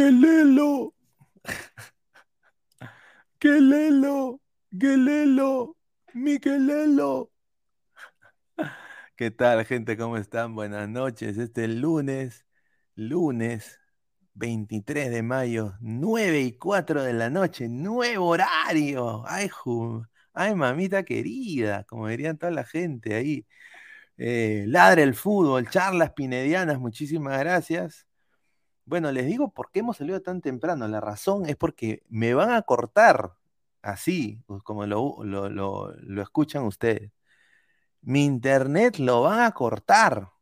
Gelelo. Gelelo. Gelelo. Miguelelo. ¿Qué tal, gente? ¿Cómo están? Buenas noches. Este lunes, lunes 23 de mayo, 9 y 4 de la noche, nuevo horario. Ay, ay mamita querida, como dirían toda la gente ahí. Eh, ladre el fútbol, charlas pinedianas, muchísimas gracias. Bueno, les digo por qué hemos salido tan temprano. La razón es porque me van a cortar así, como lo, lo, escuchan ustedes. Mi internet lo van a cortar.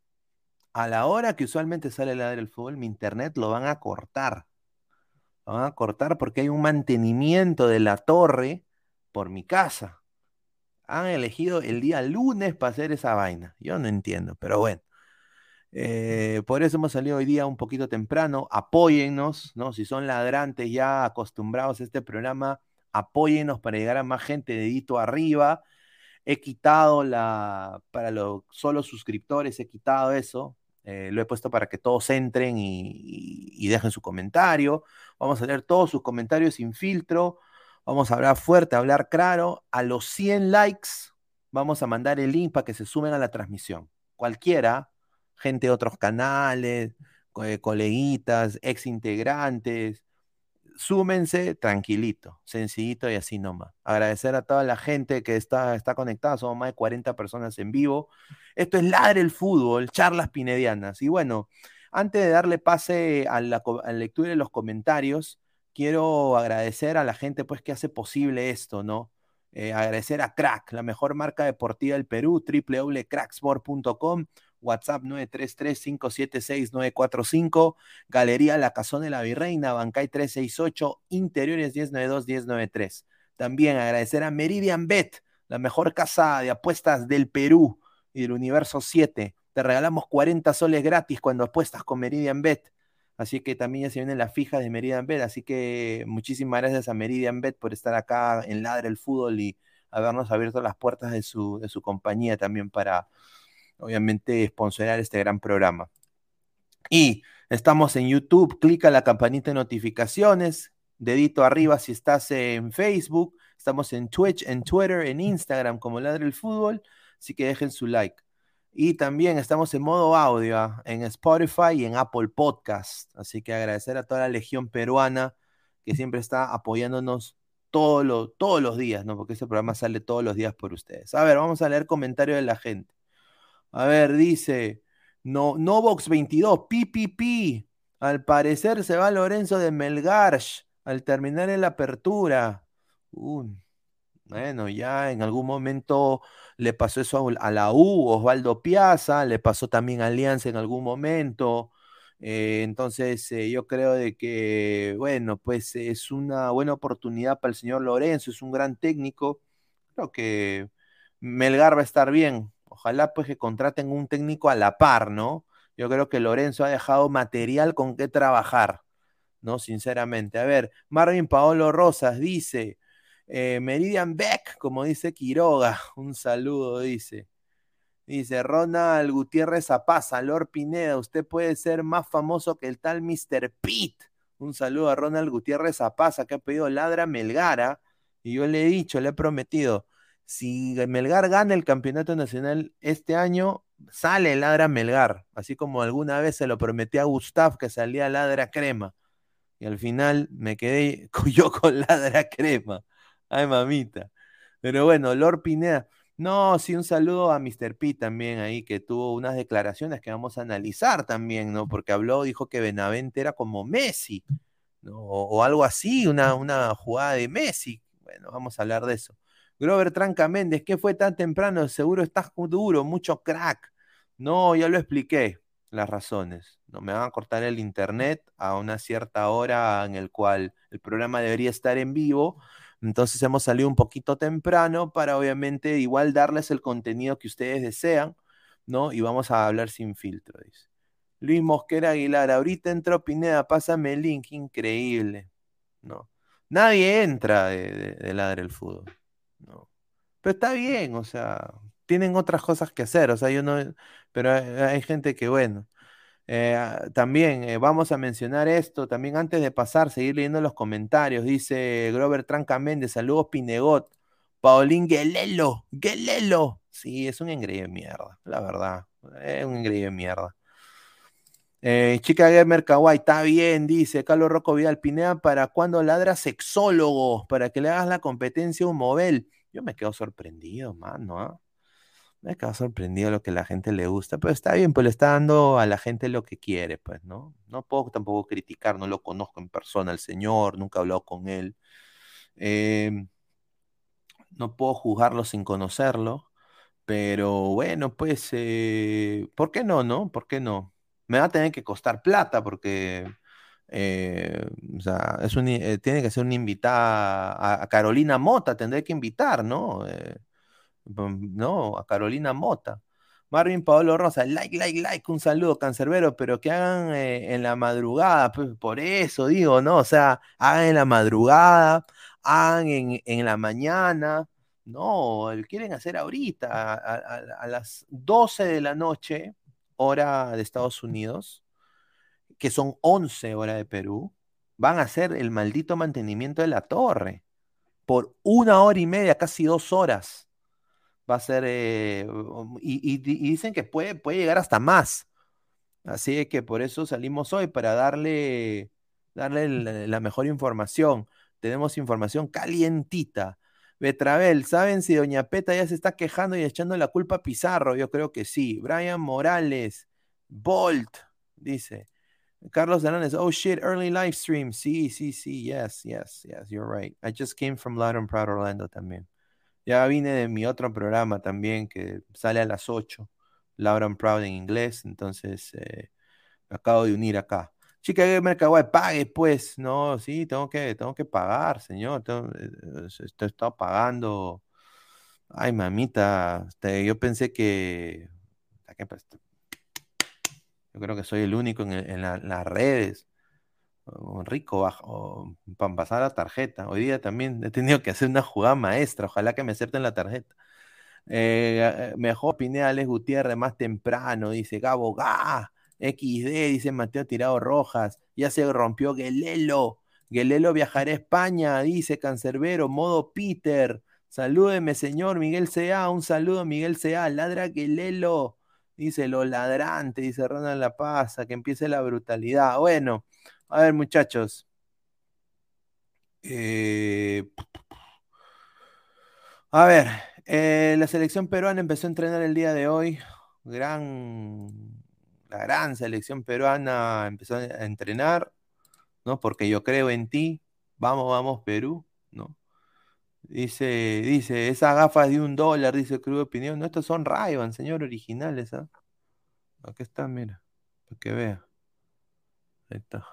A la hora que usualmente sale ladre del fútbol, mi internet lo van a cortar. Lo van a cortar porque hay un mantenimiento de la torre por mi casa han elegido el día lunes para hacer esa vaina. Yo no entiendo, pero bueno. Eh, por eso hemos salido hoy día un poquito temprano. Apóyennos, ¿no? Si son ladrantes ya acostumbrados a este programa, apóyennos para llegar a más gente dedito arriba. He quitado la, para los solo suscriptores, he quitado eso. Eh, lo he puesto para que todos entren y, dejen su comentario. Vamos a leer todos sus comentarios sin filtro. Vamos a hablar fuerte, a hablar claro. A los 100 likes vamos a mandar el link para que se sumen a la transmisión. Cualquiera, gente de otros canales, coleguitas, ex integrantes, súmense tranquilito, sencillito y así nomás. Agradecer a toda la gente que está, está conectada, somos más de 40 personas en vivo. Esto es Ladre el Fútbol, charlas pinedianas. Y bueno, antes de darle pase a la, a la lectura de los comentarios, quiero agradecer a la gente pues que hace posible esto, ¿no? Eh, agradecer a Crack, la mejor marca deportiva del Perú, www.cracksport.com, WhatsApp 933-576-945, Galería La Cazón de la Virreina, Bancay 368, Interiores 1092-1093. También agradecer a Meridian Bet, la mejor casa de apuestas del Perú y del Universo 7. Te regalamos 40 soles gratis cuando apuestas con Meridian Bet. Así que también ya se vienen las fijas de Meridian Bet. Así que muchísimas gracias a Meridian Bet por estar acá en Ladre el Fútbol y habernos abierto las puertas de su, de su compañía también para, obviamente, sponsorar este gran programa. Y estamos en YouTube, clica la campanita de notificaciones, dedito arriba si estás en Facebook, estamos en Twitch, en Twitter, en Instagram como Ladre el Fútbol, así que dejen su like. Y también estamos en modo audio en Spotify y en Apple Podcast. Así que agradecer a toda la legión peruana que siempre está apoyándonos todos los días, ¿no? Porque este programa sale todos los días por ustedes. A ver, vamos a leer comentarios de la gente. A ver, dice no, Novox22, PPP. Al parecer se va Lorenzo de Melgarch al terminar en la apertura. bueno, ya en algún momento le pasó eso a la U, Osvaldo Piazza, le pasó también a Alianza en algún momento. Eh, entonces, eh, yo creo de que, bueno, pues es una buena oportunidad para el señor Lorenzo, es un gran técnico. Creo que Melgar va a estar bien. Ojalá pues que contraten un técnico a la par, ¿no? Yo creo que Lorenzo ha dejado material con qué trabajar, ¿no? Sinceramente. A ver, Marvin Paolo Rosas dice, eh, Meridian Beck, como dice Quiroga, un saludo, dice. Dice Ronald Gutiérrez Zapaza, Lord Pineda, usted puede ser más famoso que el tal Mr. Pete. Un saludo a Ronald Gutiérrez Zapaza, que ha pedido ladra Melgara. Y yo le he dicho, le he prometido, si Melgar gana el campeonato nacional este año, sale ladra Melgar. Así como alguna vez se lo prometí a Gustav que salía ladra crema. Y al final me quedé yo con ladra crema. Ay, mamita. Pero bueno, Lord Pineda. No, sí, un saludo a Mr. P también ahí, que tuvo unas declaraciones que vamos a analizar también, ¿no? Porque habló, dijo que Benavente era como Messi, ¿no? O, algo así, una, una jugada de Messi. Bueno, vamos a hablar de eso. Grover Tranca Méndez, ¿qué fue tan temprano? Seguro estás duro, mucho crack. No, ya lo expliqué, las razones. No me van a cortar el internet a una cierta hora en el cual el programa debería estar en vivo entonces hemos salido un poquito temprano para obviamente igual darles el contenido que ustedes desean, ¿no? Y vamos a hablar sin filtro. Luis Mosquera Aguilar, ahorita entró Pineda, pásame el link, increíble, ¿no? Nadie entra de, de, Ladre el Fútbol, ¿no? Pero está bien, o sea, tienen otras cosas que hacer, o sea, yo no, pero hay, gente que, bueno, Eh, también eh, vamos a mencionar esto, también antes de pasar, seguir leyendo los comentarios. Dice Grover Tranca Méndez, saludos Pinegot. Paulín Guelelo, Guelelo. Sí, es un engreído de mierda, la verdad. Es un engreído de mierda. Eh, Chica Gamer Kawaii, está bien, dice Carlos Rocco Vidal Pineda, ¿para cuando ladra sexólogo? Para que le hagas la competencia a un móvil. Yo me quedo sorprendido, mano. ¿ah? Me quedo sorprendido lo que la gente le gusta, pero está bien, pues le está dando a la gente lo que quiere, pues, ¿no? No puedo tampoco criticar, no lo conozco en persona al señor, nunca he hablado con él. Em, no puedo juzgarlo sin conocerlo, pero bueno, pues, eh, ¿por qué no, no? ¿Por qué no? Me va a tener que costar plata porque, eh, o sea, es un, eh, tiene que ser una invitada a, Carolina Mota, tendré que invitar, ¿no? no, a Carolina Mota. Marvin Paolo Rosa, like, like, like, un saludo, cancerbero, pero que hagan en la madrugada, pues por eso digo, ¿no? O sea, hagan en la madrugada, hagan en, la mañana, no, quieren hacer ahorita, a, las 12 de la noche, hora de Estados Unidos, que son 11 horas de Perú, van a hacer el maldito mantenimiento de la torre por una hora y media, casi dos horas. Va a ser, eh, y, dicen que puede, puede llegar hasta más. Así que por eso salimos hoy, para darle, darle la mejor información tenemos información calientita. Betravel, ¿saben si Doña Peta ya se está quejando y echando la culpa a Pizarro? Yo creo que sí. Brian Morales, Bolt, dice. Carlos Hernández, oh shit, early live stream. Sí, sí, sí, yes, yes, yes, you're right. I just came from Loud and Proud Orlando también. Ya vine de mi otro programa también que sale a las 8, Loud and Proud en inglés, entonces eh, me acabo de unir acá. Chica Gamer Kawaii, pague pues. No, sí, tengo que, tengo que pagar, señor. Tengo, eh, he estado pagando. Ay, mamita, este, yo pensé que... Pues, yo creo que soy el único en, las redes. rico bajo, para pasar la tarjeta. Hoy día también he tenido que hacer una jugada maestra. Ojalá que me acepten la tarjeta. Eh, mejor opiné a Alex Gutiérrez más temprano, dice Gabo, ¡ga! XD, dice Mateo Tirado Rojas. Ya se rompió Gelelo. Gelelo viajará a España, dice Cancerbero. Modo Peter. Salúdeme, señor Miguel Sea. Un saludo, Miguel Sea. Ladra Gelelo. Dice lo ladrante, dice Ronald La Paz. que empiece la brutalidad. Bueno, a ver, muchachos. Eh, a ver, eh, la selección peruana empezó a entrenar el día de hoy. Gran la gran selección peruana empezó a entrenar, ¿no? Porque yo creo en ti, vamos, vamos Perú, ¿no? Dice, dice, esas gafas de un dólar, dice Cruz Opinión, no, estos son ray señor, originales, ¿ah? Aquí están, mira, para que vea. Ahí está.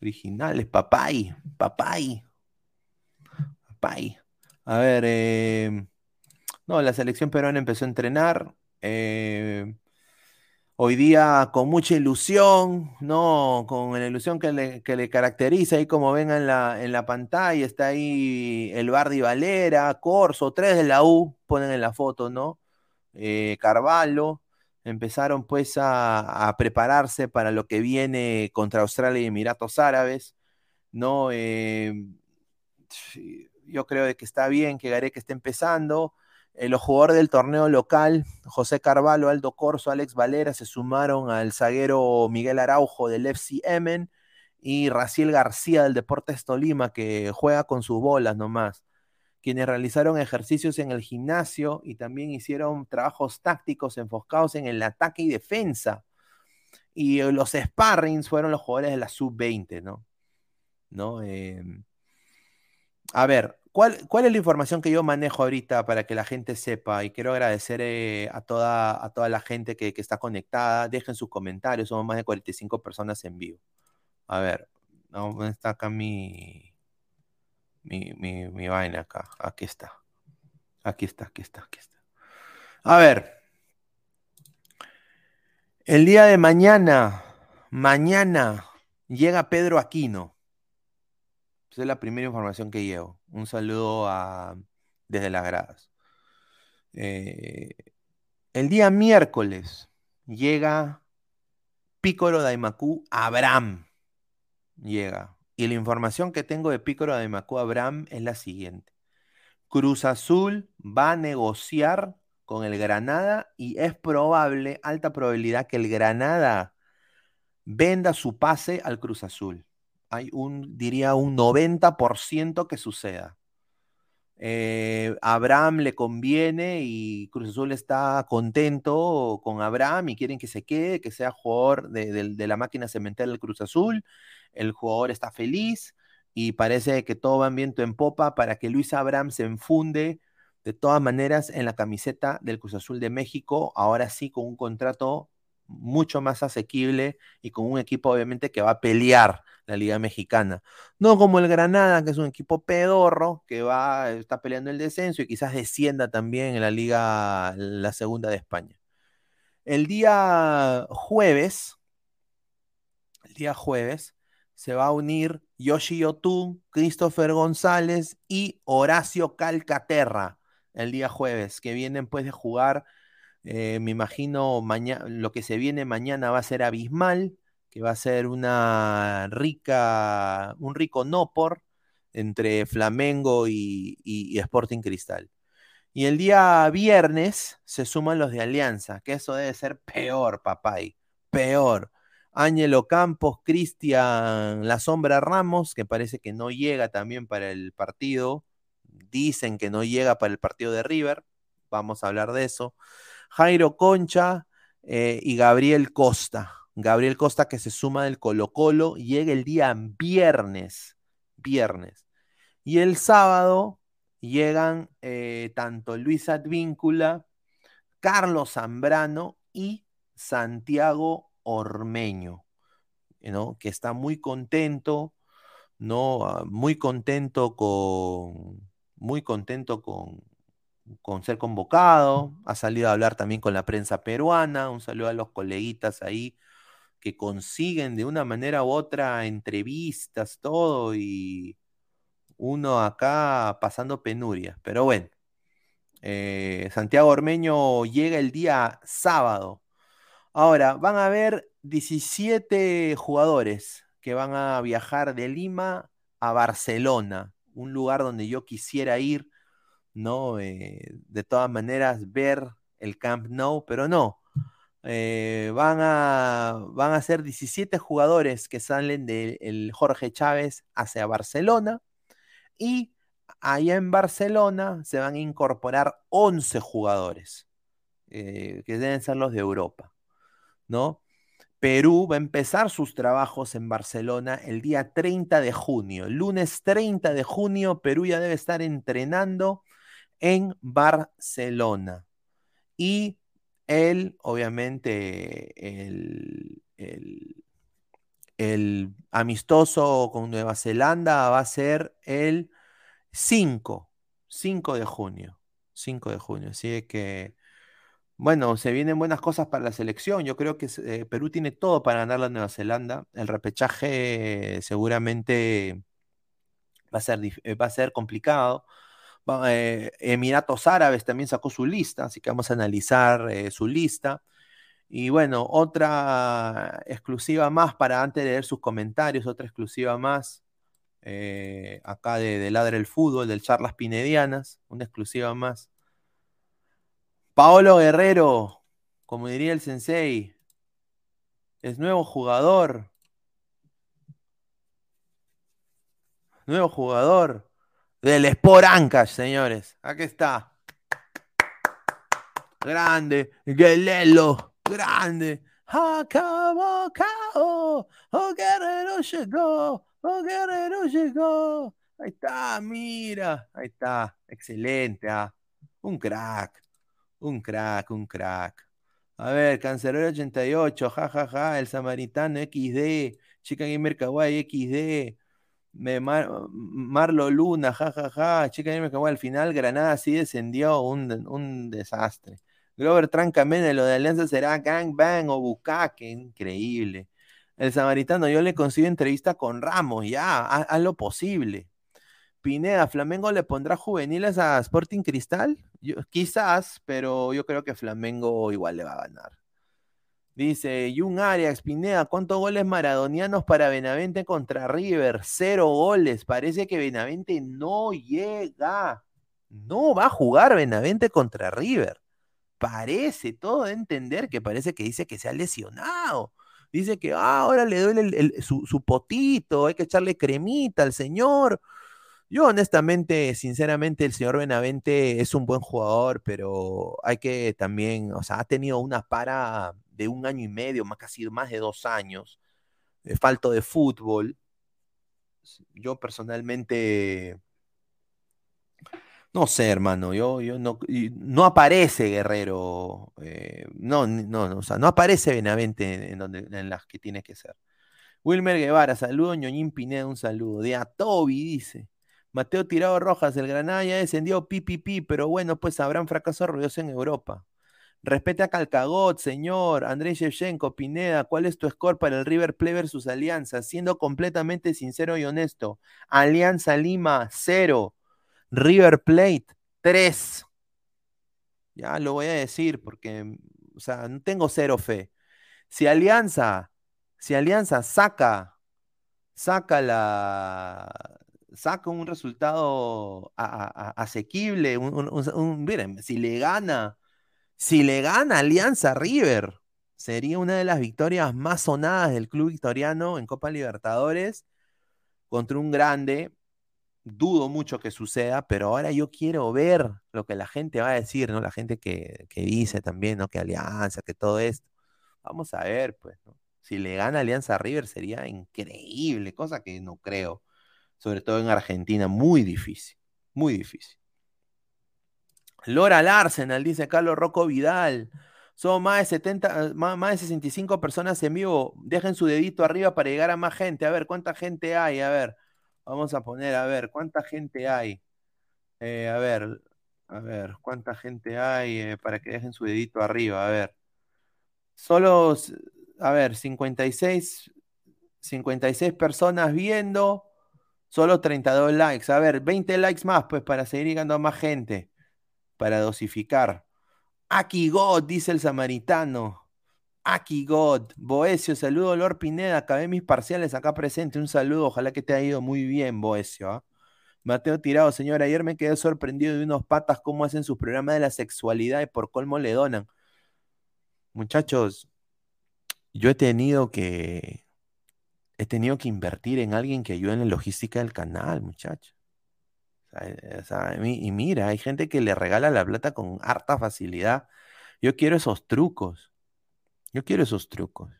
Originales, papay, papay. Papay. A ver, eh, no, la selección peruana empezó a entrenar. Eh, hoy día con mucha ilusión, ¿no? Con la ilusión que le, caracteriza, ahí como ven en la, en la pantalla, está ahí el Bardi Valera, Corso, tres de la U, ponen en la foto, ¿no? Eh, Carvalho, empezaron pues a, prepararse para lo que viene contra Australia y Emiratos Árabes, ¿no? Eh, yo creo que está bien que Gareca esté empezando, eh, los jugadores del torneo local, José Carvalho, Aldo Corso, Alex Valera, se sumaron al zaguero Miguel Araujo del FC Emen y Raciel García del Deportes Tolima, que juega con sus bolas nomás, quienes realizaron ejercicios en el gimnasio y también hicieron trabajos tácticos enfocados en el ataque y defensa. Y eh, los sparrings fueron los jugadores de la sub-20, ¿no? ¿No? Em, a ver, ¿Cuál, es la información que yo manejo ahorita para que la gente sepa? Y quiero agradecer eh, a, toda, a toda la gente que, está conectada. Dejen sus comentarios, somos más de 45 personas en vivo. A ver, ¿dónde está acá mi, mi, mi, vaina acá? Aquí está. Aquí está, aquí está, aquí está. A ver. El día de mañana, mañana, llega Pedro Aquino. Esa es la primera información que llevo. Un saludo desde las gradas. Eh, el día miércoles llega Pícoro Daimacu Abraham llega. Y la información que tengo de Pícoro Daimacu Abraham es la siguiente. Cruz Azul va a negociar con el Granada y es probable, alta probabilidad, que el Granada venda su pase al Cruz Azul. Hay un, diría, un 90% que suceda. Eh, Abraham le conviene y Cruz Azul está contento con Abraham y quieren que se quede, que sea jugador de, la máquina cementera del Cruz Azul. El jugador está feliz y parece que todo va en viento en popa para que Luis Abraham se enfunde de todas maneras en la camiseta del Cruz Azul de México, ahora sí con un contrato mucho más asequible y con un equipo obviamente que va a pelear la Liga Mexicana. No como el Granada, que es un equipo pedorro, que va, está peleando el descenso y quizás descienda también en la Liga, la segunda de España. El día jueves, el día jueves, se va a unir Yoshi Otun, Christopher González y Horacio Calcaterra el día jueves, que vienen pues de jugar eh, me imagino lo que se viene mañana va a ser abismal, que va a ser una rica, un rico no por entre Flamengo y, Sporting Cristal. Y el día viernes se suman los de Alianza, que eso debe ser peor, papay, peor. Ángelo Campos, Cristian La Sombra Ramos, que parece que no llega también para el partido. Dicen que no llega para el partido de River. Vamos a hablar de eso. Jairo Concha eh, y Gabriel Costa. Gabriel Costa que se suma del Colo Colo, llega el día viernes, viernes. Y el sábado llegan eh, tanto Luis Advíncula, Carlos Zambrano y Santiago Ormeño, ¿no? que está muy contento, ¿no? Ah, muy contento con, muy contento con, con ser convocado, ha salido a hablar también con la prensa peruana, un saludo a los coleguitas ahí que consiguen de una manera u otra entrevistas, todo, y uno acá pasando penurias. Pero bueno, eh, Santiago Ormeño llega el día sábado. Ahora, van a haber 17 jugadores que van a viajar de Lima a Barcelona, un lugar donde yo quisiera ir ¿no? Eh, de todas maneras, ver el Camp Nou, pero no. Eh, van, a, van a ser 17 jugadores que salen del Jorge Chávez hacia Barcelona y allá en Barcelona se van a incorporar 11 jugadores, eh, que deben ser los de Europa, ¿no? Perú va a empezar sus trabajos en Barcelona el día 30 de junio. lunes 30 de junio, Perú ya debe estar entrenando en Barcelona. Y él, obviamente, el, el, amistoso con Nueva Zelanda va a ser el 5, 5 de junio. 5 de junio. Así que, bueno, se vienen buenas cosas para la selección. Yo creo que eh, Perú tiene todo para ganar la Nueva Zelanda. El repechaje seguramente va a ser, va a ser complicado. Eh, Emiratos Árabes también sacó su lista, así que vamos a analizar eh, su lista. Y bueno, otra exclusiva más para antes de leer sus comentarios, otra exclusiva más eh, acá de, de Ladre el Fútbol, del Charlas Pinedianas, una exclusiva más. Paolo Guerrero, como diría el sensei, es nuevo jugador. Nuevo jugador del Sport Ancash, señores. Aquí está. Grande, Guelelo, grande. Acabó, cao. Oh, Guerrero llegó. Oh, Guerrero llegó. Ahí está, mira. Ahí está. Excelente. Ah. Un crack. Un crack, un crack. A ver, Cancelero 88, jajaja, ja, ja, el Samaritano XD, Chica Gamer Kawaii XD, me Marlo Luna, jajaja, ja, ja. chica, me acabó al final, Granada sí descendió, un, desastre. Glover Trancamene, lo de Alianza será Gangbang o Bucaque, increíble. El samaritano, yo le consigo entrevista con Ramos, ya, haz, lo posible. Pineda, ¿Flamengo le pondrá juveniles a Sporting Cristal? quizás, pero yo creo que Flamengo igual le va a ganar. Dice Jun Arias, Pineda, ¿cuántos goles maradonianos para Benavente contra River? Cero goles. Parece que Benavente no llega. No va a jugar Benavente contra River. Parece todo de entender que parece que dice que se ha lesionado. Dice que ah, ahora le duele su, su potito, hay que echarle cremita al señor. Yo honestamente, sinceramente, el señor Benavente es un buen jugador, pero hay que también, o sea, ha tenido una para de un año y medio, más casi más de dos años, de falto de fútbol. Yo personalmente, no sé, hermano, yo, yo no, no aparece Guerrero, eh, no, no, o sea, no aparece Benavente en, donde, en las que tiene que ser. Wilmer Guevara, saludo, Ñoñín Pineda, un saludo. De Atobi, dice. Mateo Tirado Rojas, el Granada ya descendió pi, pero bueno, pues habrán fracaso ruidoso en Europa. Respete a Calcagot, señor. Andrés Shevchenko, Pineda, ¿cuál es tu score para el River Play versus Alianza? Siendo completamente sincero y honesto. Alianza Lima, 0. River Plate, 3. Ya lo voy a decir porque, o sea, no tengo cero fe. Si Alianza, si Alianza saca, saca la, saca un resultado asequible, miren, si le gana si le gana Alianza River, sería una de las victorias más sonadas del club victoriano en Copa Libertadores contra un grande. Dudo mucho que suceda, pero ahora yo quiero ver lo que la gente va a decir, ¿no? La gente que, dice también, ¿no? Que Alianza, que todo esto. Vamos a ver, pues, Si le gana Alianza River sería increíble, cosa que no creo. Sobre todo en Argentina, muy difícil, muy difícil. Lora al dice Carlos Rocco Vidal. Son más de 70, más, de 65 personas en vivo. Dejen su dedito arriba para llegar a más gente. A ver, ¿cuánta gente hay? A ver, vamos a poner, a ver, ¿cuánta gente hay? Eh, a ver, a ver, ¿cuánta gente hay eh, para que dejen su dedito arriba? A ver. Solo, a ver, 56, 56 personas viendo, solo 32 likes. A ver, 20 likes más, pues, para seguir llegando a más gente para dosificar. Aquí God, dice el samaritano. Aquí God. Boesio, saludo, Lord Pineda. Acabé mis parciales acá presente. Un saludo. Ojalá que te haya ido muy bien, Boesio. ¿ah? Mateo Tirado, señor, ayer me quedé sorprendido de unos patas cómo hacen sus programas de la sexualidad y por colmo le donan. Muchachos, yo he tenido que he tenido que invertir en alguien que ayude en la logística del canal, muchachos. Eh, y mira, hay gente que le regala la plata con harta facilidad. Yo quiero esos trucos. Yo quiero esos trucos.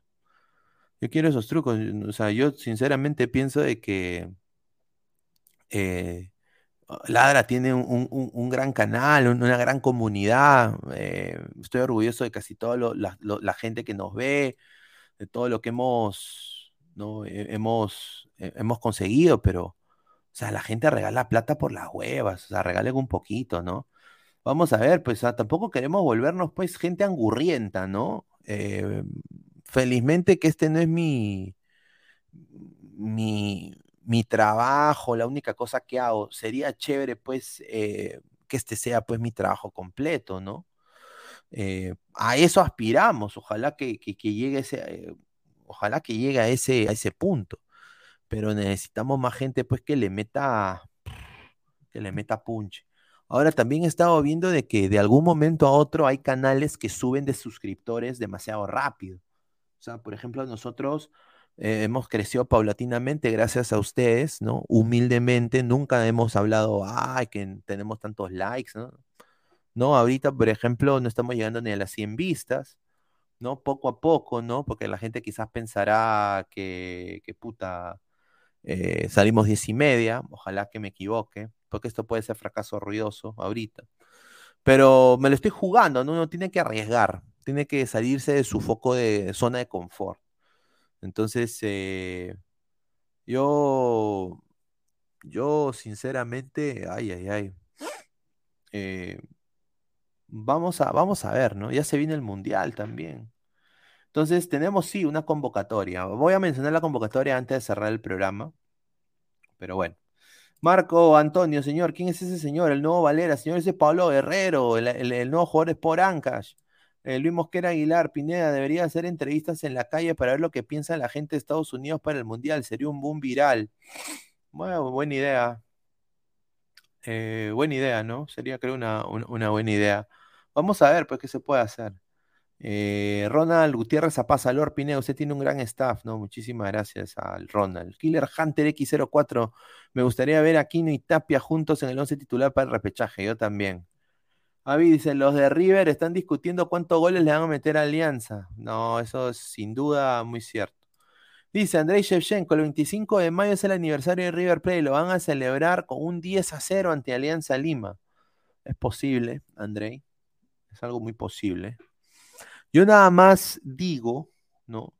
Yo quiero esos trucos. O sea, yo sinceramente pienso de que eh, Ladra tiene un, gran canal, una gran comunidad. Eh, estoy orgulloso de casi toda la, gente que nos ve, de todo lo que hemos, ¿no? hemos, hemos conseguido, pero o sea, la gente regala plata por las huevas, o sea, regalen un poquito, ¿no? Vamos a ver, pues tampoco queremos volvernos pues gente angurrienta, ¿no? Eh, felizmente que este no es mi, mi, mi, trabajo, la única cosa que hago. Sería chévere pues eh, que este sea pues mi trabajo completo, ¿no? Eh, a eso aspiramos, ojalá que, que, llegue ese, ojalá que llegue a ese, a ese punto pero necesitamos más gente pues que le meta que le meta punch. Ahora también he estado viendo de que de algún momento a otro hay canales que suben de suscriptores demasiado rápido. O sea, por ejemplo, nosotros eh, hemos crecido paulatinamente gracias a ustedes, ¿no? Humildemente, nunca hemos hablado, ay, que tenemos tantos likes, ¿no? No, ahorita, por ejemplo, no estamos llegando ni a las 100 vistas, ¿no? Poco a poco, ¿no? Porque la gente quizás pensará que, que puta, eh, salimos diez y media, ojalá que me equivoque, porque esto puede ser fracaso ruidoso ahorita. Pero me lo estoy jugando, ¿no? uno tiene que arriesgar, tiene que salirse de su foco de zona de confort. Entonces, eh, yo, yo sinceramente, ay, ay, ay. Eh, vamos, a, vamos a ver, ¿no? Ya se viene el mundial también. Entonces, tenemos sí una convocatoria. Voy a mencionar la convocatoria antes de cerrar el programa. Pero bueno. Marco Antonio, señor, ¿quién es ese señor? El nuevo Valera, señor, ese es Pablo Guerrero, el, nuevo jugador es por Ancash. Eh, Luis Mosquera Aguilar, Pineda, debería hacer entrevistas en la calle para ver lo que piensa la gente de Estados Unidos para el Mundial. Sería un boom viral. Bueno, buena idea. Eh, buena idea, ¿no? Sería, creo, una, una, buena idea. Vamos a ver, pues, qué se puede hacer. Eh, Ronald Gutiérrez Lord Pineda, usted tiene un gran staff, ¿no? Muchísimas gracias al Ronald. Killer Hunter X04, me gustaría ver a Kino y Tapia juntos en el 11 titular para el repechaje, yo también. Avi dice, los de River están discutiendo cuántos goles le van a meter a Alianza. No, eso es sin duda muy cierto. Dice Andrei Shevchenko, el 25 de mayo es el aniversario de River Plate, lo van a celebrar con un 10 a 0 ante Alianza Lima. Es posible, Andrei. Es algo muy posible. Yo nada más digo, ¿no?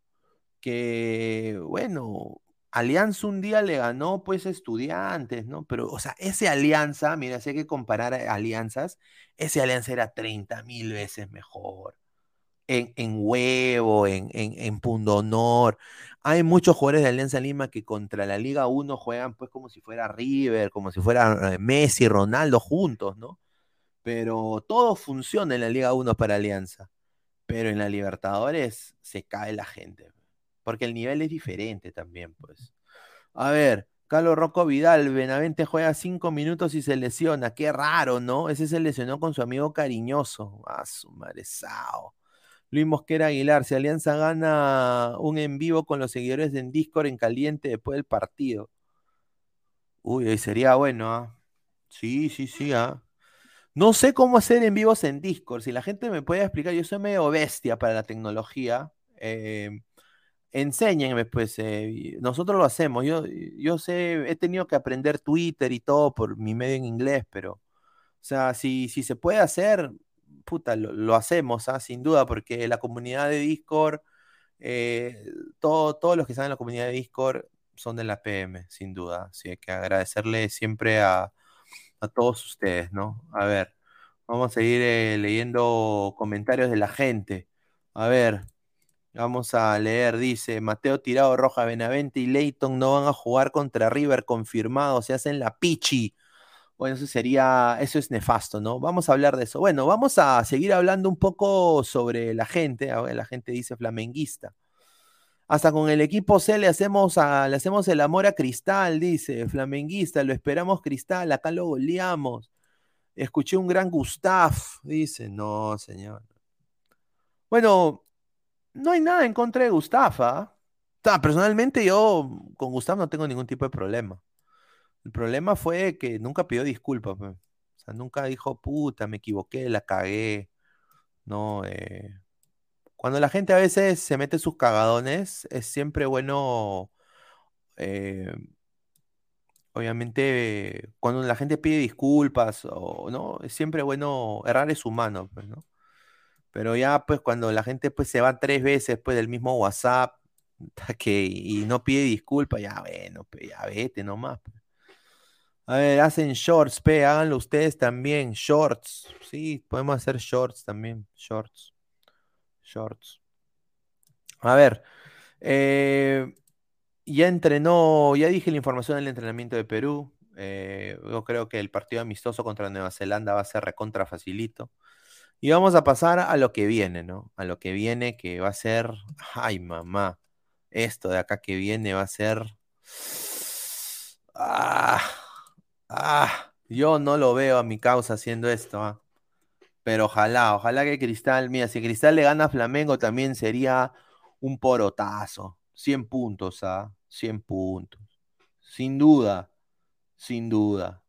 Que, bueno, Alianza un día le ganó, pues, estudiantes, ¿no? Pero, o sea, ese Alianza, mira, si hay que comparar alianzas, ese Alianza era 30 mil veces mejor. En, en huevo, en, en, en pundonor. Hay muchos jugadores de Alianza Lima que contra la Liga 1 juegan, pues, como si fuera River, como si fuera eh, Messi, Ronaldo juntos, ¿no? Pero todo funciona en la Liga 1 para Alianza. Pero en la Libertadores se cae la gente. Porque el nivel es diferente también, pues. A ver, Carlos Rocco Vidal, Benavente juega cinco minutos y se lesiona. Qué raro, ¿no? Ese se lesionó con su amigo cariñoso. Ah, su marezao. Luis Mosquera Aguilar, si Alianza gana un en vivo con los seguidores en Discord en caliente después del partido. Uy, sería bueno, ¿ah? Sí, sí, sí, ¿ah? No sé cómo hacer en vivos en Discord. Si la gente me puede explicar, yo soy medio bestia para la tecnología. Eh, enséñenme, pues, eh, nosotros lo hacemos. Yo, yo sé, he tenido que aprender Twitter y todo por mi medio en inglés, pero, o sea, si, si se puede hacer, puta, lo, hacemos, ¿ah? sin duda, porque la comunidad de Discord, eh, todos los que están en la comunidad de Discord son de la PM, sin duda. Así que agradecerle siempre a, a todos ustedes, ¿no? A ver, vamos a seguir eh, leyendo comentarios de la gente. A ver, Vamos a leer, dice Mateo Tirado Roja, Benavente y Leighton no van a jugar contra River confirmado, se hacen la pichi. Bueno, eso sería, eso es nefasto, ¿no? Vamos a hablar de eso. Bueno, vamos a seguir hablando un poco sobre la gente. la gente dice flamenguista. Hasta con el equipo C le hacemos, le hacemos el amor a Cristal, dice flamenguista. Lo esperamos Cristal, acá lo goleamos. Escuché un gran Gustav, dice. No, señor. Bueno, no hay nada en contra de Gustafa. personalmente yo con Gustav no tengo ningún tipo de problema. El problema fue que nunca pidió disculpas. O sea, nunca dijo, puta, me equivoqué, la cagué. No, eh, cuando la gente a veces se mete sus cagadones, es siempre bueno, eh, obviamente, cuando la gente pide disculpas, o no, es siempre bueno, errar es humano, pues, ¿no? Pero ya pues cuando la gente pues se va tres veces pues del mismo WhatsApp que, y no pide disculpas, ya bueno, pues ya vete nomás. Pues. A ver, hacen shorts, pe, háganlo ustedes también, shorts. Sí, podemos hacer shorts también, shorts. Shorts. A ver, eh, ya entrenó, ya dije la información del entrenamiento de Perú. Eh, yo creo que el partido amistoso contra Nueva Zelanda va a ser recontra facilito. Y vamos a pasar a lo que viene, ¿no? A lo que viene que va a ser, ay mamá, esto de acá que viene va a ser... Ah, ah, yo no lo veo a mi causa haciendo esto, ¿ah? Pero ojalá, ojalá que Cristal, mira, si Cristal le gana a Flamengo también sería un porotazo. 100 puntos, ¿ah? 100 puntos. Sin duda, sin duda.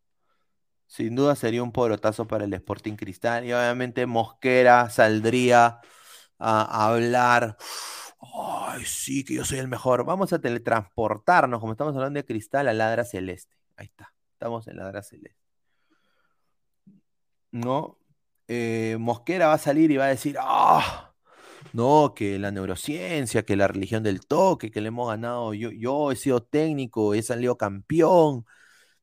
Sin duda sería un porotazo para el Sporting Cristal. Y obviamente Mosquera saldría a, hablar. Ay, sí, que yo soy el mejor. Vamos a teletransportarnos, como estamos hablando de Cristal, a Ladra Celeste. Ahí está. Estamos en Ladra Celeste. ¿No? Eh, Mosquera va a salir y va a decir, ah, no, que la neurociencia, que la religión del toque, que le hemos ganado, yo, yo he sido técnico, he salido campeón,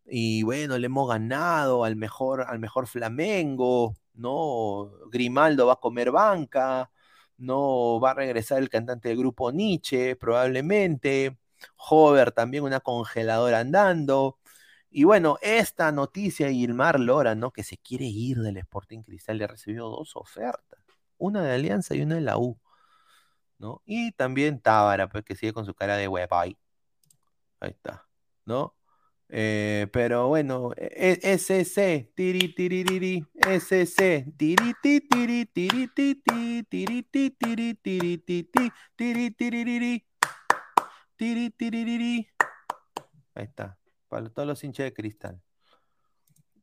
y bueno, le hemos ganado al mejor, al mejor Flamengo, ¿no? Grimaldo va a comer banca, no va a regresar el cantante del grupo Nietzsche, probablemente. Hover también una congeladora andando. Y bueno, esta noticia, Ilmar Lora, ¿no? Que se quiere ir del Sporting Cristal, le ha recibido dos ofertas. una de Alianza y una de la U. ¿no? Y también Tábara, pues que sigue con su cara de web ahí. Está, ¿no? Eh, pero bueno, SC, tiri tiri SC, tiri tiri tiri tiri tiri tiri tiri tiri tiri tiri Ahí está, para todos los hinchas de cristal.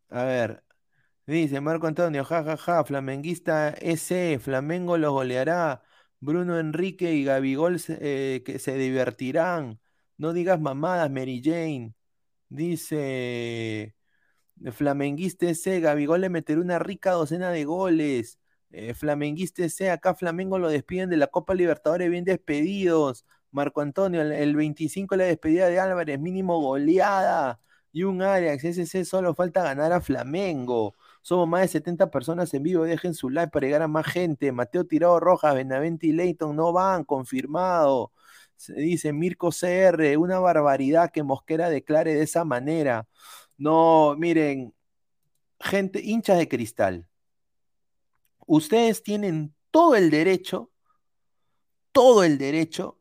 A ver, dice Marco Antonio, jajaja, ja, ja, flamenguista ese, Flamengo los goleará. Bruno Enrique y Gabigol eh, que se divertirán. No digas mamadas, Mary Jane. Dice Flamenguiste C, Gabigol le meterá una rica docena de goles. Eh, Flamenguiste C, acá Flamengo lo despiden de la Copa Libertadores bien despedidos. Marco Antonio, el, 25 la despedida de Álvarez, mínimo goleada. Y un Ajax, SC solo falta ganar a Flamengo. Somos más de 70 personas en vivo. Dejen su like para llegar a más gente. Mateo Tirado Rojas, Benavente y Leighton no van, confirmado. Se dice Mirko CR, una barbaridad que Mosquera declare de esa manera. No, miren, gente, hinchas de cristal. Ustedes tienen todo el derecho, todo el derecho,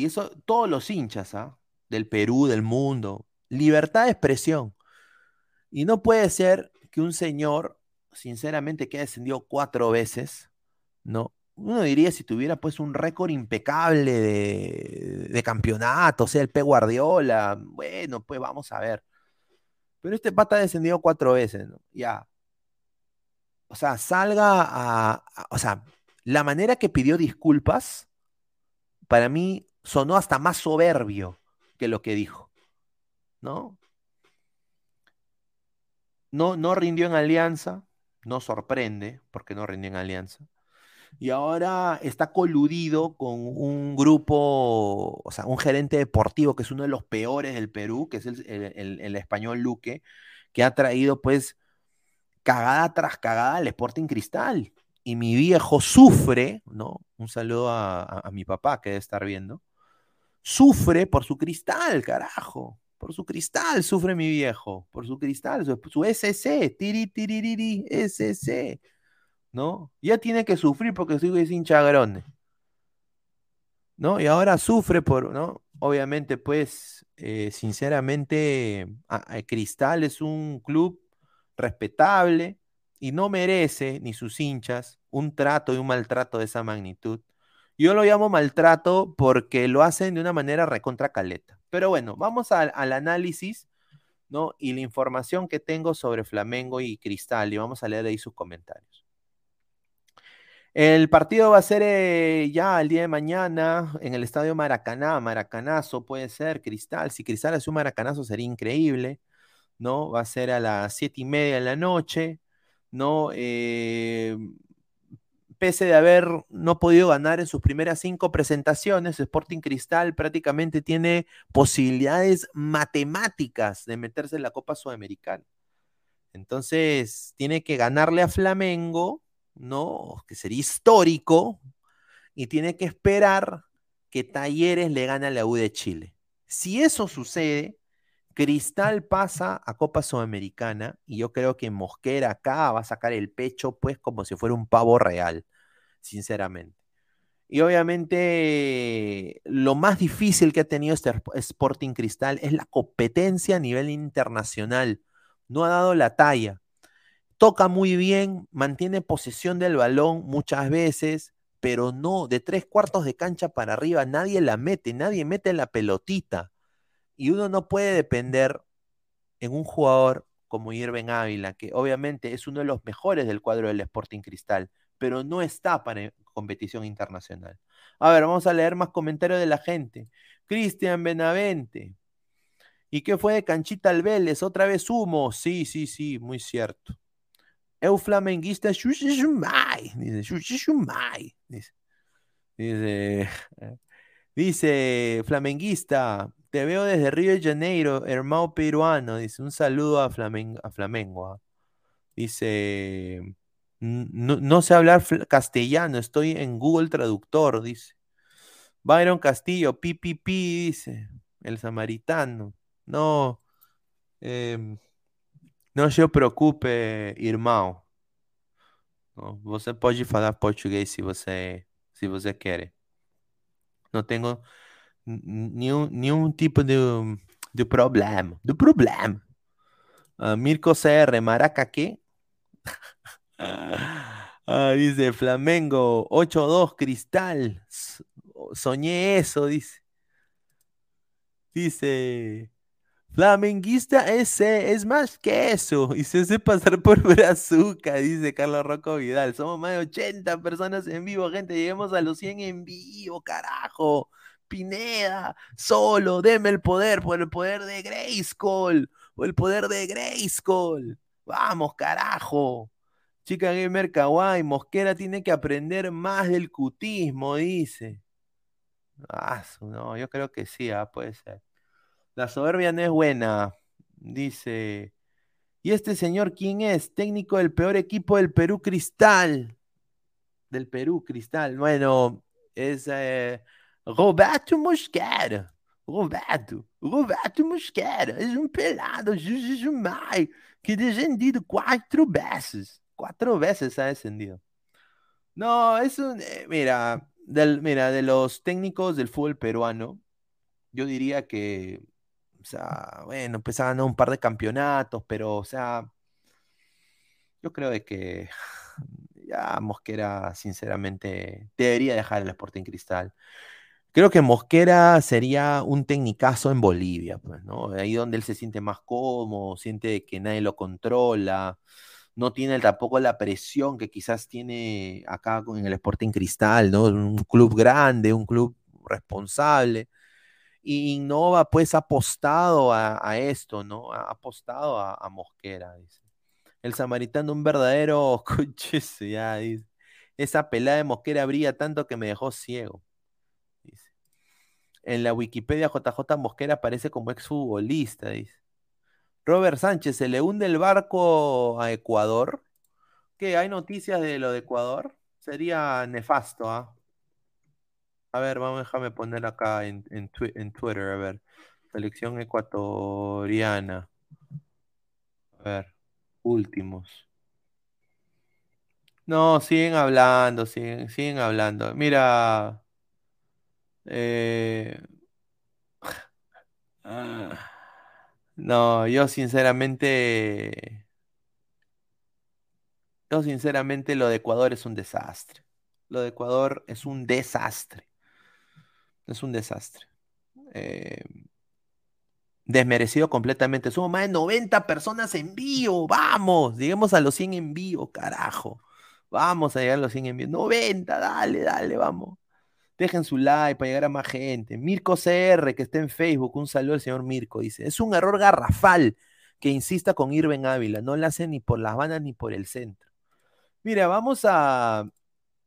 y eso, todos los hinchas ¿ah? del Perú, del mundo, libertad de expresión. Y no puede ser que un señor, sinceramente, que ha descendido cuatro veces, ¿no? Uno diría si tuviera pues un récord impecable de, campeonato, o sea, el P. Guardiola, bueno, pues vamos a ver. Pero este pata ha descendido cuatro veces, ¿no? Ya. O sea, salga a, O sea, la manera que pidió disculpas, para mí sonó hasta más soberbio que lo que dijo, ¿no? No, no rindió en alianza, no sorprende porque no rindió en alianza. Y ahora está coludido con un grupo, o sea, un gerente deportivo que es uno de los peores del Perú, que es el, español Luque, que ha traído pues cagada tras cagada al Sporting Cristal. Y mi viejo sufre, ¿no? Un saludo a, a mi papá que debe estar viendo. Sufre por su cristal, carajo. Por su cristal sufre mi viejo, por su cristal, su, SC, tiri, tiri, SC, ¿no? Ya tiene que sufrir porque soy sin chagrone, ¿no? Y ahora sufre por, ¿no? Obviamente, pues, eh, sinceramente, Cristal es un club respetable y no merece, ni sus hinchas, un trato y un maltrato de esa magnitud. Yo lo llamo maltrato porque lo hacen de una manera recontra caleta. Pero bueno, vamos al, análisis, ¿no? Y la información que tengo sobre Flamengo y Cristal, y vamos a leer ahí sus comentarios. El partido va a ser eh, ya el día de mañana en el estadio Maracaná, Maracanazo puede ser, Cristal. Si Cristal hace un Maracanazo sería increíble, ¿no? Va a ser a las siete y media de la noche, ¿no? Eh, pese de haber no podido ganar en sus primeras cinco presentaciones, Sporting Cristal prácticamente tiene posibilidades matemáticas de meterse en la Copa Sudamericana. Entonces, tiene que ganarle a Flamengo, ¿no? Que sería histórico, y tiene que esperar que Talleres le gane a la U de Chile. Si eso sucede, Cristal pasa a Copa Sudamericana y yo creo que Mosquera acá va a sacar el pecho pues como si fuera un pavo real, sinceramente. Y obviamente lo más difícil que ha tenido este Sporting Cristal es la competencia a nivel internacional. No ha dado la talla. Toca muy bien, mantiene posesión del balón muchas veces, pero no, de tres cuartos de cancha para arriba nadie la mete, nadie mete la pelotita. Y uno no puede depender en un jugador como Irving Ávila, que obviamente es uno de los mejores del cuadro del Sporting Cristal, pero no está para competición internacional. A ver, vamos a leer más comentarios de la gente. Cristian Benavente. ¿Y qué fue de Canchita al? ¿Otra vez humo? Sí, sí, sí, muy cierto. Eu flamenguista, dice, dice, dice, dice, flamenguista, te veo desde Río de Janeiro, hermano peruano. Dice, un saludo a, Flamengo. ¿ah? Dice, no, sé hablar castellano, estoy en Google Traductor, dice. Byron Castillo, PPP, dice, el samaritano. No, em, no se preocupe. Não, Você pode falar português se você, se você quer. Não tenho nenhum, nenhum tipo de, de problema. De problema. Ah, Mirko CR, Maraca, ¿qué? Ah, dice Flamengo 8-2 Cristal. Soñé eso, dice. Dice Flamenguista ese es más que eso. Y se hace pasar por Brazuca, dice Carlos Rocco Vidal. Somos más de 80 personas en vivo, gente. Lleguemos a los 100 en vivo, carajo. Pineda, solo, deme el poder por el poder de Grayskull. O el poder de Grayskull. Vamos, carajo. Chica Gamer Kawaii, Mosquera tiene que aprender más del cutismo, dice. Ah, no, yo creo que sí, ah, puede ser. La soberbia no es buena, dice. ¿Y este señor quién es? Técnico del peor equipo del Perú Cristal. Del Perú Cristal. Bueno, es eh, Roberto Mosquera. Roberto, Roberto Mosquera. Es un pelado, Jujumai, que descendido cuatro veces. Cuatro veces ha descendido. No, es un. eh, mira, del, mira, de los técnicos del fútbol peruano, yo diría que, o sea, bueno, pues ha ganado un par de campeonatos, pero, o sea, yo creo que ya Mosquera, sinceramente, debería dejar el Sporting Cristal. Creo que Mosquera sería un tecnicazo en Bolivia, pues, ¿no? Ahí donde él se siente más cómodo, siente que nadie lo controla, no tiene tampoco la presión que quizás tiene acá en el Sporting Cristal, ¿no? Un club grande, un club responsable. Y Innova pues ha apostado a, esto, ¿no? Ha apostado a, Mosquera, dice. El samaritano, un verdadero coches, ya dice. Esa pelada de Mosquera brilla tanto que me dejó ciego. En la Wikipedia JJ Mosquera aparece como exfutbolista, dice. Robert Sánchez, ¿se le hunde el barco a Ecuador? ¿Qué? ¿Hay noticias de lo de Ecuador? Sería nefasto, ¿ah? A ver, vamos, déjame poner acá en, en Twitter, a ver. Selección ecuatoriana. A ver, últimos. No, siguen hablando, siguen, siguen hablando. Mira, eh, no, yo sinceramente, yo sinceramente lo de Ecuador es un desastre. Lo de Ecuador es un desastre. Es un desastre. Eh, desmerecido completamente. Somos más de 90 personas en vivo. Vamos, lleguemos a los 100 en vivo, carajo. Vamos a llegar a los 100 en vivo. 90, dale, dale, vamos. Dejen su like para llegar a más gente. Mirko CR, que está en Facebook, un saludo al señor Mirko, dice, es un error garrafal que insista con Irving Ávila, no la hace ni por las bandas ni por el centro. Mira, vamos a,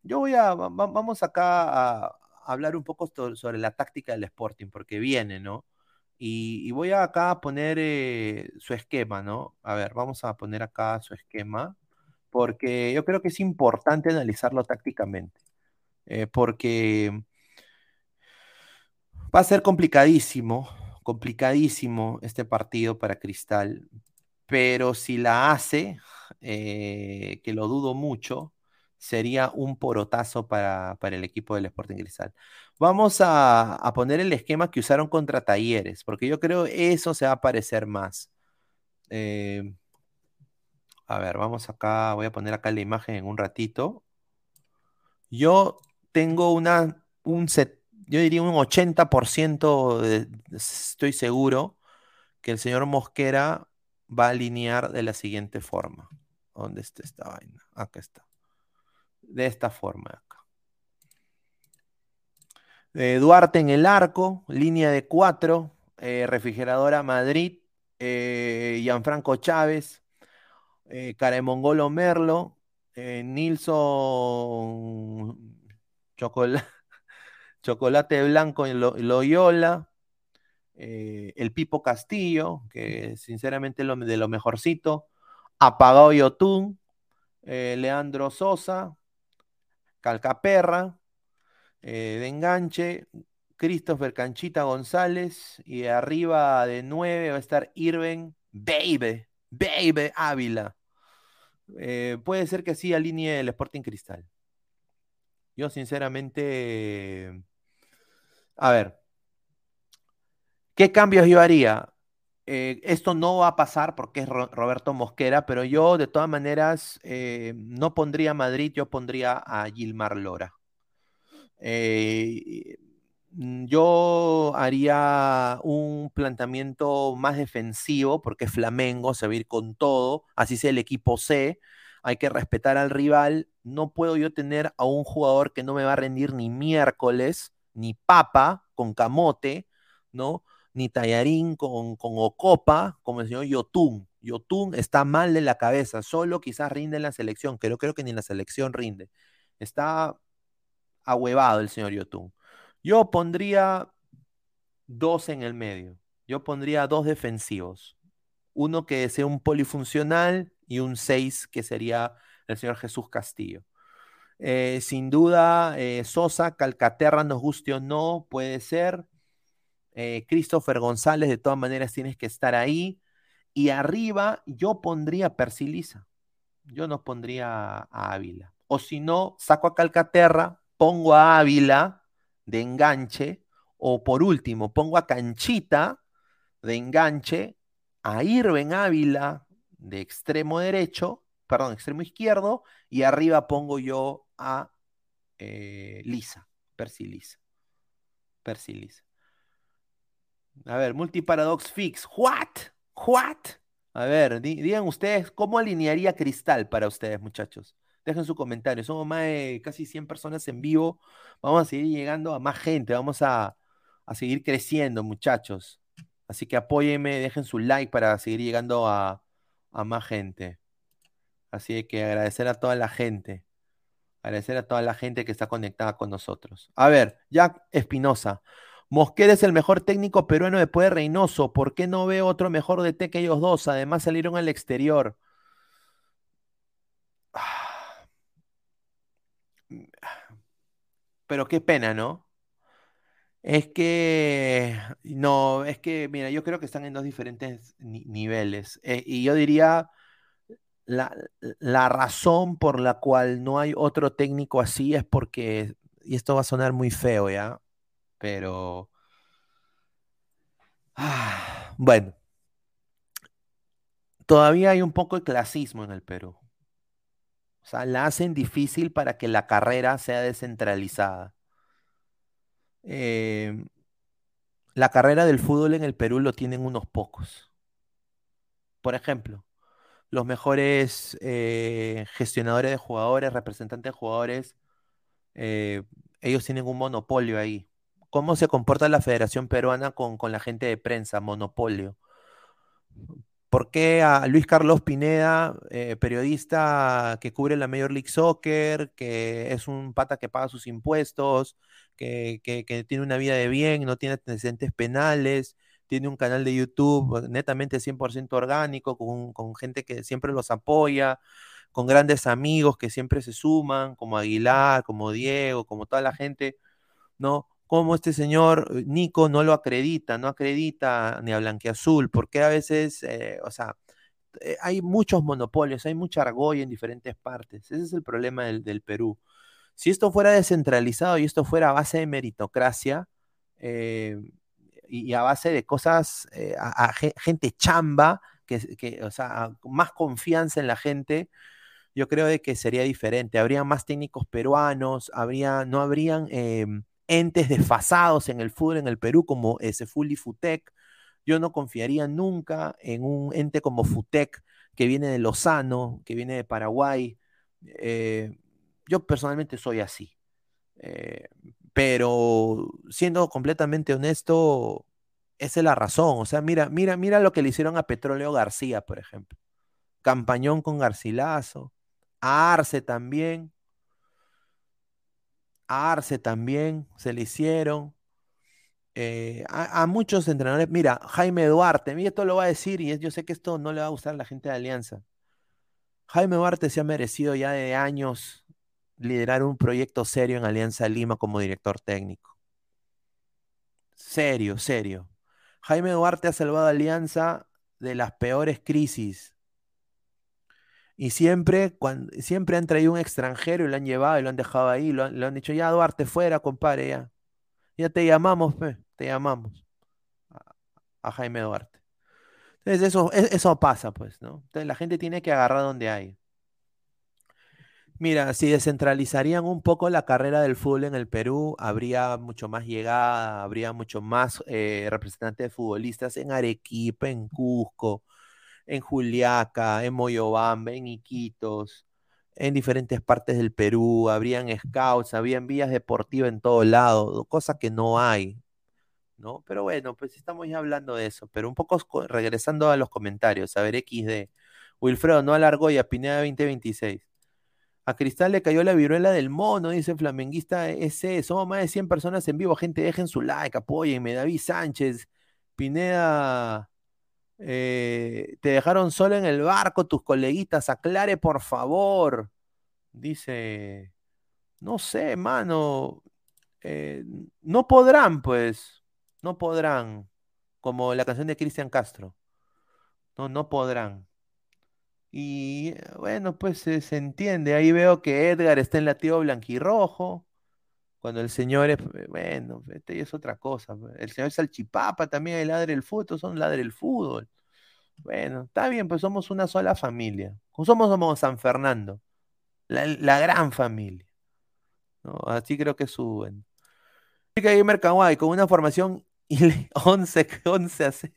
yo voy a, va- va- vamos acá a hablar un poco sobre la táctica del Sporting, porque viene, ¿no? Y, y voy acá a poner eh, su esquema, ¿no? A ver, vamos a poner acá su esquema, porque yo creo que es importante analizarlo tácticamente, eh, porque va a ser complicadísimo, complicadísimo este partido para Cristal, pero si la hace, eh, que lo dudo mucho, sería un porotazo para, para el equipo del Sporting Cristal. Vamos a, poner el esquema que usaron contra Talleres, porque yo creo eso se va a parecer más. Eh, a ver, vamos acá, voy a poner acá la imagen en un ratito. Yo tengo una, un yo diría un 80% de- estoy seguro que el señor Mosquera va a alinear de la siguiente forma. ¿Dónde está esta vaina? Acá está. De esta forma acá. Eh, Duarte en el arco, línea de cuatro, eh, refrigeradora Madrid, eh, Gianfranco Chávez, eh, Caremongolo Merlo, eh, Nilson Chocola- Chocolate Blanco en Lo- Loyola, eh, el Pipo Castillo, que sinceramente es lo, de lo mejorcito, Apagado Yotun, eh, Leandro Sosa, Calcaperra, eh, de enganche, Christopher Canchita González, y arriba de nueve va a estar Irving Baby, Baby Ávila. puede ser que sí alinee el Sporting Cristal. Yo sinceramente, a ver, ¿qué cambios yo haría? Eh, esto no va a pasar porque es Roberto Mosquera, pero yo de todas maneras eh, no pondría a Madrid, yo pondría a Gilmar Lora. Eh, yo haría un planteamiento más defensivo porque Flamengo se va a ir con todo, así sea el equipo C, hay que respetar al rival, no puedo yo tener a un jugador que no me va a rendir ni miércoles, ni papa con camote, ¿no? ni Tallarín con, con Ocopa, como el señor Yotun. Yotun está mal de la cabeza, solo quizás rinde en la selección, pero creo que ni en la selección rinde. Está ahuevado el señor Yotun. Yo pondría dos en el medio. Yo pondría dos defensivos. Uno que sea un polifuncional y un seis que sería el señor Jesús Castillo. Eh, sin duda, eh, Sosa, Calcaterra, nos guste o no, puede ser. Eh, Christopher González, de todas maneras tienes que estar ahí. Y arriba yo pondría Persilisa. Yo no pondría a Ávila. O si no, saco a Calcaterra, pongo a Ávila de enganche. O por último, pongo a Canchita de enganche, a Irven Ávila de extremo derecho, perdón, extremo izquierdo, y arriba pongo yo a eh, Lisa, Persilisa. Persilisa. A ver, multiparadox fix. ¿What? ¿What? A ver, digan ustedes, ¿cómo alinearía Cristal para ustedes, muchachos? Dejen su comentario. Somos más de casi 100 personas en vivo. Vamos a seguir llegando a más gente. Vamos a, seguir creciendo, muchachos. Así que apóyenme, dejen su like para seguir llegando a, a más gente. Así que agradecer a toda la gente. Agradecer a toda la gente que está conectada con nosotros. A ver, Jack Espinosa. Mosquera es el mejor técnico peruano después de Reynoso. ¿Por qué no veo otro mejor DT que ellos dos? Además salieron al exterior. Pero qué pena, ¿no? Es que, no, es que, mira, yo creo que están en dos diferentes niveles. Eh, y yo diría, la, la, razón por la cual no hay otro técnico así es porque, y esto va a sonar muy feo, ¿ya? pero... Bueno, todavía hay un poco de clasismo en el Perú. O sea, la hacen difícil para que la carrera sea descentralizada. Em, la carrera del fútbol en el Perú lo tienen unos pocos. Por ejemplo, los mejores eh, gestionadores de jugadores, representantes de jugadores, eh, ellos tienen un monopolio ahí cómo se comporta la Federación Peruana con, la gente de prensa, monopolio. ¿Por qué a Luis Carlos Pineda, eh, periodista que cubre la Major League Soccer, que es un pata que paga sus impuestos, que, tiene una vida de bien, no tiene antecedentes penales, tiene un canal de YouTube netamente 100% orgánico, con, con gente que siempre los apoya, con grandes amigos que siempre se suman, como Aguilar, como Diego, como toda la gente, ¿no? Cómo este señor eh, Nico no lo acredita, no acredita ni a Blanqueazul, porque a veces, eh, o sea, eh, hay muchos monopolios, hay mucha argolla en diferentes partes. Ese es el problema del, Perú. Si esto fuera descentralizado y esto fuera a base de meritocracia y, a base de cosas, a, gente chamba, que, o sea, más confianza en la gente, yo creo de que sería diferente. Habría más técnicos peruanos, habría, no habrían em, entes desfasados en el fútbol en el Perú como ese Fully Futec. Yo no confiaría nunca en un ente como Futec que viene de Lozano, que viene de Paraguay. Eh, yo personalmente soy así. Eh, pero siendo completamente honesto, esa es la razón. O sea, mira, mira, mira lo que le hicieron a Petróleo García, por ejemplo. Campañón con Garcilaso, a Arce también. Arce también se le hicieron. Eh, a, muchos entrenadores, mira, Jaime Duarte, mí esto lo va a decir y yo sé que esto no le va a gustar a la gente de Alianza. Jaime Duarte se ha merecido ya de años liderar un proyecto serio en Alianza Lima como director técnico. Serio, serio. Jaime Duarte ha salvado a Alianza de las peores crisis Y siempre, cuando, siempre han traído un extranjero y lo han llevado y lo han dejado ahí, lo han, dicho, ya Duarte, fuera, compadre, ya. Ya te llamamos, te llamamos. A, a Jaime Duarte. Entonces eso, e- eso pasa, pues, ¿no? Entonces la gente tiene que agarrar donde hay. Mira, si descentralizarían un poco la carrera del fútbol en el Perú, habría mucho más llegada, habría mucho más eh, representantes de futbolistas en Arequipa, en Cusco, en Juliaca, en Moyobamba, en Iquitos, en diferentes partes del Perú, habrían scouts, habrían vías deportivas en todo lado, cosa que no hay, ¿no? Pero bueno, pues estamos ya hablando de eso, pero un poco co- regresando a los comentarios, a ver, XD. Wilfredo no alargó y a Pineda 2026. A Cristal le cayó la viruela del mono, dice Flamenguista ese. Somos más de 100 personas en vivo. Gente, dejen su like, apóyenme. David Sánchez, Pineda, eh, te dejaron solo en el barco tus coleguitas. Aclare, por favor. Dice, no sé, mano. eh, no podrán, pues. No podrán. Como la canción de Cristian Castro. No, no podrán. Y eh, bueno, pues se, entiende. Ahí veo que Edgar está en latido blanquirrojo. Cuando el señor es, eh, bueno, este es otra cosa. pues. El señor Salchipapa también, el ladre del fútbol, son ladre del fútbol. Bueno, está bien, pues somos una sola familia. Somos, somos San Fernando, la, gran familia. Así creo que suben. Chica Gamer Kawaii, con una formación ile- 11, 11 a 0.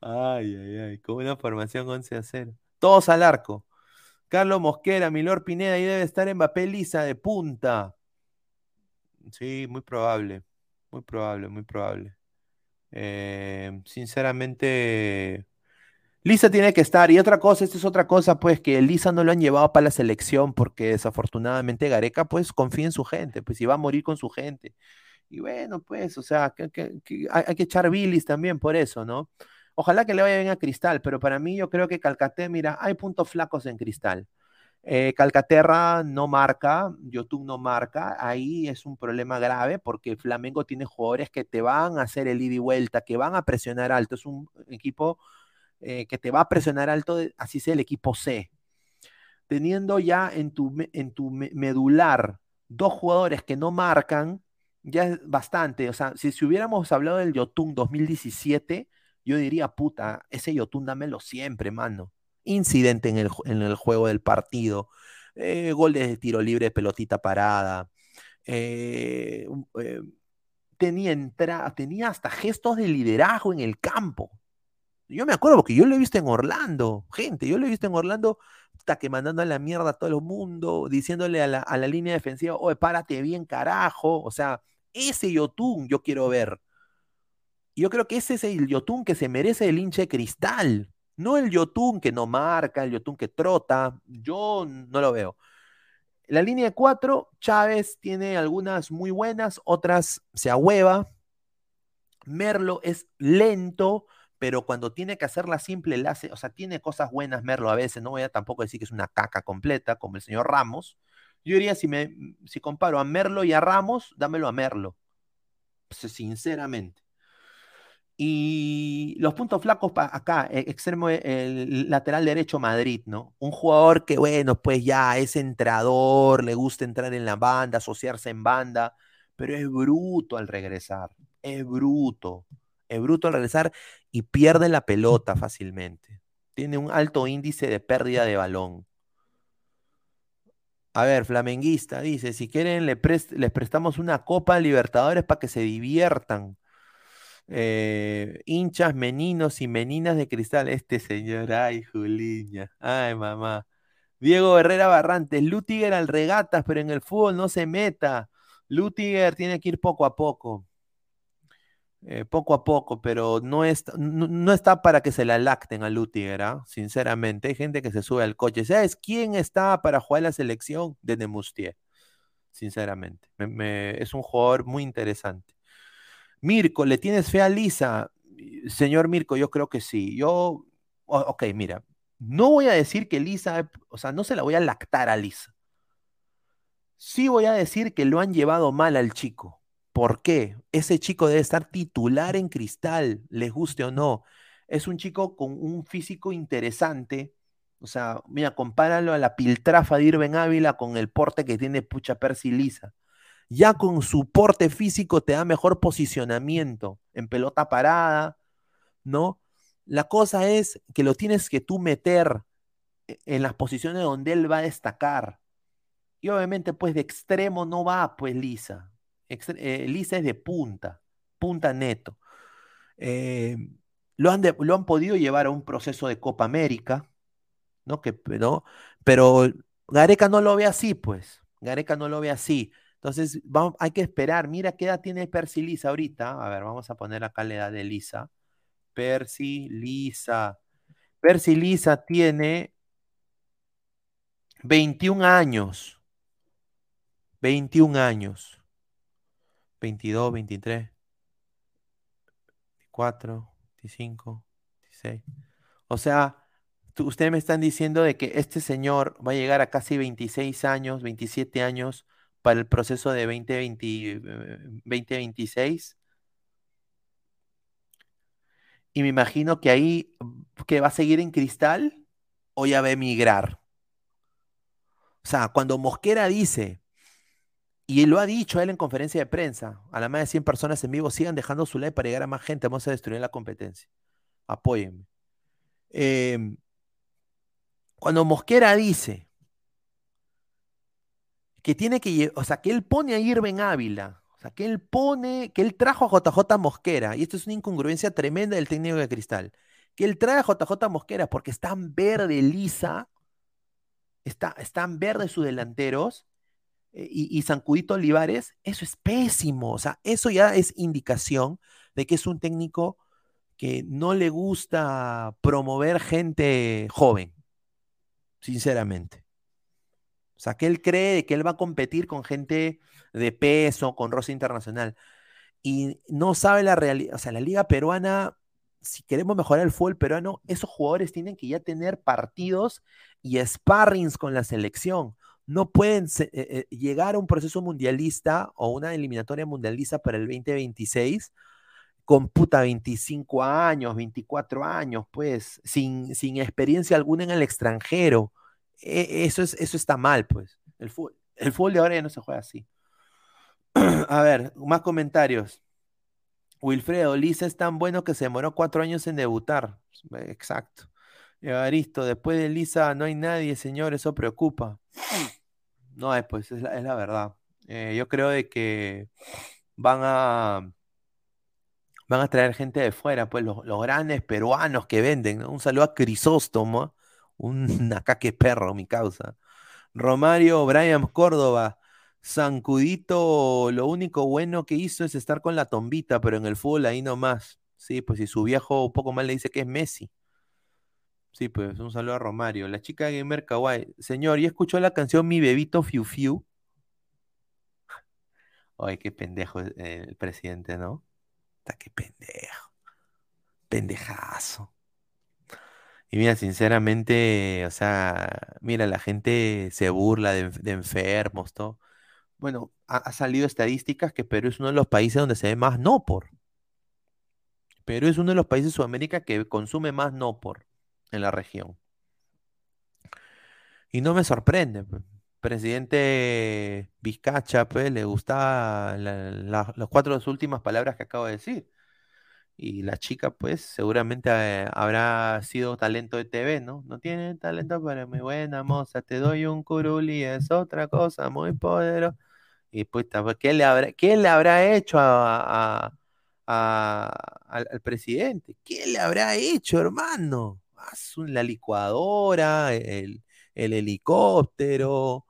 Ay, ay, ay, con una formación 11 a 0. Todos al arco. Carlos Mosquera, Milor Pineda, ahí debe estar Mbappé Lisa de punta. Sí, muy probable. Muy probable, muy probable. Eh, sinceramente, Lisa tiene que estar. Y otra cosa, esta es otra cosa, pues, que Lisa no lo han llevado para la selección porque desafortunadamente Gareca, pues, confía en su gente, pues, y va a morir con su gente. Y bueno, pues, o sea, que, hay, hay que echar bilis también por eso, ¿no? Ojalá que le vaya bien a Cristal, pero para mí yo creo que Calcaté, mira, hay puntos flacos en Cristal. Eh, Calcaterra no marca, Yotun no marca, ahí es un problema grave porque Flamengo tiene jugadores que te van a hacer el ida y vuelta, que van a presionar alto, es un equipo eh, que te va a presionar alto, así sea el equipo C. Teniendo ya en tu, en tu me- medular dos jugadores que no marcan, ya es bastante. O sea, si, si hubiéramos hablado del Yotun 2017, yo diría, puta, ese Yotun dámelo siempre, mano. Incidente en el, en el juego del partido, eh, gol de tiro libre, pelotita parada, eh, eh, tenía, tenía hasta gestos de liderazgo en el campo. Yo me acuerdo porque yo lo he visto en Orlando, gente, yo lo he visto en Orlando, hasta que mandando a la mierda a todo el mundo, diciéndole a la, a la línea defensiva, oye, párate bien, carajo. O sea, ese Yotun yo quiero ver. Yo creo que ese es el Yotun que se merece el hincha de cristal. No el Yotun que no marca, el Yotun que trota. Yo no lo veo. La línea de cuatro, Chávez tiene algunas muy buenas, otras se ahueva. Merlo es lento, pero cuando tiene que hacerla simple, la hace, o sea, tiene cosas buenas Merlo a veces, no voy a tampoco decir que es una caca completa, como el señor Ramos. Yo diría, si, me, si comparo a Merlo y a Ramos, dámelo a Merlo, Pues, sinceramente. Y los puntos flacos pa- acá, eh, extremo, eh, el lateral derecho Madrid, ¿no? Un jugador que, bueno, pues ya es entrador, le gusta entrar en la banda, asociarse en banda, pero es bruto al regresar, es bruto, es bruto al regresar y pierde la pelota fácilmente. Tiene un alto índice de pérdida de balón. A ver, Flamenguista dice, si quieren les prestamos una Copa Libertadores para que se diviertan. Eh, hinchas, meninos y meninas de cristal. Este señor, ay, Juliña, ay, mamá. Diego Herrera Barrantes, Lutiger al regatas, pero en el fútbol no se meta. Lutiger tiene que ir poco a poco. Eh, poco a poco, pero no, no, no está para que se la lacten a Lutiger, ¿ah? Sinceramente. Hay gente que se sube al coche. ¿Sabes quién está para jugar la selección? De Nemustier, sinceramente. Me- me- es un jugador muy interesante. Mirko, ¿le tienes fe a Lisa? Señor Mirko, yo creo que sí. Yo, ok, mira, no voy a decir que Lisa, o sea, no se la voy a lactar a Lisa. Sí voy a decir que lo han llevado mal al chico. ¿Por qué? Ese chico debe estar titular en cristal, les guste o no. Es un chico con un físico interesante, O sea, mira, compáralo a la piltrafa de Irben Ávila con el porte que tiene Pucha Percy Lisa. Ya con su porte físico te da mejor posicionamiento en pelota parada, ¿no? La cosa es que lo tienes que tú meter e, en las posiciones donde él va a destacar. Y obviamente, pues de extremo no va, pues Lisa. Eh, Lisa es de punta, punta neto. Eh, lo, han lo han podido llevar a un proceso de Copa América, ¿no? Que, pero, pero Gareca no lo ve así, pues. Gareca no lo ve así. Entonces, vamos, hay que esperar. Mira qué edad tiene Percy Lisa ahorita. A ver, vamos a poner acá la edad de Lisa. Percy Lisa. Percy Lisa tiene 21 años. 21 años. 22, 23, 24, 25, 26. O sea, ustedes me están diciendo de que este señor va a llegar a casi 26 años, 27 años para el proceso de 2020, 2026. Y me imagino que ahí, que va a seguir en cristal o ya va a emigrar. O sea, cuando Mosquera dice, y lo ha dicho él en conferencia de prensa, a la más de 100 personas en vivo, sigan dejando su like para llegar a más gente, vamos a destruir la competencia. Apóyenme. Em, cuando Mosquera dice que tiene que, o sea, que él pone a Irving Ávila, o sea, que él pone, que él trajo a JJ Mosquera, y esto es una incongruencia tremenda del técnico de Cristal, que él trae a JJ Mosquera porque están verde lisa, está, están verdes sus delanteros, eh, y, y Sancudito Olivares, eso es pésimo, o sea, eso ya es indicación de que es un técnico que no le gusta promover gente joven sinceramente. O sea, que él cree que él va a competir con gente de peso, con rosa internacional. Y no sabe la realidad. O sea, la liga peruana, si queremos mejorar el fútbol peruano, esos jugadores tienen que ya tener partidos y sparrings con la selección. No pueden eh, eh, llegar a un proceso mundialista o una eliminatoria mundialista para el 2026 con puta 25 años, 24 años, pues, sin, sin experiencia alguna en el extranjero. E, eso, es, eso está mal, pues. El fútbol, el fútbol de ahora ya no se juega así. A ver, más comentarios. Wilfredo, Lisa es tan bueno que se demoró cuatro años en debutar. Exacto. Evaristo, después de Lisa no hay nadie, señor, eso preocupa. No es, pues, es la, verdad. Eh, yo creo de que van a van a traer gente de fuera, pues los, grandes peruanos que venden. Un saludo a Crisóstomo, un acaque perro, mi causa. Romario, Brian Córdoba, Sancudito, lo único bueno que hizo es estar con la tombita, pero en el fútbol ahí nomás. Sí, pues si su viejo un poco mal le dice que es Messi. Sí, pues un saludo a Romario. La chica gamer kawaii. Señor, ¿y escuchó la canción Mi Bebito Fiu Fiu? Ay, qué pendejo el presidente, ¿no? qué pendejo. Pendejazo. Y mira, sinceramente, o sea, mira, la gente se burla de, enfermos, todo. Bueno, ha, salido estadísticas que Perú es uno de los países donde se ve más no por. Perú es uno de los países de Sudamérica que consume más no por en la región. Y no me sorprende. Pues. Presidente Vizcacha, pues, le gustaba las cuatro últimas palabras que acabo de decir. Y la chica, pues, seguramente eh, habrá sido talento de TV, ¿no? No tiene talento, pero muy buena moza. Te doy un curuli, es otra cosa muy poderosa. Y pues, ¿qué le habrá, qué le habrá hecho a, al, presidente? ¿Qué le habrá hecho, hermano? La licuadora, el, el helicóptero,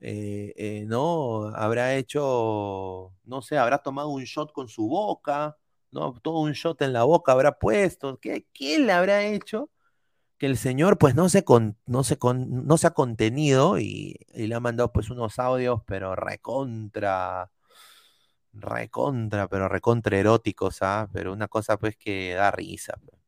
eh, eh, ¿no? Habrá hecho, no sé, habrá tomado un shot con su boca, ¿no? Todo un shot en la boca habrá puesto. ¿Qué, le habrá hecho? Que el señor, pues, no se, no se, no se ha contenido y, le ha mandado, pues, unos audios, pero recontra, recontra, pero recontra eróticos, ¿ah? Pero una cosa, pues, que da risa. Pues.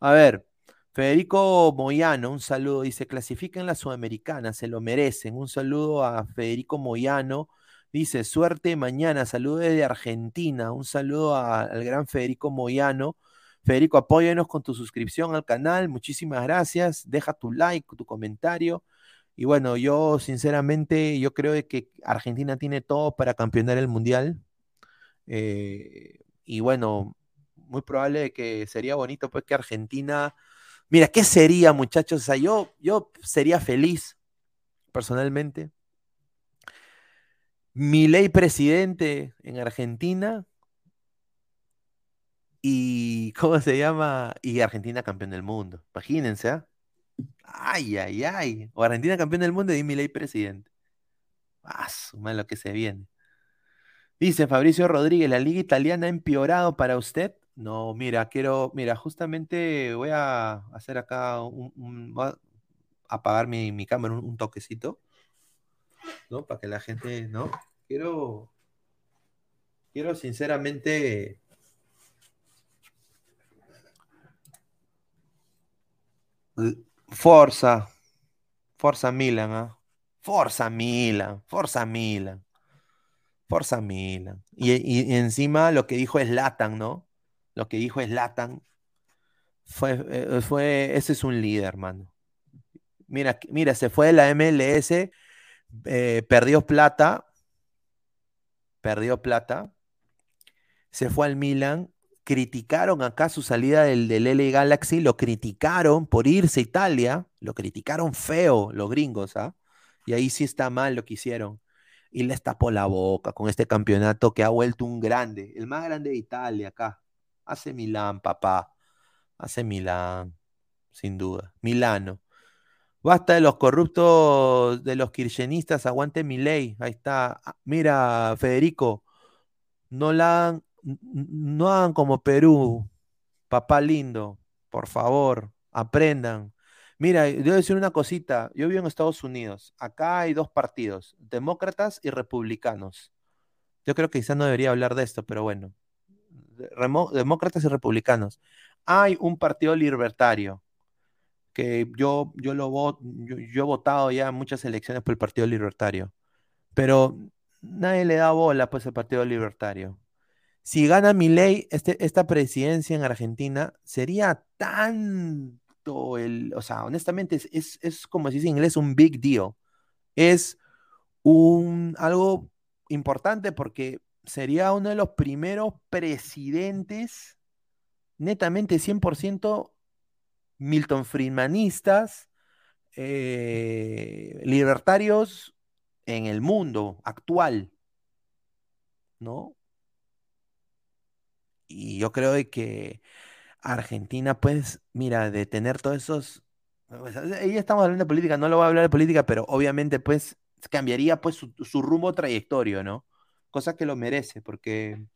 A ver, Federico Moyano, un saludo, dice, clasifican la Sudamericana, se lo merecen. Un saludo a Federico Moyano, dice, suerte mañana, saludo desde Argentina, un saludo al gran Federico Moyano. Federico, apóyanos con tu suscripción al canal. Muchísimas gracias. Deja tu like, tu comentario. Y bueno, yo sinceramente, yo creo que Argentina tiene todo para campeonar el Mundial. Eh, y bueno, muy probable que sería bonito pues que Argentina... Mira, ¿qué sería, muchachos? O sea, yo, yo sería feliz, personalmente. Mi ley presidente en Argentina y, ¿cómo se llama? Y Argentina campeón del mundo. Imagínense, ¿ah? Ay, ay, ay. O Argentina campeón del mundo y mi ley presidente. Ah, lo que se viene. Dice Fabricio Rodríguez, ¿la liga italiana ha empeorado para usted? No, mira, quiero, mira, justamente voy a hacer acá un, voy a apagar mi, cámara un, toquecito, ¿no? Para que la gente, ¿no? Quiero, quiero sinceramente Forza, Forza Milan, ¿ah? Forza Milan, Forza Milan. Forza Milan. Y, encima lo que dijo es Latan, ¿no? Lo que dijo es Latan. Fue, eh, fue, ese es un líder, hermano. Mira, mira, se fue de la MLS, eh, perdió plata, perdió plata, se fue al Milan, criticaron acá su salida del, del LA Galaxy, lo criticaron por irse a Italia, lo criticaron feo los gringos, ¿ah? Y ahí sí está mal lo que hicieron y les tapó la boca con este campeonato que ha vuelto un grande, el más grande de Italia acá. Hace Milán, papá. Hace Milán, sin duda. Milano. Basta de los corruptos, de los kirchneristas, aguante mi ley. Ahí está. Ah, mira, Federico, no hagan, no hagan como Perú, papá lindo, por favor, aprendan. Mira, debo decir una cosita. Yo vivo en Estados Unidos. Acá hay dos partidos, demócratas y republicanos. Yo creo que quizás no debería hablar de esto, pero bueno. demócratas y republicanos. Hay un partido libertario yo, yo lo yo, he votado ya muchas elecciones por el Partido Libertario, pero nadie le da bola pues al Partido Libertario. Si gana mi ley, este, esta presidencia en Argentina, sería tan el, o sea, honestamente es, es, como se dice en inglés, un big deal. Es un, algo importante porque sería uno de los primeros presidentes netamente 100% Milton Friedmanistas, eh, libertarios en el mundo actual, ¿no? Y yo creo que Argentina, pues, mira, de tener todos esos. Pues, ahí estamos hablando de política, no lo voy a hablar de política, pero obviamente, pues, cambiaría pues su, rumbo trayectorio, ¿no? Cosa que lo merece, porque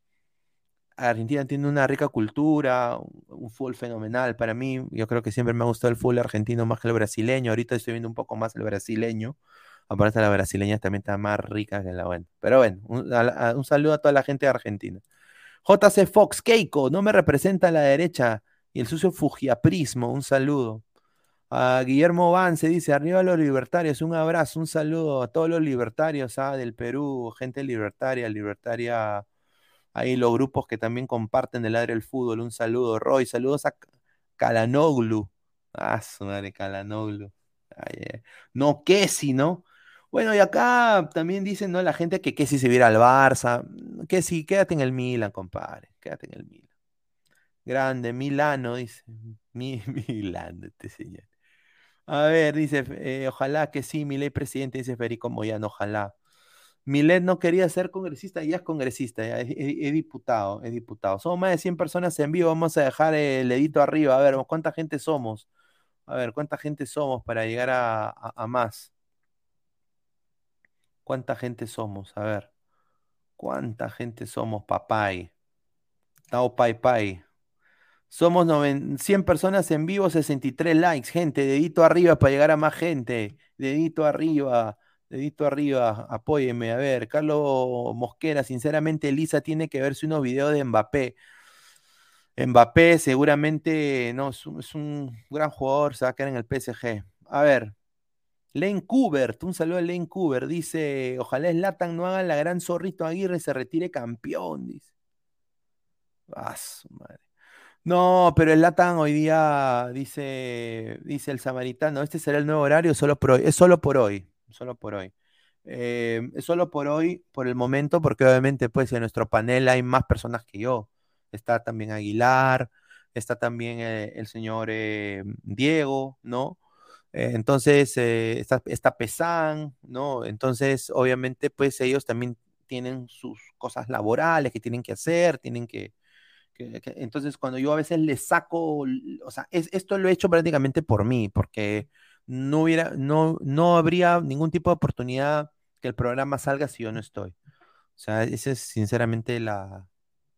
Argentina tiene una rica cultura, un, fútbol fenomenal. Para mí, yo creo que siempre me ha gustado el fútbol argentino más que el brasileño. Ahorita estoy viendo un poco más el brasileño. Aparte, la brasileña también está más rica que la buena. Pero bueno, un, saludo a toda la gente de Argentina. JC Fox, Keiko, no me representa a la derecha. Y el sucio Fugiaprismo, un saludo. A Guillermo Vance dice, arriba los libertarios, un abrazo, un saludo a todos los libertarios ah, del Perú, gente libertaria, libertaria, ahí los grupos que también comparten el área del fútbol, un saludo. Roy, saludos a Calanoglu. Ah, su madre, Calanoglu. Eh. No, que si, ¿no? Bueno, y acá también dicen, ¿no? La gente que, que si se viera al Barça, que si, quédate en el Milan, compadre, quédate en el Milan. Grande, Milano, dice. Mi, Milán, este señor. A ver, dice, eh, ojalá que sí, ley presidente, dice Federico Moyano, ojalá. Milet no quería ser congresista, ya es congresista, ya es, diputado, es diputado. Somos más de 100 personas en vivo, vamos a dejar el dedito arriba, a ver, ¿cuánta gente somos? A ver, ¿cuánta gente somos para llegar a más? ¿Cuánta gente somos? A ver. ¿Cuánta gente somos, papay? Tao Pai Pai. Somos 100 personas en vivo, 63 likes. Gente, dedito arriba para llegar a más gente. Dedito arriba, dedito arriba. Apóyeme. A ver, Carlos Mosquera, sinceramente, Elisa tiene que verse unos videos de Mbappé. Mbappé seguramente no, es un, es un gran jugador, se va a quedar en el PSG. A ver, Lane Kubert, un saludo a Lane Kubert, dice, ojalá Slatan no haga la gran zorrito Aguirre y se retire campeón, dice. Ah, su madre. No, pero el Latan hoy día dice, dice el samaritano, este será el nuevo horario solo por hoy. Es solo por hoy, solo por hoy. Eh, solo por hoy, por el momento, porque obviamente pues en nuestro panel hay más personas que yo. Está también Aguilar, está también eh, el señor eh, Diego, ¿no? entonces está, está Pesán, ¿no? Entonces obviamente pues ellos también tienen sus cosas laborales que tienen que hacer, tienen que, entonces, cuando yo a veces le saco, o sea, esto lo he hecho prácticamente por mí, porque no hubiera, no, no habría ningún tipo de oportunidad que el programa salga si yo no estoy. O sea, esa es sinceramente la,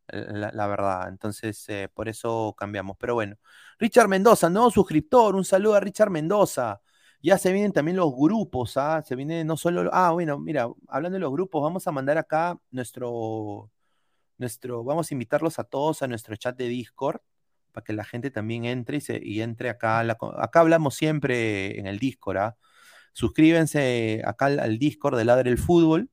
la, verdad. Entonces, eh, por eso cambiamos. Pero bueno, Richard Mendoza, nuevo suscriptor, un saludo a Richard Mendoza. Ya se vienen también los grupos, ¿ah? Se viene no solo. Ah, bueno, mira, hablando de los grupos, vamos a mandar acá nuestro, nuestro, vamos a invitarlos a todos a nuestro chat de Discord para que la gente también entre y, se, y entre acá. acá hablamos siempre en el Discord. ¿ah? Suscríbanse acá al, Discord de Ladre el Fútbol.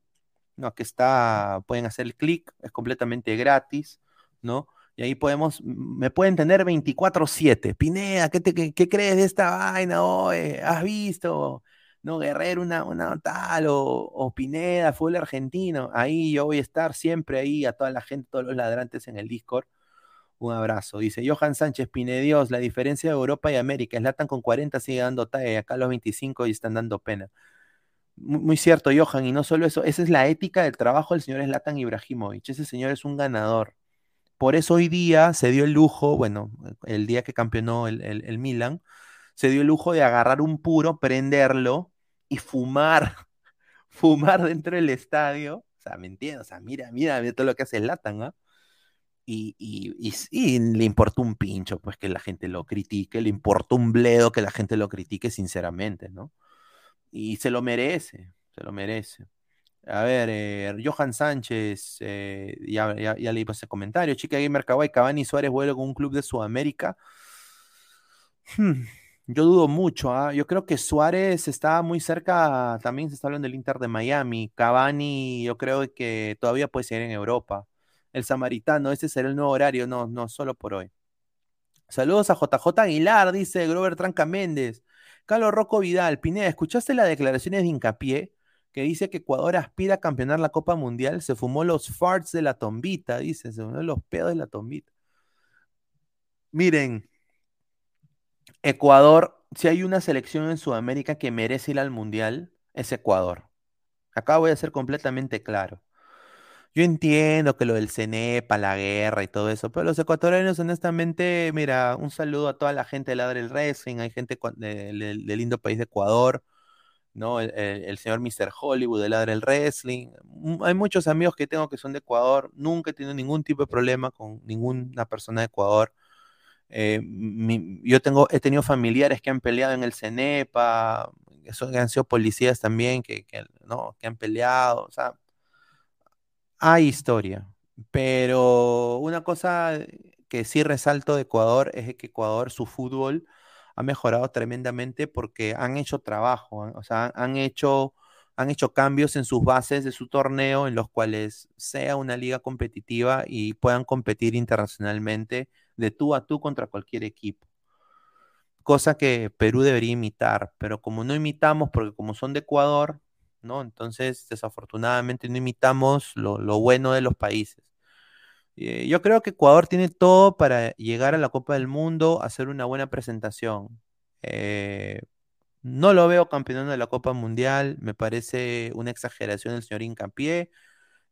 ¿no? Aquí está, pueden hacer el clic, es completamente gratis, ¿no? Y ahí podemos, me pueden tener 24-7. Pineda, ¿qué, ¿qué, crees de esta vaina? hoy? ¿Has visto? no, Guerrero, una, una tal, o, Pineda, fútbol argentino. Ahí yo voy a estar siempre ahí, a toda la gente, todos los ladrantes en el Discord. Un abrazo. Dice Johan Sánchez Pinedios, la diferencia de Europa y América. Latan con 40 sigue dando talla, acá los 25 y están dando pena. Muy, cierto, Johan, y no solo eso, esa es la ética del trabajo del señor Zlatan Ibrahimovic. Ese señor es un ganador. Por eso hoy día se dio el lujo, bueno, el día que campeonó el, el Milan, se dio el lujo de agarrar un puro, prenderlo y fumar, fumar dentro del estadio. O sea, ¿me entiendes? O sea, mira, mira, mira todo lo que hace Latan, ¿ah? Y, y, le importó un pincho, pues que la gente lo critique, le importó un bledo que la gente lo critique sinceramente, ¿no? Y se lo merece, se lo merece. A ver, eh, Johan Sánchez, eh, ya, ya, ya, leí ese comentario. Chica Gamer Kawaii, Cavani Suárez vuelve con un club de Sudamérica. Hmm. Yo dudo mucho, ¿ah? Yo creo que Suárez está muy cerca, también se está hablando del Inter de Miami. Cavani, yo creo que todavía puede seguir en Europa. El Samaritano, ese será el nuevo horario, no, no, solo por hoy. Saludos a JJ Aguilar, dice Grover Tranca Méndez. Carlos Rocco Vidal, Pineda, ¿escuchaste las declaraciones de hincapié? Que dice que Ecuador aspira a campeonar la Copa Mundial. Se fumó los farts de la tombita, dice, se fumó los pedos de la tombita. Miren, Ecuador, si hay una selección en Sudamérica que merece ir al Mundial, es Ecuador. Acá voy a ser completamente claro. Yo entiendo que lo del CENEPA, la guerra y todo eso, pero los ecuatorianos, honestamente, mira, un saludo a toda la gente de Ladre el Wrestling, hay gente del lindo país de Ecuador, ¿no? El, señor Mr. Hollywood de Ladre el Wrestling. Mm, hay muchos amigos que tengo que son de Ecuador, nunca he tenido ningún tipo de problema con ninguna persona de Ecuador. Eh, yo tengo, he tenido familiares que han peleado en el CENEPA, que han sido policías también que, ¿no? que han peleado, o sea, hay historia. Pero una cosa que sí resalto de Ecuador es que Ecuador, su fútbol ha mejorado tremendamente porque han hecho trabajo, o sea, han hecho, han hecho cambios en sus bases de su torneo en los cuales sea una liga competitiva y puedan competir internacionalmente de tú a tú contra cualquier equipo. Cosa que Perú debería imitar, pero como no imitamos, porque como son de Ecuador, ¿no? Entonces, desafortunadamente no imitamos lo, bueno de los países. Eh, yo creo que Ecuador tiene todo para llegar a la Copa del Mundo, hacer una buena presentación. Eh, no lo veo campeón de la Copa Mundial, me parece una exageración el señor Incapié.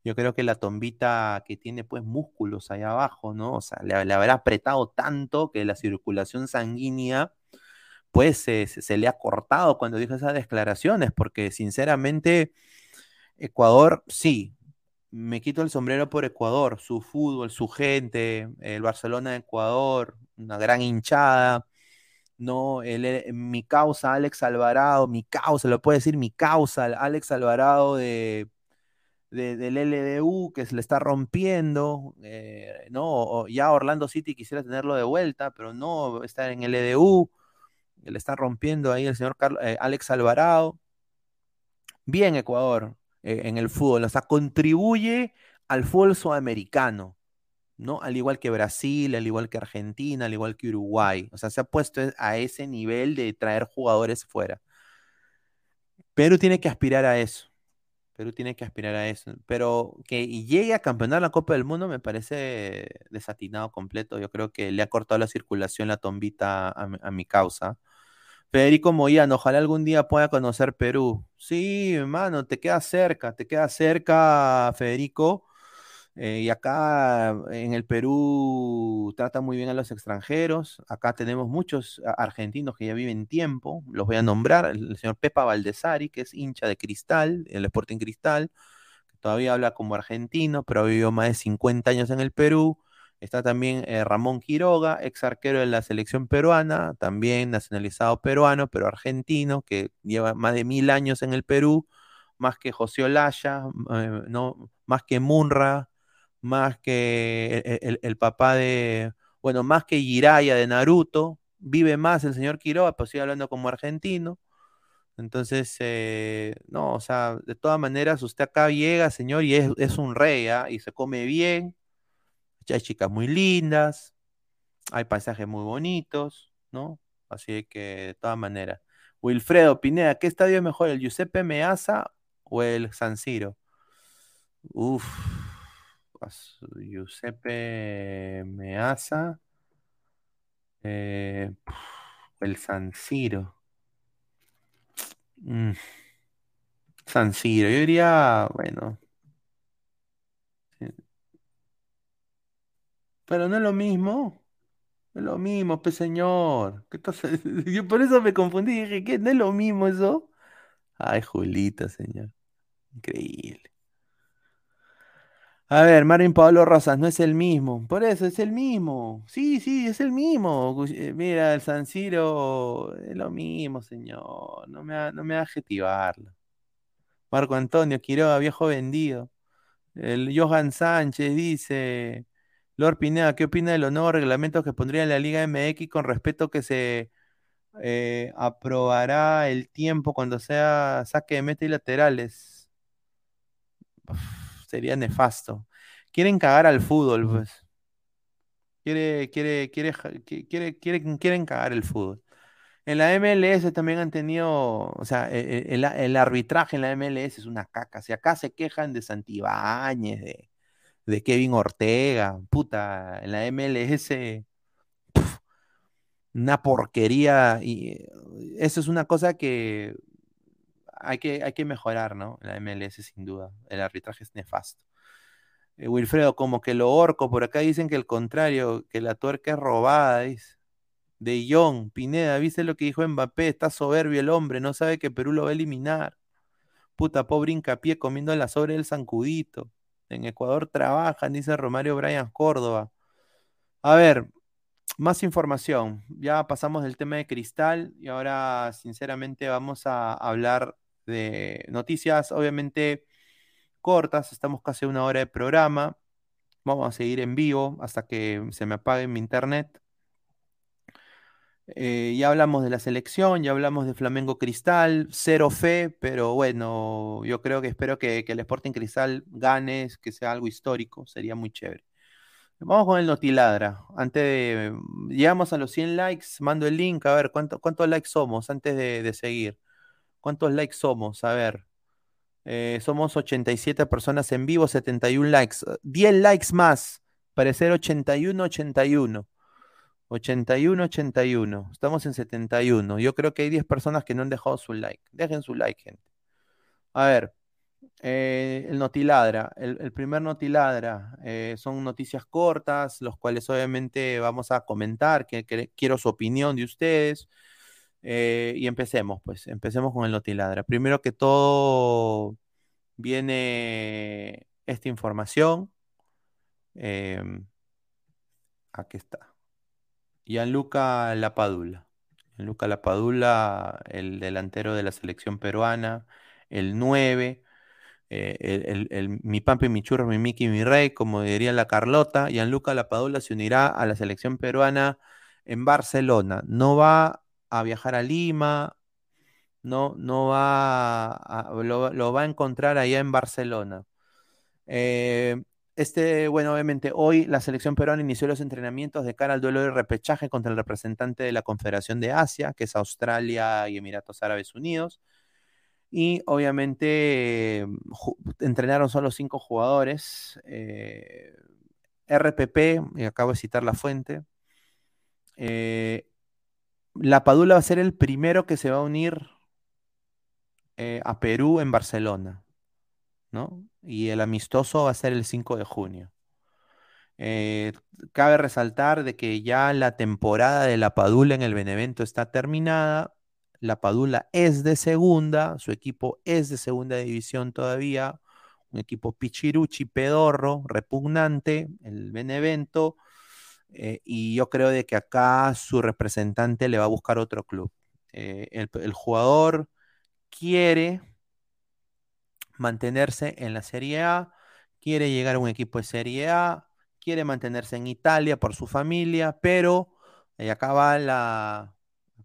Yo creo que la tombita que tiene pues músculos ahí abajo, ¿no? O sea, le, habrá apretado tanto que la circulación sanguínea pues se, le ha cortado cuando dijo esas declaraciones, porque sinceramente Ecuador, sí, me quito el sombrero por Ecuador, su fútbol, su gente, el Barcelona de Ecuador, una gran hinchada, ¿no? El, mi causa, Alex Alvarado, mi causa, lo puede decir mi causa, Alex Alvarado de del LDU que se le está rompiendo, eh, ¿no? ya Orlando City quisiera tenerlo de vuelta, pero no está en LDU, le está rompiendo ahí el señor eh, Alex Alvarado. Bien Ecuador eh, en el fútbol, o sea, contribuye al fútbol sudamericano, ¿no? Al igual que Brasil, al igual que Argentina, al igual que Uruguay. O sea, se ha puesto a ese nivel de traer jugadores fuera. Perú tiene que aspirar a eso. Perú tiene que aspirar a eso. Pero que llegue a campeonar la Copa del Mundo me parece desatinado completo. Yo creo que le ha cortado la circulación la tombita a, mi causa. Federico Moyano, ojalá algún día pueda conocer Perú. Sí, hermano, te queda cerca, te queda cerca, Federico. Eh, y acá en el Perú trata muy bien a los extranjeros. Acá tenemos muchos argentinos que ya viven tiempo. Los voy a nombrar. El, señor Pepa Valdesari, que es hincha de Cristal, el Sporting Cristal, todavía habla como argentino, pero ha vivido más de 50 años en el Perú. Está también eh, Ramón Quiroga, ex arquero de la selección peruana, también nacionalizado peruano, pero argentino, que lleva más de mil años en el Perú, más que José Olaya, eh, no, más que Munra, más que el, papá de, bueno, más que Jiraya de Naruto, vive más el señor Quiroga, pues sigue hablando como argentino. Entonces, eh, no, o sea, de todas maneras, usted acá llega, señor, y es, un rey, ¿ah? y se come bien, hay chicas muy lindas, hay paisajes muy bonitos, ¿no? Así que, de todas maneras. Wilfredo Pineda, ¿qué estadio es mejor, el Giuseppe Meazza o el San Siro? Uf, Giuseppe Meazza, eh, el San Siro. Mm. San Siro, yo diría, bueno. Pero no es lo mismo. No es lo mismo, pues señor. ¿Qué Yo por eso me confundí. Dije, ¿qué? ¿No es lo mismo eso? Ay, Julita, señor. Increíble. A ver, Marvin Pablo Rosas, no es el mismo. Por eso, es el mismo. Sí, sí, es el mismo. Eh, mira, el San Siro es lo mismo, señor. No me, no me adjetivarlo. Marco Antonio Quiroga, viejo vendido. El Johan Sánchez dice, Lord Pineda, ¿qué opina de los nuevos reglamentos que pondría la Liga MX con respecto que se eh, aprobará el tiempo cuando sea saque de meta y laterales? sería nefasto. Quieren cagar al fútbol, pues. Quiere, quiere, quiere, quiere, quieren cagar el fútbol. En la MLS también han tenido, o sea, e, e, el, arbitraje en la MLS es una caca. Si acá se quejan de Santibáñez, de, de Kevin Ortega, puta, en la MLS, una porquería. Y eso es una cosa que hay que, hay que mejorar, ¿no? La MLS sin duda. El arbitraje es nefasto. Eh, Wilfredo, como que lo orco, por acá dicen que el contrario, que la tuerca es robada, dice. De John, Pineda, ¿viste lo que dijo Mbappé? Está soberbio el hombre, no sabe que Perú lo va a eliminar. Puta, pobre hincapié comiendo la sobre del zancudito. En Ecuador trabajan, dice Romario Brian Córdoba. A ver, más información. Ya pasamos del tema de cristal y ahora, sinceramente, vamos a hablar de noticias, obviamente cortas, estamos casi una hora de programa. Vamos a seguir en vivo hasta que se me apague mi internet. Eh, ya hablamos de la selección, ya hablamos de Flamengo Cristal, cero fe, pero bueno, yo creo que espero que, el Sporting Cristal gane, que sea algo histórico, sería muy chévere. Vamos con el Notiladra. Antes de. Llegamos a los 100 likes, mando el link, a ver cuánto, cuántos likes somos antes de seguir. ¿Cuántos likes somos? A ver. Eh, somos 87 personas en vivo, 71 likes. 10 likes más. Parecer 81, 81. 81, 81. Estamos en 71. Yo creo que hay 10 personas que no han dejado su like. Dejen su like, gente. A ver. Eh, el Notiladra. El, primer Notiladra. Eh, son noticias cortas, los cuales obviamente vamos a comentar. quiero su opinión de ustedes. Eh, y empecemos, pues, empecemos con el Notiladra. Primero que todo, viene esta información. Em, aquí está. Gianluca Lapadula. Gianluca Lapadula, el delantero de la selección peruana, el 9, eh, mi pampi, mi churro, mi Miki, mi rey, como diría la Carlota. Gianluca Lapadula se unirá a la selección peruana en Barcelona. No va a viajar a Lima, no, no va a, lo, va a encontrar allá en Barcelona. Eh, este, bueno, obviamente hoy la selección peruana inició los entrenamientos de cara al duelo de repechaje contra el representante de la Confederación de Asia, que es Australia y Emiratos Árabes Unidos. Y obviamente entrenaron solo cinco jugadores. Eh, RPP, y acabo de citar la fuente. Eh, la Padula va a ser el primero que se va a unir eh, a Perú en Barcelona, ¿no? Y el amistoso va a ser el 5 de junio. Eh, cabe resaltar de que ya la temporada de la Padula en el Benevento está terminada. La Padula es de segunda, su equipo es de segunda división todavía, un equipo pichiruchi, pedorro, repugnante, el Benevento, eh, y yo creo de que acá su representante le va a buscar otro club. Eh, el, jugador quiere mantenerse en la Serie A, quiere llegar a un equipo de Serie A, quiere mantenerse en Italia por su familia, pero acá va la,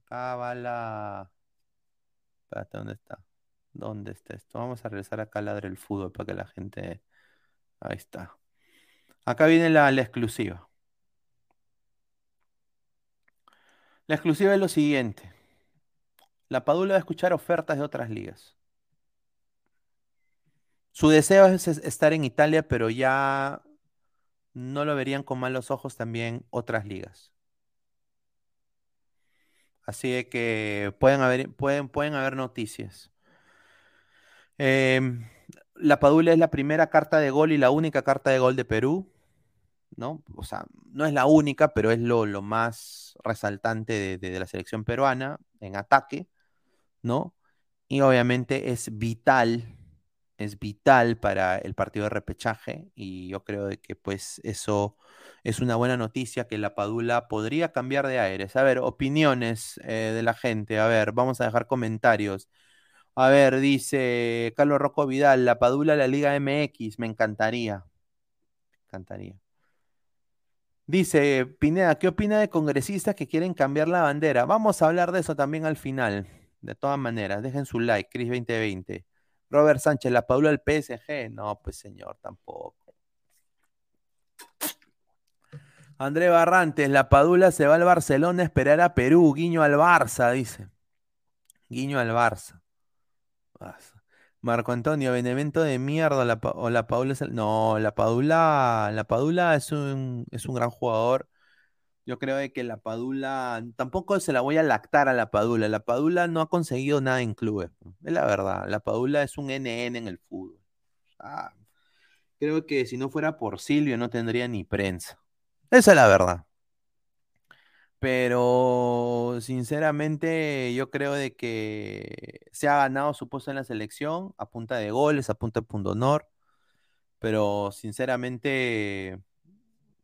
acá va la, ¿dónde está? ¿Dónde está esto? Vamos a regresar acá a ladre el fútbol para que la gente, ahí está. Acá viene la exclusiva. La exclusiva es lo siguiente. La Padula va a escuchar ofertas de otras ligas. Su deseo es estar en Italia, pero ya no lo verían con malos ojos también otras ligas. Así que pueden haber, pueden, pueden haber noticias. Em, la Padula es la primera carta de gol y la única carta de gol de Perú. ¿no? O sea, no es la única, pero es lo, más resaltante de, la selección peruana en ataque, ¿no? Y obviamente es vital, es vital para el partido de repechaje y yo creo de que pues eso es una buena noticia que la Padula podría cambiar de aires. A ver, opiniones eh, de la gente, a ver, vamos a dejar comentarios. A ver, dice Carlos Rocco Vidal, la Padula la Liga MX, me encantaría. Me encantaría. Dice Pineda, ¿qué opina de congresistas que quieren cambiar la bandera? Vamos a hablar de eso también al final. De todas maneras, dejen su like, Cris 2020. Robert Sánchez, la Paula del PSG. No, pues señor, tampoco. André Barrantes, la Padula se va al Barcelona a esperar a Perú. Guiño al Barça, dice. Guiño al Barça. Marco Antonio, Benevento de mierda la, la Padula No, la Padula, la Padula es un, es un gran jugador. Yo creo de que la Padula, tampoco se la voy a lactar a la Padula. La Padula no ha conseguido nada en clubes. Es la verdad. La Padula es un NN en el fútbol. Ah, creo que si no fuera por Silvio no tendría ni prensa. Esa es la verdad. Pero sinceramente yo creo de que se ha ganado su puesto en la selección a punta de goles, a punta de punto honor, pero sinceramente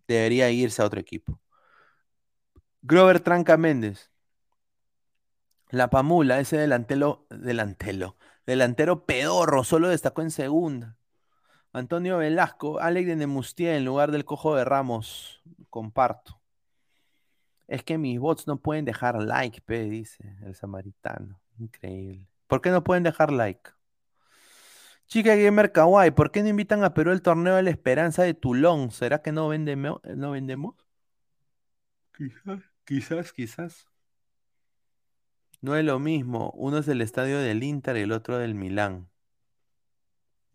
debería irse a otro equipo. Grover Tranca Méndez. La Pamula, ese delantero, delantero, delantero pedorro, solo destacó en segunda. Antonio Velasco, Alex de Nemustier en lugar del cojo de Ramos. Comparto. Es que mis bots no pueden dejar like, pe, dice el samaritano. Increíble. ¿Por qué no pueden dejar like? Chica Gamer Kawaii, ¿por qué no invitan a Perú el torneo de la esperanza de Tulón? ¿Será que no, no vendemos? Quizás, quizás, quizás. No es lo mismo. Uno es el estadio del Inter y el otro del Milán.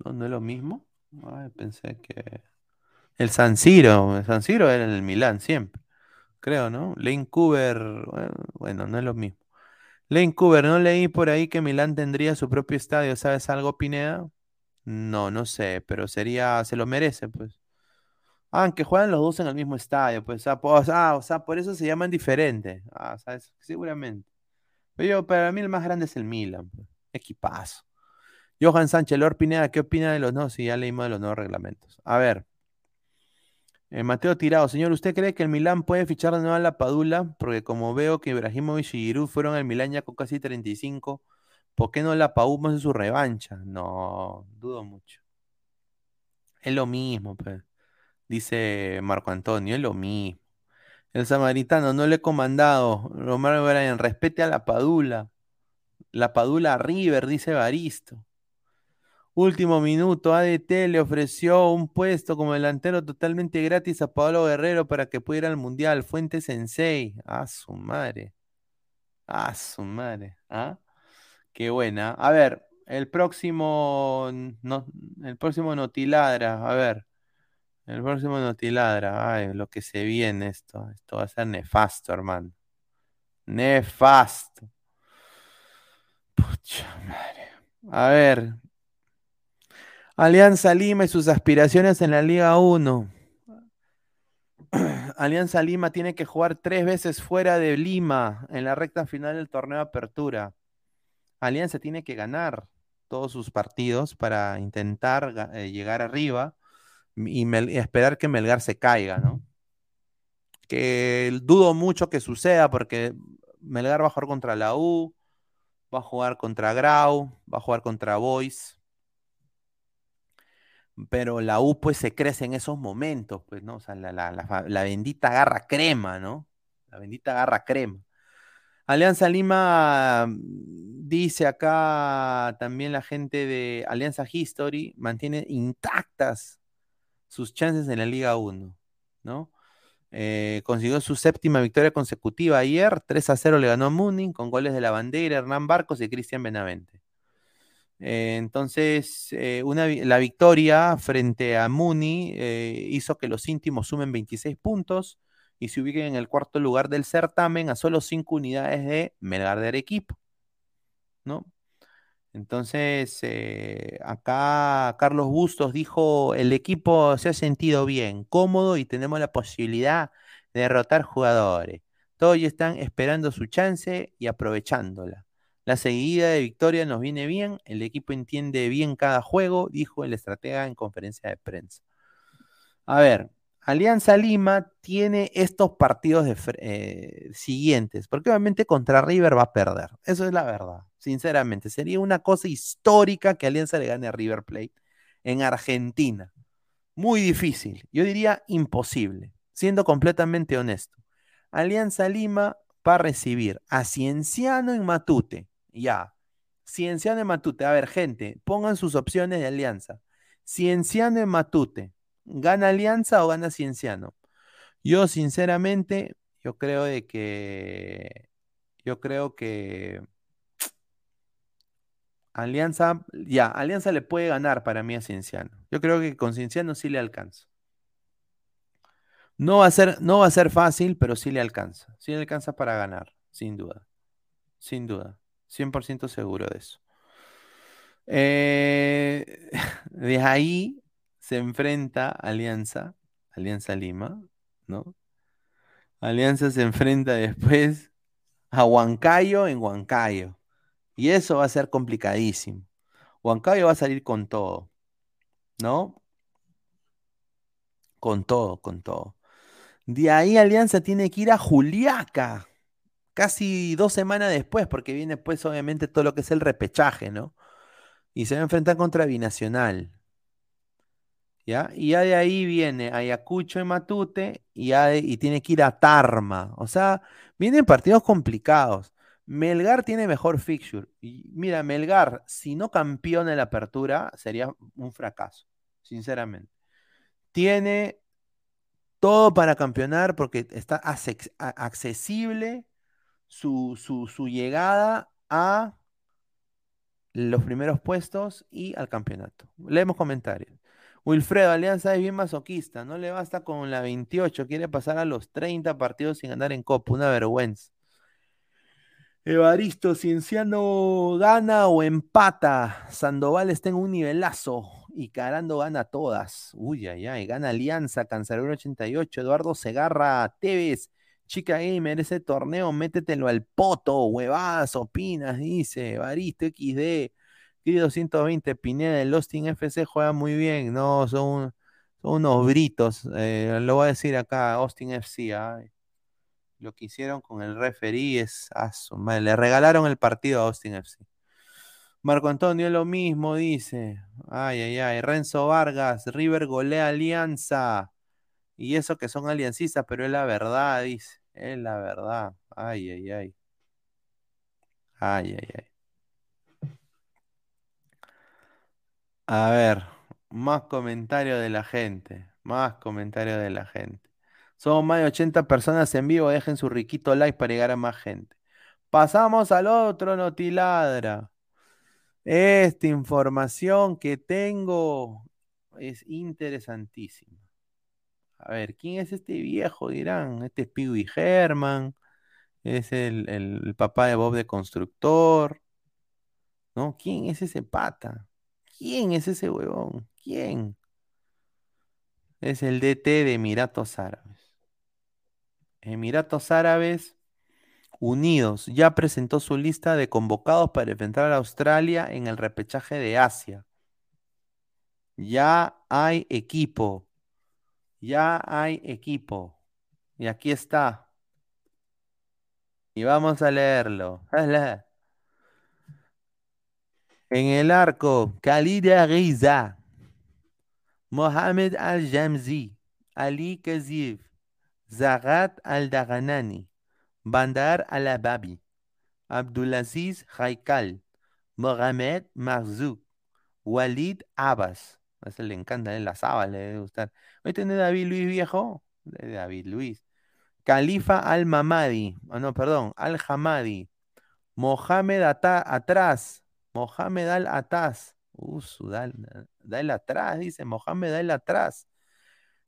¿No, no es lo mismo? Ay, pensé que. El San Siro. El San Siro era en el Milán siempre creo, ¿no? Lane Cooper, bueno, no es lo mismo. Lane Cooper, ¿no leí por ahí que Milán tendría su propio estadio? ¿Sabes algo, Pineda? No, no sé, pero sería, se lo merece, pues. Aunque ah, juegan los dos en el mismo estadio, pues, ah, o sea, por eso se llaman diferentes. Ah, ¿sabes? Seguramente. Pero yo, para mí el más grande es el Milan, pues. Equipazo. Johan Sánchez, Lord ¿qué opina de los no? Si ya leímos de los nuevos reglamentos. A ver. Eh, Mateo Tirado, señor, ¿usted cree que el Milán puede fichar de nuevo a la Padula? Porque como veo que Ibrahimovic y Giroud fueron al Milán ya con casi 35, ¿por qué no la Padula hace su revancha? No, dudo mucho. Es lo mismo, pues. Dice Marco Antonio, es lo mismo. El samaritano, no le he comandado. Romero Brian, respete a la Padula. La Padula River, dice Baristo. Último minuto, ADT le ofreció un puesto como delantero totalmente gratis a Pablo Guerrero para que pudiera al Mundial. Fuente Sensei. A su madre. A su madre. ¿Ah? Qué buena. A ver, el próximo. No, el próximo Notiladra. A ver. El próximo Notiladra. Ay, lo que se viene esto. Esto va a ser nefasto, hermano. Nefasto. Pucha madre. A ver, Alianza Lima y sus aspiraciones en la Liga 1. Alianza Lima tiene que jugar tres veces fuera de Lima en la recta final del torneo apertura. Alianza tiene que ganar todos sus partidos para intentar eh, llegar arriba y, esperar que Melgar se caiga, ¿no? Que dudo mucho que suceda porque Melgar va a jugar contra la U, va a jugar contra Grau, va a jugar contra Boys pero la U pues se crece en esos momentos, pues, ¿no? O sea, la, bendita garra crema, ¿no? La bendita garra crema. Alianza Lima mm, dice acá también la gente de Alianza History, mantiene intactas sus chances en la Liga 1, ¿no? Eh, consiguió su séptima victoria consecutiva ayer, 3 a 0 le ganó a con goles de la bandera, Hernán Barcos y Cristian Benavente. Eh, entonces, eh, la victoria frente a Muni hizo que los íntimos sumen 26 puntos y se ubiquen en el cuarto lugar del certamen a solo 5 unidades de Melgar de Arequipa. ¿no? Entonces, acá Carlos Bustos dijo, el equipo se ha sentido bien, cómodo y tenemos la posibilidad de derrotar jugadores. Todos están esperando su chance y aprovechándola. La seguida de victoria nos viene bien, el equipo entiende bien cada juego, dijo el estratega en conferencia de prensa. A ver, Alianza Lima tiene estos partidos eh, siguientes, porque obviamente contra River va a perder. Eso es la verdad, sinceramente. Sería una cosa histórica que Alianza le gane a River Plate en Argentina. Muy difícil, yo diría imposible, siendo completamente honesto. Alianza Lima va a recibir a Cienciano en Matute, ya. Cienciano en Matute. A ver, gente, pongan sus opciones de alianza. Cienciano en Matute. ¿Gana Alianza o gana Cienciano? Yo, sinceramente, yo creo de que. Yo creo que. Alianza, ya, Alianza le puede ganar para mí a Cienciano. Yo creo que con Cienciano sí le alcanza. No va a ser, no va a ser fácil, pero sí le alcanza. Sí le alcanza para ganar, sin duda. Sin duda. 100% seguro de eso. Eh, de ahí se enfrenta Alianza, Alianza Lima, ¿no? Alianza se enfrenta después a Huancayo en Huancayo. Y eso va a ser complicadísimo. Huancayo va a salir con todo, ¿no? Con todo, con todo. De ahí Alianza tiene que ir a Juliaca casi dos semanas después, porque viene pues obviamente todo lo que es el repechaje, ¿no? Y se va a enfrentar contra Binacional. ¿Ya? Y ya de ahí viene Ayacucho y Matute y, y tiene que ir a Tarma. O sea, vienen partidos complicados. Melgar tiene mejor fixture. Y mira, Melgar, si no campeona en la apertura, sería un fracaso, sinceramente. Tiene todo para campeonar porque está accesible su, llegada a los primeros puestos y al campeonato. Leemos comentarios. Wilfredo, Alianza es bien masoquista, no le basta con la 28, quiere pasar a los 30 partidos sin andar en Copa, una vergüenza. Evaristo, Cienciano gana o empata. Sandoval está en un nivelazo y Carando gana todas. Uy, ay, ay, gana Alianza, Cancerbero 88, Eduardo Segarra, Tevez, Chica Gamer, ese torneo, métetelo al poto, huevadas, opinas, dice, Baristo XD, 220, Pineda del Austin FC juega muy bien, no, son, unos britos, eh, lo voy a decir acá, Austin FC, lo que hicieron con el referí es, le regalaron el partido a Austin FC. Marco Antonio lo mismo dice, ay, ay, ay, Renzo Vargas, River golea Alianza. Y eso que son aliancistas, pero es la verdad, dice. Es la verdad. Ay, ay, ay. Ay, ay, ay. A ver, más comentarios de la gente. Más comentarios de la gente. Somos más de 80 personas en vivo. Dejen su riquito like para llegar a más gente. Pasamos al otro Notiladra. Esta información que tengo es interesantísima. A ver, ¿quién es este viejo? Dirán, este es Pee Herman, es el, el papá de Bob de Constructor, ¿no? ¿Quién es ese pata? ¿Quién es ese huevón? ¿Quién? Es el DT de Emiratos Árabes. Emiratos Árabes Unidos ya presentó su lista de convocados para enfrentar a Australia en el repechaje de Asia. Ya hay equipo. Ya hay equipo. Y aquí está. Y vamos a leerlo. En el arco, Khalid Riza, Mohamed Al-Jamzi, Ali Kazif, Zagat Al-Daghanani, Bandar Al-Ababi, Abdulaziz Haikal, Mohamed Marzouk, Walid Abbas. A ese le encanta, ¿eh? la saba le debe gustar. Hoy tiene David Luis viejo. David Luis. Califa Al-Mamadi. Ah, no, perdón. Al-Hamadi. Mohamed atrás. Mohamed Al-Ataz. Uh, dale, atrás, dice. Mohamed Al-Atrás.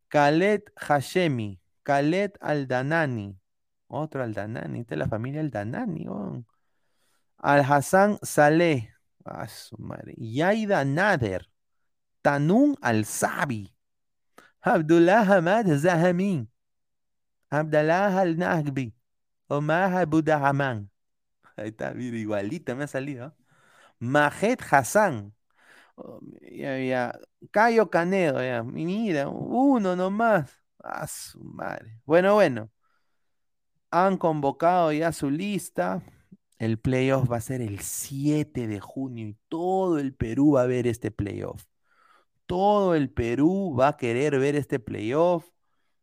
Khaled Hashemi. Khaled Al-Danani. Otro Al-Danani. Esta es la familia Al-Danani. Al-Hassan Saleh. Ah, su madre. Yaida Nader. Tanun Al-Sabi. Abdullah Hamad Zahami. Abdallah Al-Nahbi. Omar Abudahaman. Ahí está, igualita me ha salido. Majet Hassan. Oh, ya, ya. Cayo Canedo, ya. Mira, uno nomás. A su madre. Bueno, bueno. Han convocado ya su lista. El playoff va a ser el 7 de junio y todo el Perú va a ver este playoff. Todo el Perú va a querer ver este playoff.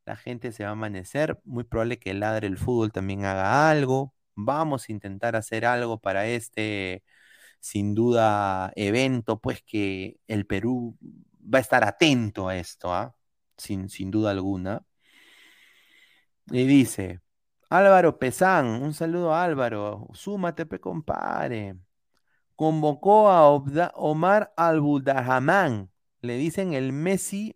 La gente se va a amanecer. Muy probable que el Ladre el Fútbol también haga algo. Vamos a intentar hacer algo para este, sin duda, evento, pues que el Perú va a estar atento a esto, ¿ah? sin, sin duda alguna. Y dice, Álvaro Pesán, un saludo Álvaro, súmate, pe compare. Convocó a Omar al le dicen el Messi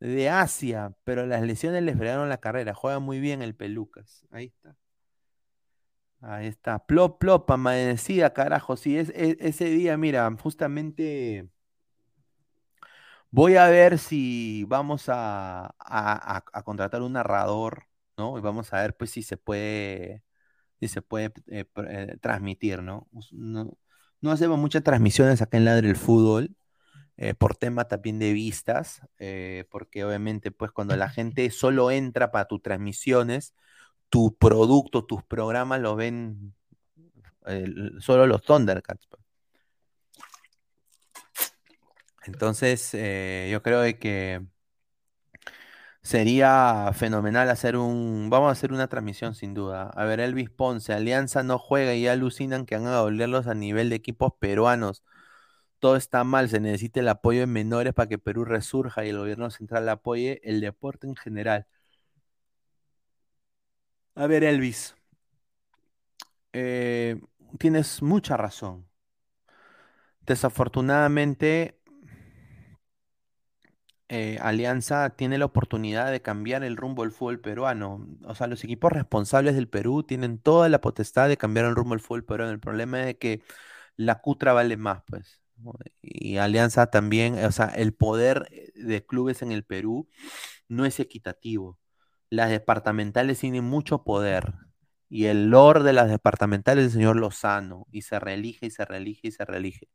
de Asia, pero las lesiones le fregaron la carrera. Juega muy bien el Pelucas. Ahí está. Ahí está. Plop, plop, amanecida, carajo. Sí, es, ese día, mira, justamente voy a ver si vamos a, contratar un narrador, ¿no? Y vamos a ver, pues, si se puede, si se puede eh, eh, transmitir, ¿no? ¿no? hacemos muchas transmisiones acá en Ladre el Fútbol. Eh, por tema también de vistas, porque obviamente pues cuando la gente solo entra para tus transmisiones, tu producto, tus programas lo ven solo los Thundercats. Pues. Entonces, eh, yo creo que sería fenomenal hacer un, vamos a hacer una transmisión sin duda. A ver, Elvis Ponce, Alianza no juega y alucinan que van a volverlos a nivel de equipos peruanos todo está mal, se necesita el apoyo de menores para que Perú resurja y el gobierno central apoye el deporte en general. A ver, Elvis, eh, tienes mucha razón. Desafortunadamente, eh, Alianza tiene la oportunidad de cambiar el rumbo del fútbol peruano. O sea, los equipos responsables del Perú tienen toda la potestad de cambiar el rumbo del fútbol peruano. El problema es que la cutra vale más, pues. Y Alianza también, o sea, el poder de clubes en el Perú no es equitativo. Las departamentales tienen mucho poder y el lord de las departamentales es el señor Lozano y se reelige y se reelige y se reelige.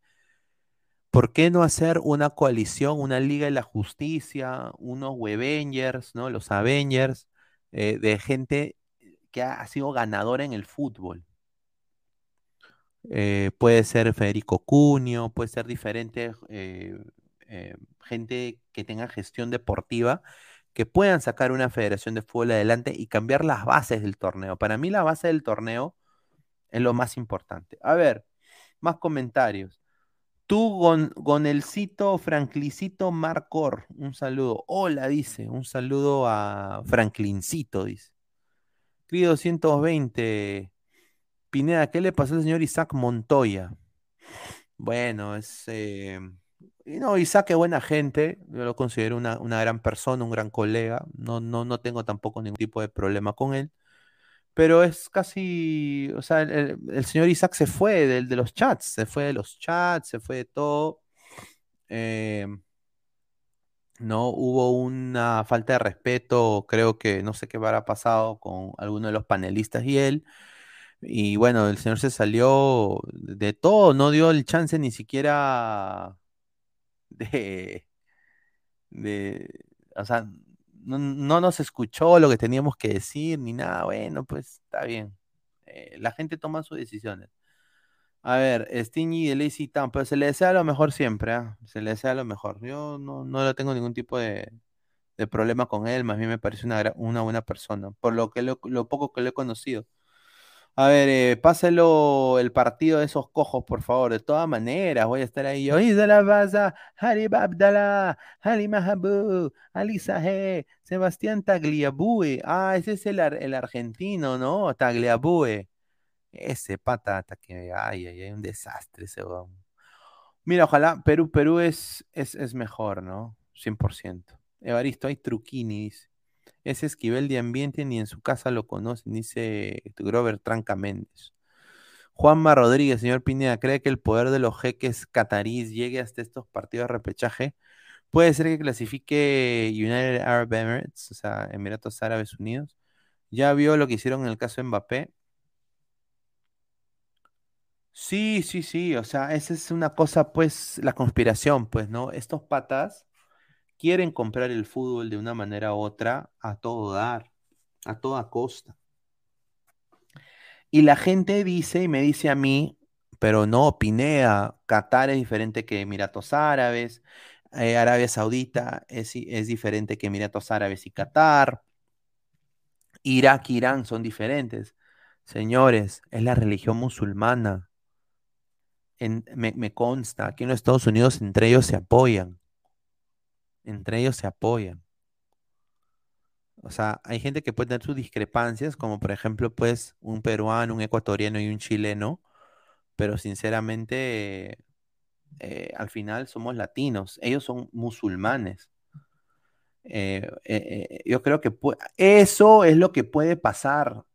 ¿Por qué no hacer una coalición, una liga de la justicia, unos Webengers, ¿no? Los Avengers, eh, de gente que ha sido ganadora en el fútbol? Eh, puede ser Federico Cunio, puede ser diferente eh, gente que tenga gestión deportiva, que puedan sacar una federación de fútbol adelante y cambiar las bases del torneo. Para mí la base del torneo es lo más importante. A ver, más comentarios. Tú, Gon, Gonelcito, Franklincito, Marcor, un saludo. Hola, dice, un saludo a Franklincito, dice. Cri 220, Pineda, ¿qué le pasó al señor Isaac Montoya? Bueno, es... eh, y no, Isaac es buena gente, yo lo considero una, una gran persona, un gran colega, no, no, no tengo tampoco ningún tipo de problema con él, pero es casi, o sea, el, señor Isaac se fue del- de, los chats, se fue de los chats, se fue de todo, eh, no hubo una falta de respeto, creo que no sé qué habrá pasado con alguno de los panelistas y él, y bueno, el señor se salió de todo, no dio el chance ni siquiera de de, o sea, no, no nos escuchó lo que teníamos que decir ni nada. Bueno, pues está bien. Eh, la gente toma sus decisiones. A ver, Stingy de Lazy Town, pero se le desea lo mejor siempre, ¿ah? Se le desea lo mejor. Yo no, no le tengo ningún tipo de, de problema con él, más bien me parece una, una buena persona, por lo que lo, lo poco que lo he conocido. A ver, eh, páselo el partido de esos cojos, por favor. De todas maneras, voy a estar ahí. Yo, Isa la Baza, Harib Abdallah, Ali Mahabu, Ali Sebastián Tagliabue. Ah, ese es el, ar- el argentino, ¿no? Tagliabue. Ese patata que ay, ay, ay, un desastre ese weón. Mira, ojalá Perú, Perú es, es, es mejor, ¿no? 100%. Evaristo, hay truquini, dice. Ese Esquivel de ambiente ni en su casa lo conocen, dice Grover Tranca Méndez. Juanma Rodríguez, señor Pineda, ¿cree que el poder de los jeques catarís llegue hasta estos partidos de repechaje? Puede ser que clasifique United Arab Emirates, o sea, Emiratos Árabes Unidos. Ya vio lo que hicieron en el caso de Mbappé. Sí, sí, sí, o sea, esa es una cosa, pues, la conspiración, pues, ¿no? Estos patas quieren comprar el fútbol de una manera u otra a todo dar, a toda costa. Y la gente dice y me dice a mí, pero no, Pineda, Qatar es diferente que Emiratos Árabes, eh, Arabia Saudita es, es diferente que Emiratos Árabes y Qatar, Irak, Irán son diferentes. Señores, es la religión musulmana. En- me, me consta, aquí en los Estados Unidos entre ellos se apoyan, entre ellos se apoyan. O sea, hay gente que puede tener sus discrepancias, como por ejemplo, pues, un peruano, un ecuatoriano y un chileno, pero sinceramente, eh, al final somos latinos, ellos son musulmanes. Eh, eh, yo creo que eso es lo que puede pasar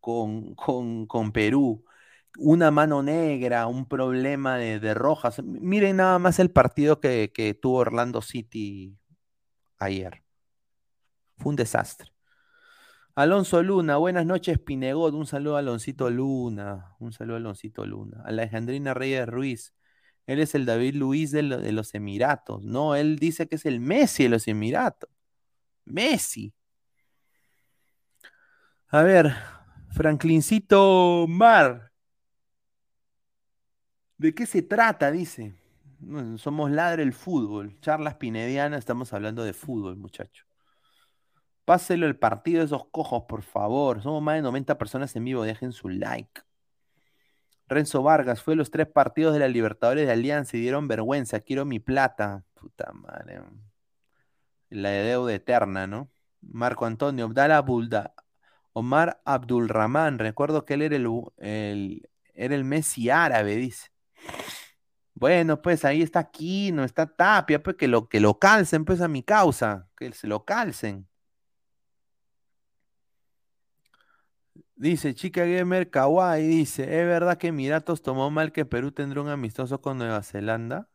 con, con, con Perú. Una mano negra, un problema de, rojas. Miren nada más el partido que, que tuvo Orlando City ayer. Fue un desastre. Alonso Luna, buenas noches, Pinegot. Un saludo a Aloncito Luna. Un saludo a Aloncito Luna. Alejandrina Reyes Ruiz. Él es el David Luiz de, de los Emiratos. No, él dice que es el Messi de los Emiratos. Messi. A ver, Franklincito Mar. ¿De qué se trata? Dice. Somos Ladre el Fútbol. Charlas Pinedianas, estamos hablando de fútbol, muchacho. Páselo el partido de esos cojos, por favor. Somos más de 90 personas en vivo. Dejen su like. Renzo Vargas fue los tres partidos de la Libertadores de Alianza y dieron vergüenza. Quiero mi plata. Puta madre. La de deuda eterna, ¿no? Marco Antonio, Abdala Bulda, Omar Abdulrahman. Recuerdo que él era el, el- era el Messi árabe, dice. Bueno, pues ahí está Aquino, está Tapia, pues que lo, que lo calcen, pues a mi causa, que se lo calcen. Dice Chica Gamer Kawaii, dice, ¿es verdad que Emiratos tomó mal que Perú tendrá un amistoso con Nueva Zelanda?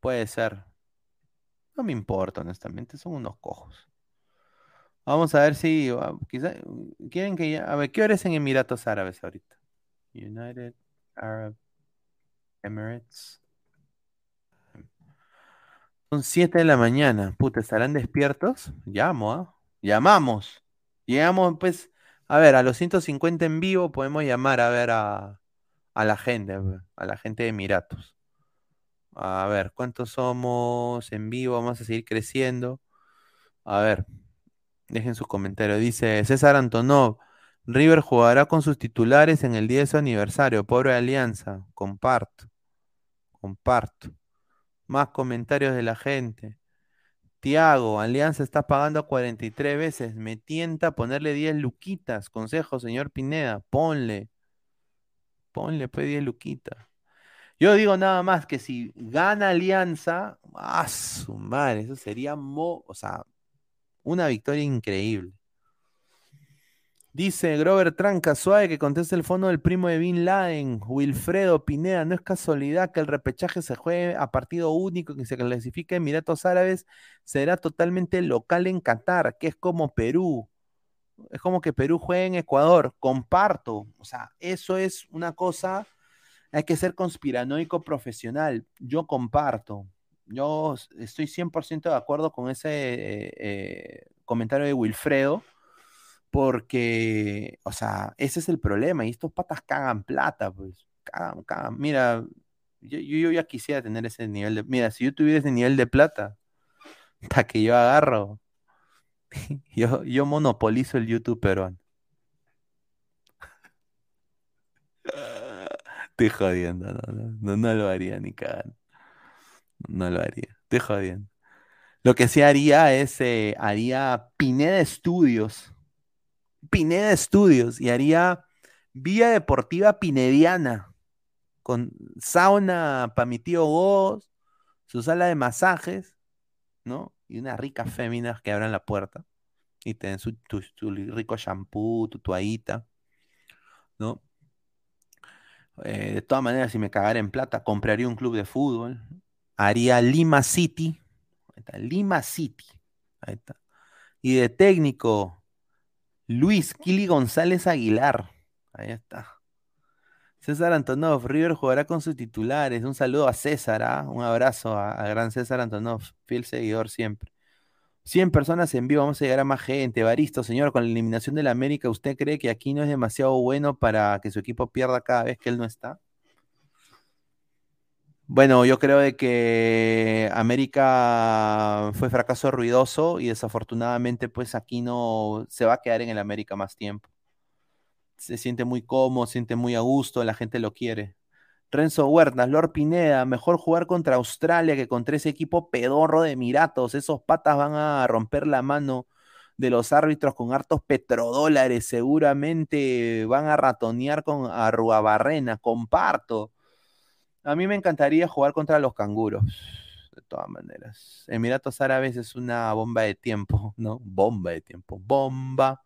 Puede ser. No me importa, honestamente, son unos cojos. Vamos a ver si, ah, quizá, quieren que ya, a ver, ¿qué hora es en Emiratos Árabes ahorita? United Arab Emirates. Son 7 de la mañana. Puta, ¿estarán despiertos? Llamo, ¿ah? Llamamos. Llegamos, pues, a ver, a los 150 en vivo podemos llamar a ver a, a la gente, a la gente de Emiratos. A ver, ¿cuántos somos en vivo? Vamos a seguir creciendo. A ver, dejen sus comentarios. Dice César Antonov, River jugará con sus titulares en el día de su aniversario. Pobre Alianza, comparto. Comparto. Más comentarios de la gente. Tiago, Alianza está pagando 43 veces. Me tienta ponerle 10 luquitas. Consejo, señor Pineda. Ponle. Ponle pues 10 luquitas. Yo digo nada más que si gana Alianza, ¡ah, su madre! Eso sería, mo o sea, una victoria increíble. Dice Grover Tranca, suave que conteste el fondo del primo de Bin Laden, Wilfredo Pineda. No es casualidad que el repechaje se juegue a partido único, que se clasifique Emiratos Árabes, será totalmente local en Qatar, que es como Perú. Es como que Perú juegue en Ecuador. Comparto. O sea, eso es una cosa. Hay que ser conspiranoico profesional. Yo comparto. Yo estoy 100% de acuerdo con ese eh, eh, comentario de Wilfredo porque, o sea, ese es el problema. Y estos patas cagan plata, pues. Cagan. Mira, yo, ya quisiera tener ese nivel de. Mira, si yo tuviera ese nivel de plata, hasta que yo agarro, yo, yo monopolizo el YouTube peruano. Estoy jodiendo, no, no, no, lo haría ni cagan. No lo haría, estoy jodiendo. Lo que sí haría es, eh, haría Pineda Studios Pineda Estudios y haría vía deportiva pinediana con sauna para mi tío Goz, su sala de masajes, ¿no? Y unas ricas féminas que abran la puerta y te den su, tu, rico shampoo, tu toallita, ¿no? Eh, de todas maneras, si me cagara en plata, compraría un club de fútbol, haría Lima City, ahí está, Lima City, ahí está. Y de técnico, Luis Kili González Aguilar. Ahí está. César Antonov, River jugará con sus titulares. Un saludo a César, ¿ah? un abrazo a, gran César Antonov, fiel seguidor siempre. 100 personas en vivo, vamos a llegar a más gente. Baristo, señor, con la eliminación del América, ¿usted cree que aquí no es demasiado bueno para que su equipo pierda cada vez que él no está? Bueno, yo creo de que América fue fracaso ruidoso y desafortunadamente pues aquí no se va a quedar en el América más tiempo. Se siente muy cómodo, se siente muy a gusto, la gente lo quiere. Renzo Huertas, Lord Pineda, mejor jugar contra Australia que contra ese equipo pedorro de Emiratos. Esos patas van a romper la mano de los árbitros con hartos petrodólares. Seguramente van a ratonear con Arruabarrena. Comparto. A mí me encantaría jugar contra los canguros, de todas maneras. Emiratos Árabes es una bomba de tiempo, ¿no? Bomba de tiempo, bomba.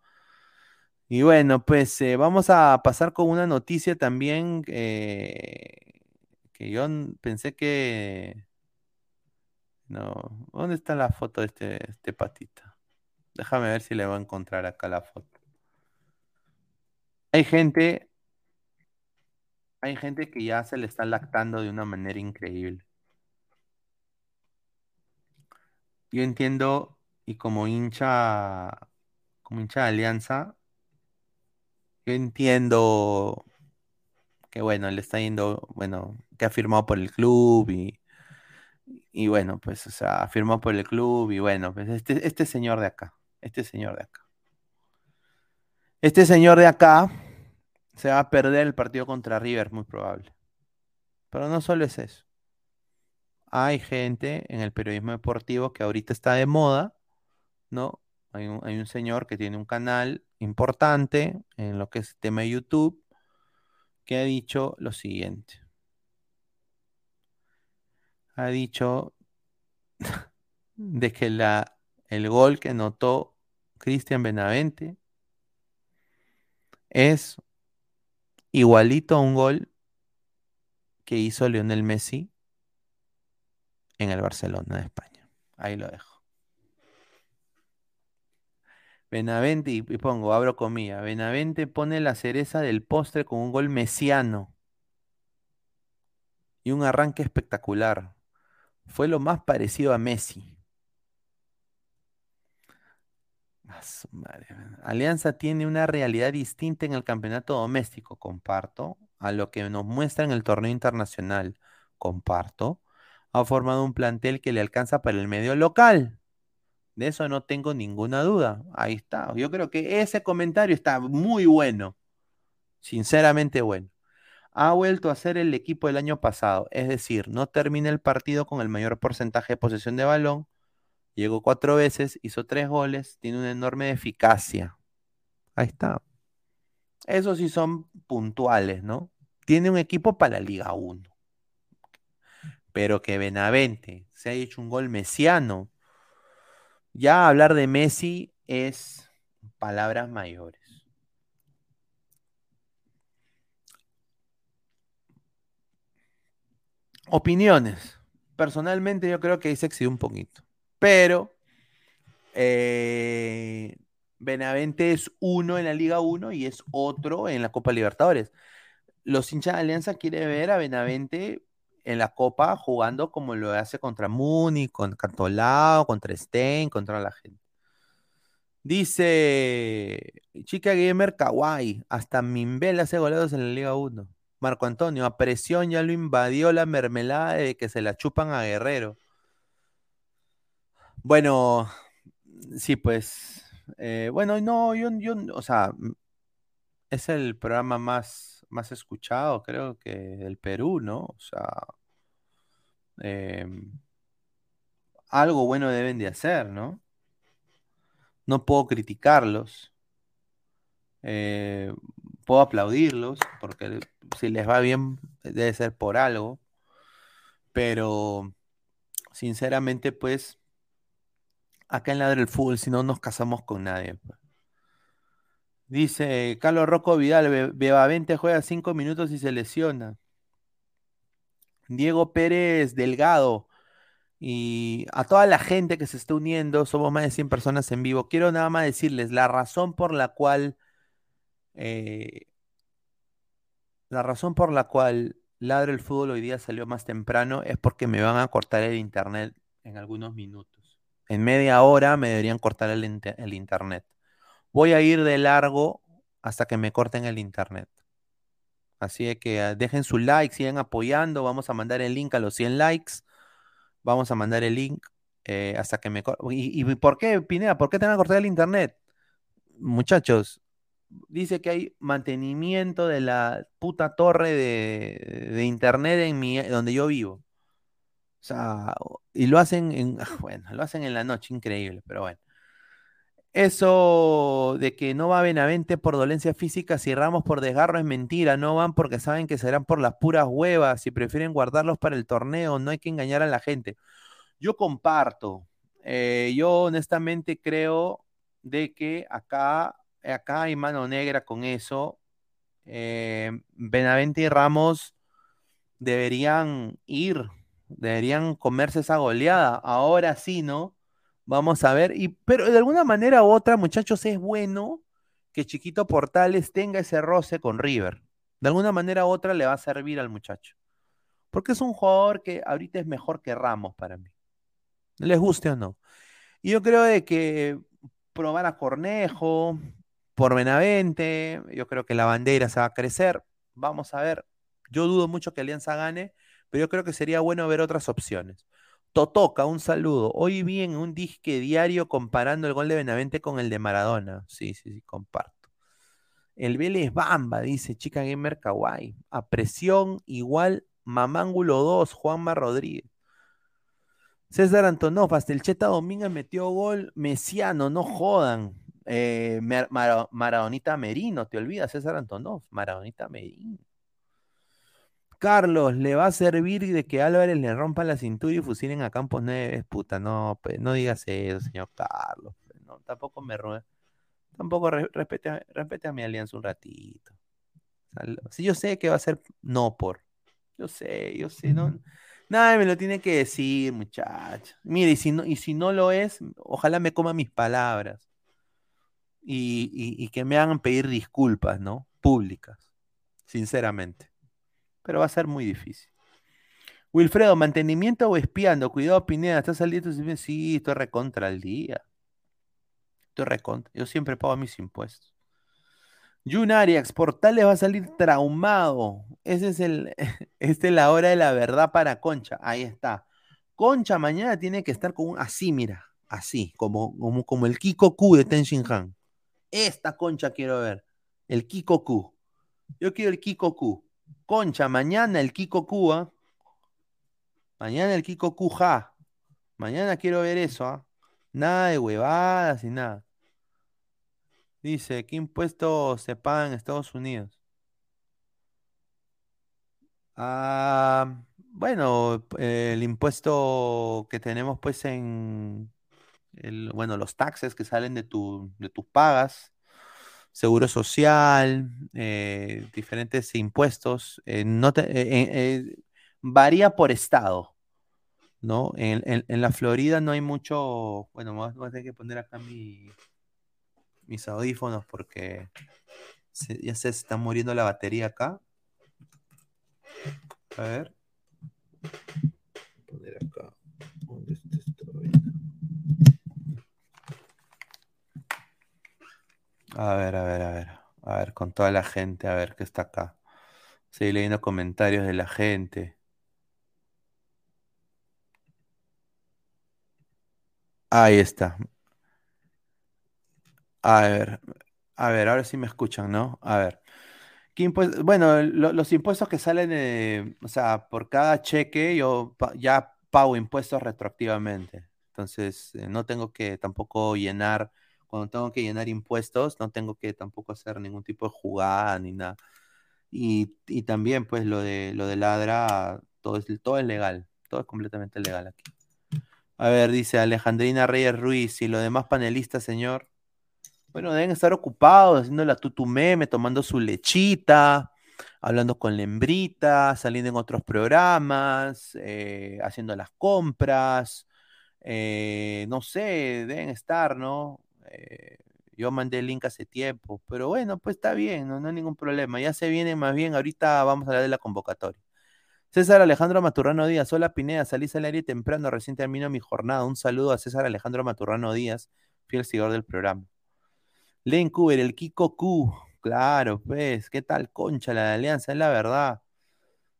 Y bueno, pues eh, vamos a pasar con una noticia también que yo pensé que... No, ¿dónde está la foto de este, este patita? Déjame ver si le voy a encontrar acá la foto. Hay gente hay gente que ya se le está lactando de una manera increíble. Yo entiendo, y como hincha, como hincha de Alianza, yo entiendo que bueno, le está yendo, bueno, que ha firmado por el club y, y bueno, pues, o sea, ha firmado por el club y bueno, pues este, este señor de acá, este señor de acá. Este señor de acá se va a perder el partido contra River, muy probable. Pero no solo es eso. Hay gente en el periodismo deportivo que ahorita está de moda, ¿no? Hay un, señor que tiene un canal importante en lo que es el tema de YouTube que ha dicho lo siguiente. Ha dicho de que la, el gol que notó Cristian Benavente es igualito a un gol que hizo Lionel Messi en el Barcelona de España. Ahí lo dejo. Benavente, y pongo, abro comillas, Benavente pone la cereza del postre con un gol mesiano y un arranque espectacular. Fue lo más parecido a Messi. Alianza tiene una realidad distinta en el campeonato doméstico, comparto, a lo que nos muestra en el torneo internacional, comparto. Ha formado un plantel que le alcanza para el medio local. De eso no tengo ninguna duda. Ahí está. Yo creo que ese comentario está muy bueno. Sinceramente bueno. ha vuelto a ser el equipo del año pasado. Es decir, no termina el partido con el mayor porcentaje de posesión de balón. Llegó cuatro veces, hizo tres goles, tiene una enorme eficacia. Ahí está. Esos sí son puntuales, ¿no? Tiene un equipo para Liga 1. Pero que Benavente se haya hecho un gol mesiano. Ya hablar de Messi es palabras mayores. Opiniones. Personalmente yo creo que ahí se excedió un poquito. Pero eh, Benavente es uno en la Liga 1 y es otro en la Copa Libertadores. Los hinchas de Alianza quieren ver a Benavente en la Copa jugando como lo hace contra Muni, con Cantolao, contra Stein, contra la gente. Dice Chica Gamer Kawaii, hasta Mimbel hace goleados en la Liga 1. Marco Antonio, a presión ya lo invadió la mermelada de que se la chupan a Guerrero. Bueno, sí, pues. Eh, bueno, no, yo, yo, o sea, es el programa más, más escuchado, creo que del Perú, ¿no? O sea, em, algo bueno deben de hacer, ¿no? No puedo criticarlos. Eh, puedo aplaudirlos, porque si les va bien debe ser por algo, pero sinceramente pues acá en la del fútbol si no nos casamos con nadie. Pues. Dice Carlos Rocco Vidal, Bebavente juega cinco minutos y se lesiona. Diego Pérez Delgado y a toda la gente que se está uniendo, somos más de 100 personas en vivo. Quiero nada más decirles la razón por la cual eh, la razón por la cual Ladre el Fútbol hoy día salió más temprano es porque me van a cortar el internet en algunos minutos. En media hora me deberían cortar el, internet. Voy a ir de largo hasta que me corten el internet. Así que ah, dejen su like, sigan apoyando. Vamos a mandar el link a los 100 likes. Vamos a mandar el link eh, hasta que me corten. ¿Y, ¿Y por qué, Pineda? ¿Por qué te van a cortar el internet? Muchachos, dice que hay mantenimiento de la puta torre de, internet en mi, donde yo vivo. O sea, y lo hacen en, bueno, lo hacen en la noche, increíble, pero bueno. Eso de que no va Benavente por dolencia física, si Ramos por desgarro es mentira, no van porque saben que serán por las puras huevas, y prefieren guardarlos para el torneo, no hay que engañar a la gente. Yo comparto, eh, yo honestamente creo de que acá acá hay mano negra con eso. Eh, Benavente y Ramos deberían ir, deberían comerse esa goleada. Ahora sí, ¿no? Vamos a ver. Y, pero de alguna manera u otra, muchachos, es bueno que Chiquito Portales tenga ese roce con River. De alguna manera u otra le va a servir al muchacho. Porque es un jugador que ahorita es mejor que Ramos para mí. Les guste o no. Y yo creo de que probar a Cornejo, por Benavente. Yo creo que la bandera se va a crecer. Vamos a ver. Yo dudo mucho que Alianza gane, pero yo creo que sería bueno ver otras opciones. Totoca, un saludo. Hoy vi en un disque diario comparando el gol de Benavente con el de Maradona. Sí, sí, sí, comparto. El Vélez Bamba, dice Chica Gamer Kawaii. A presión igual Mamángulo 2, Juanma Rodríguez. César Antonov, hasta el Cheta Domínguez metió gol mesiano, no jodan. Eh, Maradonita Merino, te olvidas, César Antonov, Maradonita Merino. Carlos, ¿le va a servir de que Álvarez le rompa la cintura y fusilen a Campos Neves? Puta, no, pues, no digas eso, señor Carlos. Pues, no, tampoco me Tampoco respete, a mi alianza un ratito. Si yo sé que va a ser no por. Yo sé, yo sé, no. Nadie me lo tiene que decir, muchacho. Mire, y si no, y si no lo es, ojalá me coma mis palabras y, que me hagan pedir disculpas, ¿no? Públicas, sinceramente. Pero va a ser muy difícil. Wilfredo, mantenimiento o espiando. Cuidado, Pineda, estás al día. Sí, estoy recontra al día. Estoy recontra. Yo siempre pago mis impuestos. Jun Arias, Portales va a salir traumado. Ese es el, es la hora de la verdad para Concha. Ahí está. Concha mañana tiene que estar con un, así, mira, así, como, como, como el Kiko Q de Ten Han. Esta concha quiero ver. El Kiko Q. Yo quiero el Kiko Q. Concha, mañana el Kiko Cuba. Mañana el Kiko Cuja. Mañana quiero ver eso, ¿ah? Nada de huevadas y nada. Dice, ¿qué impuestos se pagan en Estados Unidos? Ah, bueno, el impuesto que tenemos pues en, el, bueno, los taxes que salen de, tu, de tus pagas, seguro social, eh, diferentes impuestos, eh, eh, varía por estado, ¿no? En, en, la Florida no hay mucho, bueno, voy a tener que poner acá mi, mis audífonos porque ya se está muriendo la batería acá. A ver. Poner acá. ¿Dónde está A ver, a ver, a ver. A ver, con toda la gente, a ver qué está acá. Seguí leyendo comentarios de la gente. Ahí está. A ver, a ver, ahora sí me escuchan, ¿no? A ver. Bueno, los impuestos que salen, o sea, por cada cheque yo ya pago impuestos retroactivamente. Entonces, eh, no tengo que tampoco llenar, cuando tengo que llenar impuestos, no tengo que tampoco hacer ningún tipo de jugada ni nada. Y, y también, pues, lo de, lo de ladra, todo es, todo es legal, todo es completamente legal aquí. A ver, dice Alejandrina Reyes Ruiz y los demás panelistas, señor. Bueno, deben estar ocupados haciendo la tutumeme, tomando su lechita, hablando con Lembrita, saliendo en otros programas, eh, haciendo las compras. Eh, no sé, deben estar, ¿no? Eh, yo mandé el link hace tiempo, pero bueno, pues está bien, no, hay ningún problema. Ya se viene más bien, ahorita vamos a hablar de la convocatoria. César Alejandro Maturrano Díaz, hola Pineda, salí al aire temprano, recién termino mi jornada. Un saludo a César Alejandro Maturrano Díaz, fiel seguidor del programa. Len Cuber, el Kiko Q. Claro, pues, ¿qué tal Concha la de Alianza? Es la verdad.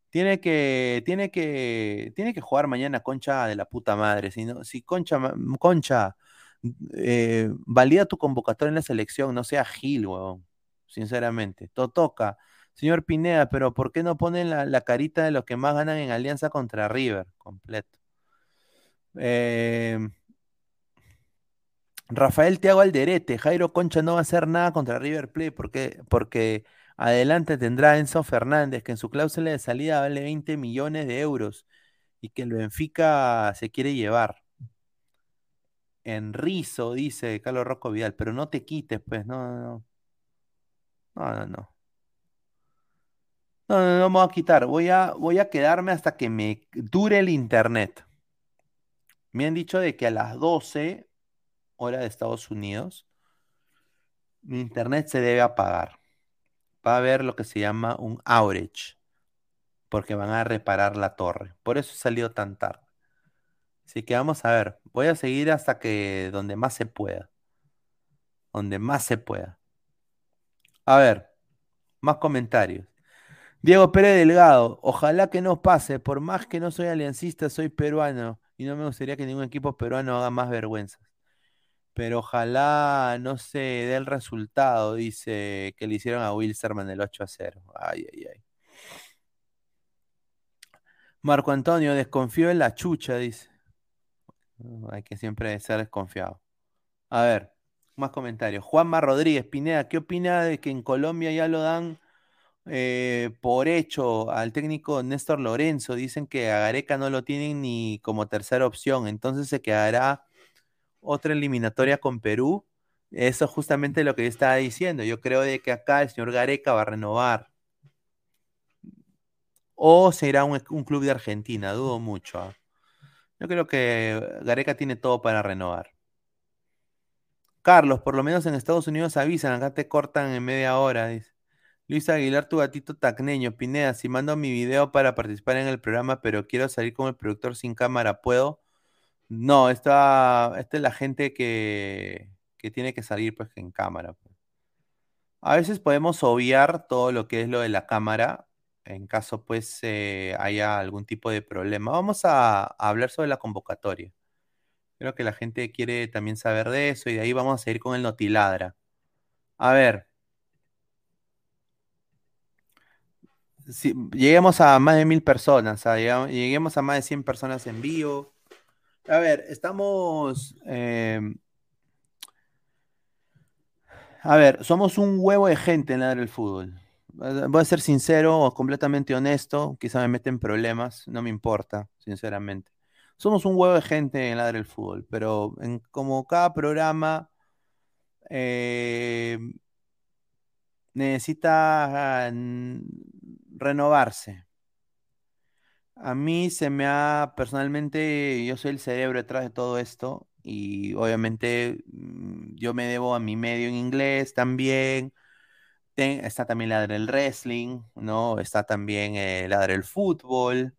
Tiene que, tiene que, tiene que jugar mañana Concha de la puta madre. Si, no, si Concha, Concha, eh, valida tu convocatoria en la selección, no sea Gil, weón. Sinceramente. Todo toca. Señor Pineda, pero ¿por qué no ponen la, la, carita de los que más ganan en Alianza contra River? Completo. Eh, Rafael Tiago Alderete, Jairo Concha no va a hacer nada contra River Plate porque, porque adelante tendrá Enzo Fernández, que en su cláusula de salida vale 20 millones de euros y que el Benfica se quiere llevar. En rizo, dice Carlos Rocco Vidal, pero no te quites, pues, no, no, no. No, no, no. No, no, no me voy a quitar. Voy a, voy a quedarme hasta que me dure el internet. Me han dicho de que a las 12 hora de Estados Unidos, mi internet se debe apagar. Va a haber lo que se llama un outage, porque van a reparar la torre. Por eso salió tan tarde. Así que vamos a ver. Voy a seguir hasta que donde más se pueda. Donde más se pueda. A ver, más comentarios. Diego Pérez Delgado, ojalá que no pase, por más que no soy aliancista, soy peruano y no me gustaría que ningún equipo peruano haga más vergüenzas pero ojalá no se dé el resultado, dice, que le hicieron a Wilsterman el 8 a 0. Ay, ay, ay. Marco Antonio, desconfío en la chucha, dice. Hay que siempre ser desconfiado. A ver, más comentarios. Juanma Rodríguez, Pineda, ¿qué opina de que en Colombia ya lo dan eh, por hecho al técnico Néstor Lorenzo? Dicen que a Gareca no lo tienen ni como tercera opción, entonces se quedará otra eliminatoria con Perú. Eso es justamente lo que yo estaba diciendo. Yo creo de que acá el señor Gareca va a renovar. O se irá a un, club de Argentina, dudo mucho. ¿ah? Yo creo que Gareca tiene todo para renovar. Carlos, por lo menos en Estados Unidos avisan, acá te cortan en media hora. Luis Aguilar, tu gatito tacneño. Pineda, si mando mi video para participar en el programa, pero quiero salir como el productor sin cámara, ¿puedo? No, esta, esta es la gente que, que tiene que salir pues en cámara. Pues. A veces podemos obviar todo lo que es lo de la cámara en caso pues eh, haya algún tipo de problema. Vamos a, hablar sobre la convocatoria. Creo que la gente quiere también saber de eso y de ahí vamos a seguir con el Notiladra. A ver. si lleguemos a más de mil personas, lleguemos a más de 100 personas en vivo. A ver, estamos... eh, a ver, somos un huevo de gente en la del fútbol. Voy a ser sincero o completamente honesto, quizá me meten problemas, no me importa, sinceramente. Somos un huevo de gente en la del fútbol, pero en, como cada programa eh, necesita mm, renovarse. A mí se me ha, personalmente, yo soy el cerebro detrás de todo esto y obviamente mm, yo me debo a mi medio en inglés también. Está también la del wrestling, ¿no? Está también eh, la del fútbol.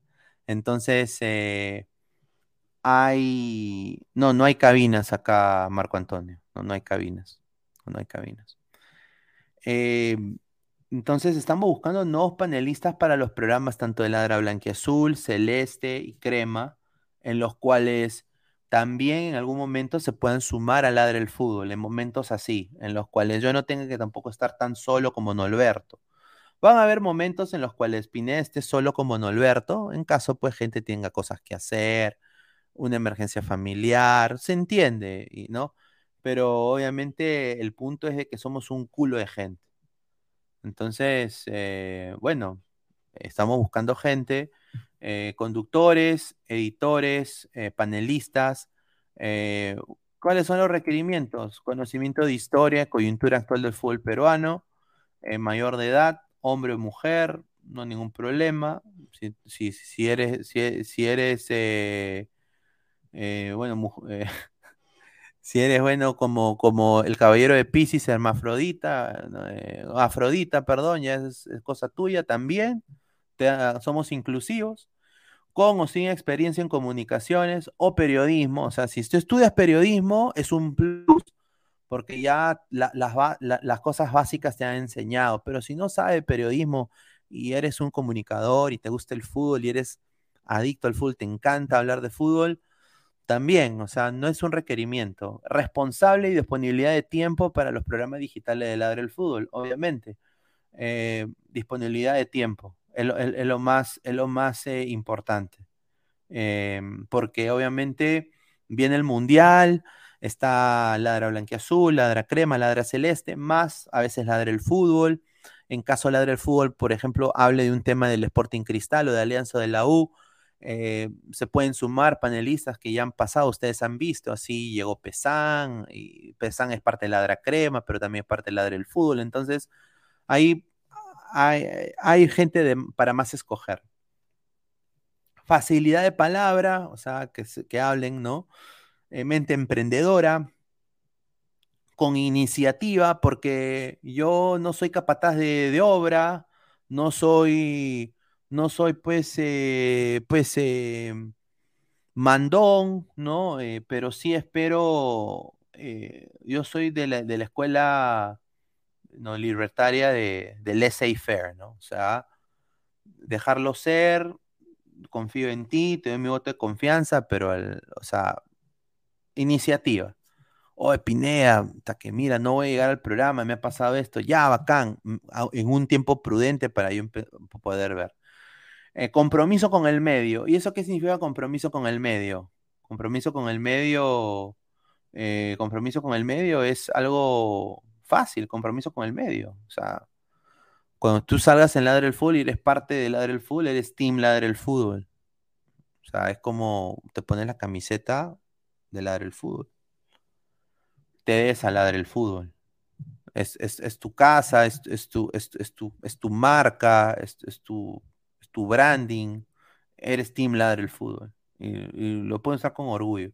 Entonces, eh, hay... No, no hay cabinas acá, Marco Antonio. No, no hay cabinas. No, no hay cabinas. Eh, entonces estamos buscando nuevos panelistas para los programas tanto de Ladra Blanquiazul, Celeste y Crema, en los cuales también en algún momento se puedan sumar a Ladra el Fútbol, en momentos así, en los cuales yo no tenga que tampoco estar tan solo como Norberto. Van a haber momentos en los cuales Pineda esté solo como Norberto, en caso pues gente tenga cosas que hacer, una emergencia familiar, se entiende, ¿no? Pero obviamente el punto es de que somos un culo de gente. Entonces, eh, bueno, estamos buscando gente, eh, conductores, editores, eh, panelistas. eh, ¿cuáles son los requerimientos? Conocimiento de historia, coyuntura actual del fútbol peruano, mayor de edad, hombre o mujer, no ningún problema. Si, si- si eres, si, si eres bueno, si eres bueno como, como el caballero de Piscis, hermafrodita, Afrodita, perdón, ya es, cosa tuya también. Somos inclusivos, con o sin experiencia en comunicaciones o periodismo. O sea, si tú estudias periodismo, es un plus, porque ya las cosas básicas te han enseñado. Pero si no sabes periodismo y eres un comunicador y te gusta el fútbol y eres adicto al fútbol, te encanta hablar de fútbol también, o sea, no es un requerimiento. Responsable y disponibilidad de tiempo para los programas digitales de Ladre el Fútbol, obviamente. Eh, disponibilidad de tiempo es lo, más, es lo más eh, importante. Eh, porque obviamente viene el Mundial, está Ladra Blanquiazul, Ladra Crema, Ladra Celeste, más a veces Ladra el Fútbol. En caso Ladra el Fútbol, por ejemplo, hable de un tema del Sporting Cristal o de Alianza de la U. Eh, se pueden sumar panelistas que ya han pasado, ustedes han visto, así llegó Pesan, y Pesan es parte de Ladra Crema, pero también es parte de Ladra el Fútbol, entonces ahí hay, gente para más escoger. Facilidad de palabra, o sea, que, que hablen, ¿no? Eh, mente emprendedora, con iniciativa, porque yo no soy capataz de, de obra, no soy, no soy pues, eh, pues eh, mandón, ¿no? Pero sí espero, yo soy de de la escuela no, libertaria de, de laissez-faire, ¿no? O sea, dejarlo ser, confío en ti, te doy mi voto de confianza, pero, el- o sea, iniciativa. Oye, Pineda, hasta que mira, no voy a llegar al programa, me ha pasado esto, ya, bacán, mm, en un tiempo prudente para yo poder ver. Eh, compromiso con el medio. ¿Y eso qué significa compromiso con el medio? Compromiso con el medio, eh, compromiso con el medio es algo fácil, compromiso con el medio. O sea, cuando tú salgas en Ladre el Fútbol y eres parte de Ladre el Fútbol, eres Team Ladre el Fútbol. O sea, es como te pones la camiseta de Ladre el Fútbol. Te des a Ladre el Fútbol. Es, es- es tu casa, es, es tu, tu, es tu marca, es, tu, tu branding. Eres Team Ladre el Fútbol. Y, y lo puedes usar con orgullo.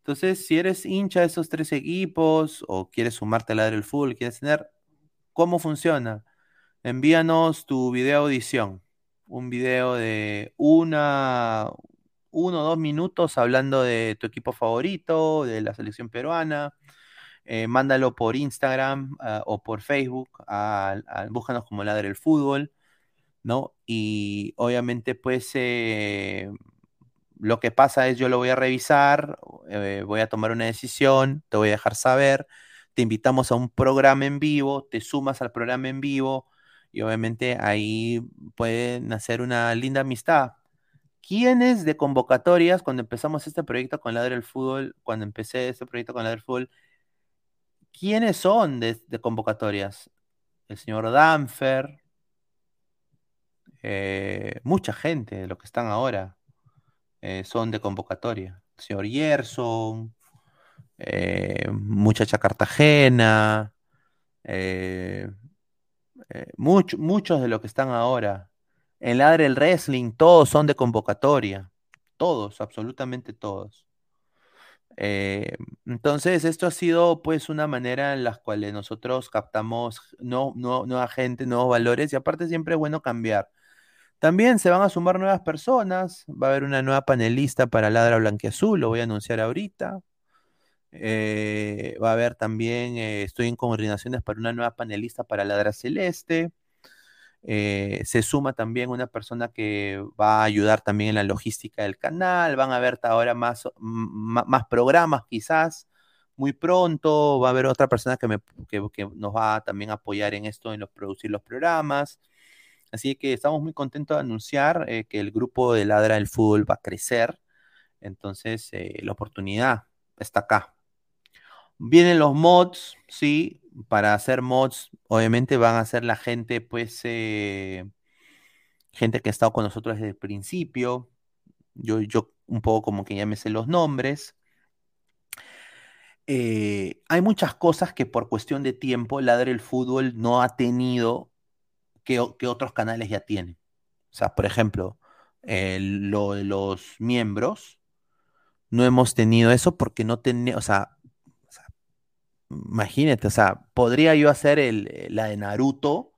Entonces, si eres hincha de esos tres equipos o quieres sumarte a Ladre el Fútbol, quieres tener, ¿cómo funciona? Envíanos tu video audición. Un video de una, uno o dos minutos hablando de tu equipo favorito, de la selección peruana. Eh, mándalo por Instagram ah, o por Facebook. a- búscanos como Ladre el Fútbol, ¿no? Y obviamente, pues, eh, lo que pasa es yo lo voy a revisar, eh, voy a tomar una decisión, te voy a dejar saber, te invitamos a un programa en vivo, te sumas al programa en vivo y obviamente ahí pueden hacer una linda amistad. ¿Quiénes de convocatorias, cuando empezamos este proyecto con Ladre el Fútbol, cuando empecé este proyecto con Ladre el Fútbol, ¿quiénes son de, convocatorias? El señor Danfer, eh, mucha gente de los que están ahora eh, son de convocatoria. Señor Gerson, eh, muchacha Cartagena, muchos de los que están ahora en Ladre el Wrestling, todos son de convocatoria. Todos, absolutamente todos. Eh, entonces, esto ha sido pues una manera en la cual nosotros captamos no, no, nueva gente, nuevos valores y aparte siempre es bueno cambiar. También se van a sumar nuevas personas, va a haber una nueva panelista para Ladra Blanquiazul, lo voy a anunciar ahorita. Eh, va a haber también, eh, estoy en coordinaciones para una nueva panelista para Ladra Celeste. Eh, se suma también una persona que va a ayudar también en la logística del canal. Van a haber ahora más, más programas quizás muy pronto. Va a haber otra persona que, me, nos va también a apoyar en esto, en los, producir los programas. Así que estamos muy contentos de anunciar eh, que el grupo de Ladra del Fútbol va a crecer. Entonces, eh, la oportunidad está acá. Vienen los mods, sí, para hacer mods, obviamente van a ser la gente, pues, eh, gente que ha estado con nosotros desde el principio. Yo, yo un poco como que ya los nombres. Hay muchas cosas que por cuestión de tiempo Ladre el Fútbol no ha tenido que, otros canales ya tienen. O sea, por ejemplo, lo de los miembros, no hemos tenido eso porque no tenemos, o sea, Imagínate, o sea, podría yo hacer el, la de Naruto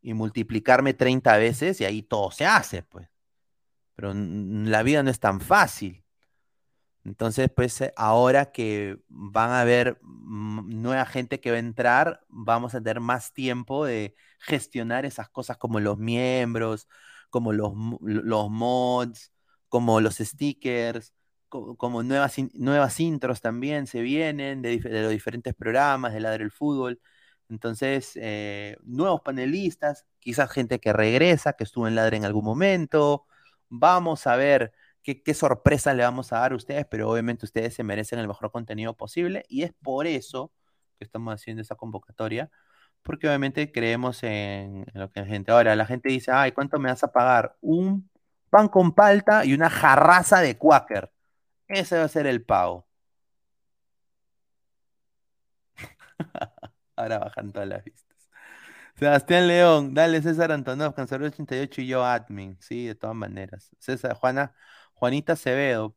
y multiplicarme 30 veces y ahí todo se hace, pues. Pero la vida no es tan fácil. Entonces, pues eh, ahora que van a haber nueva gente que va a entrar, vamos a tener más tiempo de gestionar esas cosas como los miembros, como los, los mods, como los stickers, como nuevas, nuevas intros también se vienen de, los diferentes programas de Ladre el Fútbol. Entonces, eh, nuevos panelistas, quizás gente que regresa, que estuvo en Ladre en algún momento. Vamos a ver qué, qué, sorpresa le vamos a dar a ustedes, pero obviamente ustedes se merecen el mejor contenido posible y es por eso que estamos haciendo esa convocatoria, porque obviamente creemos en, lo que la gente. Ahora, la gente dice, ay, ¿cuánto me vas a pagar? Un pan con palta y una jarraza de quaker. Ese va a ser el pago. Ahora bajan todas las vistas. Sebastián León, dale César Antonov, Cancelero 88 y yo admin. Sí, de todas maneras. César, Juana, Juanita Acevedo.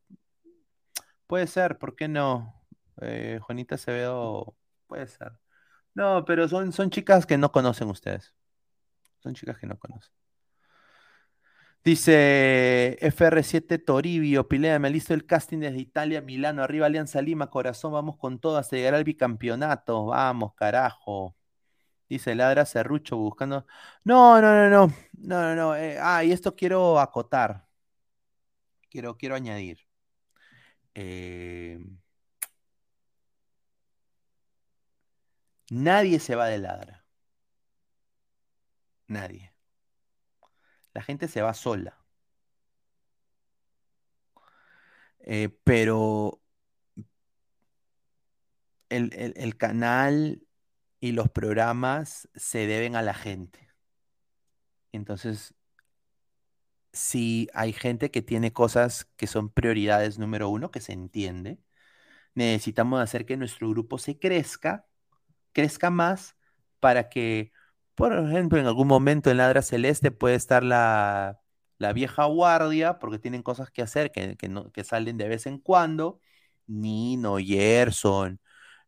Puede ser, ¿por qué no? Eh, Juanita Acevedo, puede ser. No, pero son, son chicas que no conocen ustedes. Son chicas que no conocen. Dice FR7 Toribio, Pilea, me listo el casting desde Italia, Milano, arriba Alianza Lima, corazón, vamos con todo hasta llegar al bicampeonato, vamos, carajo. Dice Ladra Cerrucho buscando. No, no, no, no, no, no, no. Eh, ah, y esto quiero acotar. Quiero, quiero añadir. Eh, nadie se va de Ladra. Nadie la gente se va sola. Eh, pero el, canal y los programas se deben a la gente. Entonces, si hay gente que tiene cosas que son prioridades número uno, que se entiende, necesitamos hacer que nuestro grupo se crezca, crezca más para que por ejemplo, en algún momento en Ladra Celeste puede estar la, vieja guardia, porque tienen cosas que hacer que, que, salen de vez en cuando. Nino, Gerson,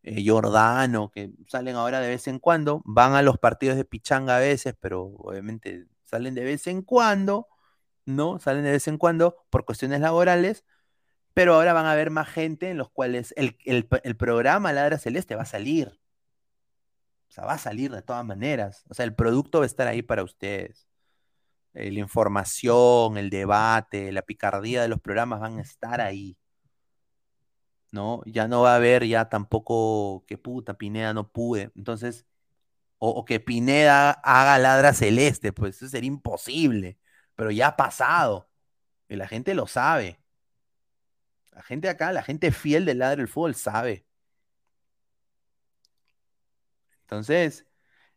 eh, Jordano, que salen ahora de vez en cuando. Van a los partidos de pichanga a veces, pero obviamente salen de vez en cuando, ¿no? Salen de vez en cuando por cuestiones laborales. Pero ahora van a haber más gente en los cuales el, el programa Ladra Celeste va a salir. O sea, va a salir de todas maneras. O sea, el producto va a estar ahí para ustedes. Eh, la información, el debate, la picardía de los programas van a estar ahí. ¿No? Ya no va a haber ya tampoco que puta, Pineda, no pude. Entonces, o, que Pineda haga ladra celeste, pues eso sería imposible, pero ya ha pasado y la gente lo sabe. La gente acá, la gente fiel del ladra del fútbol sabe. Entonces,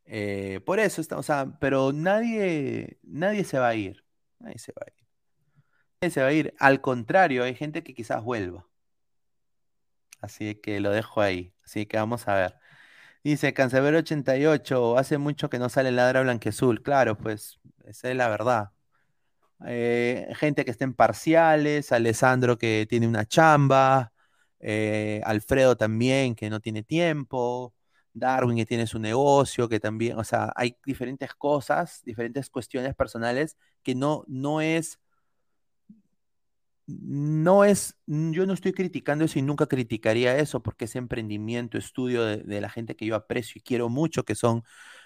eh, por eso está, o sea, pero nadie, nadie se va a ir. Nadie se va a ir. Nadie se va a ir. Al contrario, hay gente que quizás vuelva. Así que lo dejo ahí. Así que vamos a ver. Dice Cancerbero 88, hace mucho que no sale ladra blanqueazul. Claro, pues esa es la verdad. Eh, gente que está en parciales, Alessandro que tiene una chamba, eh, Alfredo también que no tiene tiempo, Darwin que tiene su negocio, que también, o sea, hay diferentes cosas, diferentes cuestiones personales que no, no es no es, yo no estoy criticando eso y nunca criticaría eso porque es emprendimiento, estudio de, la gente que yo aprecio y quiero mucho, que son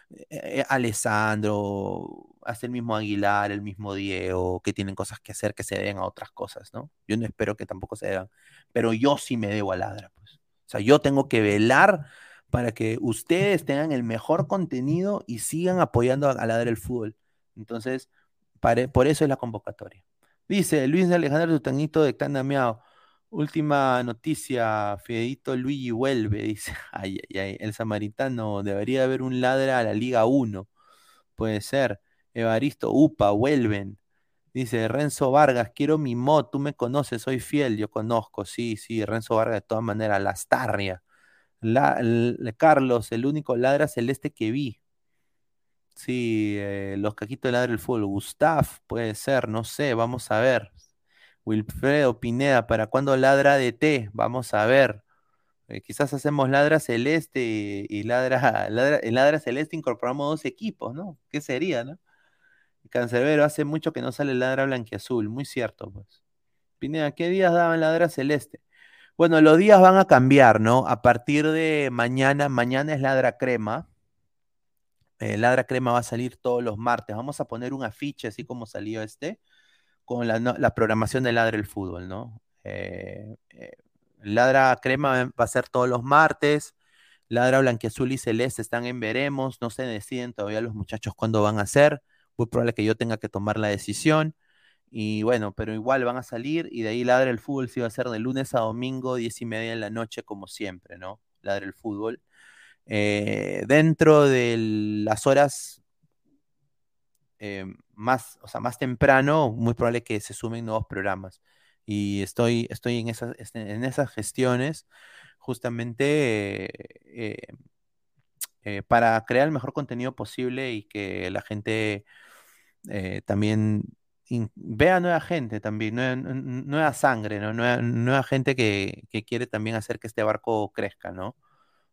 eh, eh, Alessandro, hasta el mismo Aguilar, el mismo Diego, que tienen cosas que hacer que se den a otras cosas, ¿no? Yo no espero que tampoco se deban, pero yo sí me debo a Ladra, pues. O sea, yo tengo que velar para que ustedes tengan el mejor contenido y sigan apoyando a, Ladra el fútbol. Entonces, por eso es la convocatoria. Dice Luis Alejandro Tutanito de Candameao. Última noticia, Fiedito Luigi vuelve, dice. Ay, ay, ay, el samaritano, debería haber un ladra a la Liga 1. Puede ser. Evaristo Upa, vuelven. Dice Renzo Vargas, quiero mi mod, tú me conoces, soy fiel, yo conozco, sí, sí, Renzo Vargas de todas maneras, Lastarria. Carlos, el único ladra celeste que vi. Sí, eh, los cajitos de ladra del fútbol. Gustav, puede ser, no sé, vamos a ver. Wilfredo Pineda, ¿para cuándo ladra de T? Vamos a ver. Eh, quizás hacemos ladra celeste y, ladra, ladra, ladra celeste incorporamos dos equipos, ¿no? ¿Qué sería, no? Cancerbero, hace mucho que no sale ladra blanquiazul, muy cierto, pues. Pineda, ¿qué días daban ladra celeste? Bueno, los días van a cambiar, ¿no? A partir de mañana, mañana es ladra crema, eh, Ladra Crema va a salir todos los martes. Vamos a poner un afiche, así como salió este, con la, programación de Ladra el Fútbol, ¿no? Eh, eh, Ladra Crema va a ser todos los martes. Ladra Blanquiazul y Celeste están en veremos. No se deciden todavía los muchachos cuándo van a ser. Muy probable que yo tenga que tomar la decisión. Y bueno, pero igual van a salir. Y de ahí Ladra el Fútbol sí va a ser de lunes a domingo, diez y media de la noche, como siempre, ¿no? Ladra el Fútbol. Eh, dentro de las horas eh, más, o sea, más temprano, muy probable que se sumen nuevos programas. Y estoy, estoy en, esas, en esas gestiones justamente eh, para crear el mejor contenido posible y que la gente también vea nueva gente también, nueva, sangre, ¿no? nueva, gente que, que, quiere también hacer que este barco crezca, ¿no?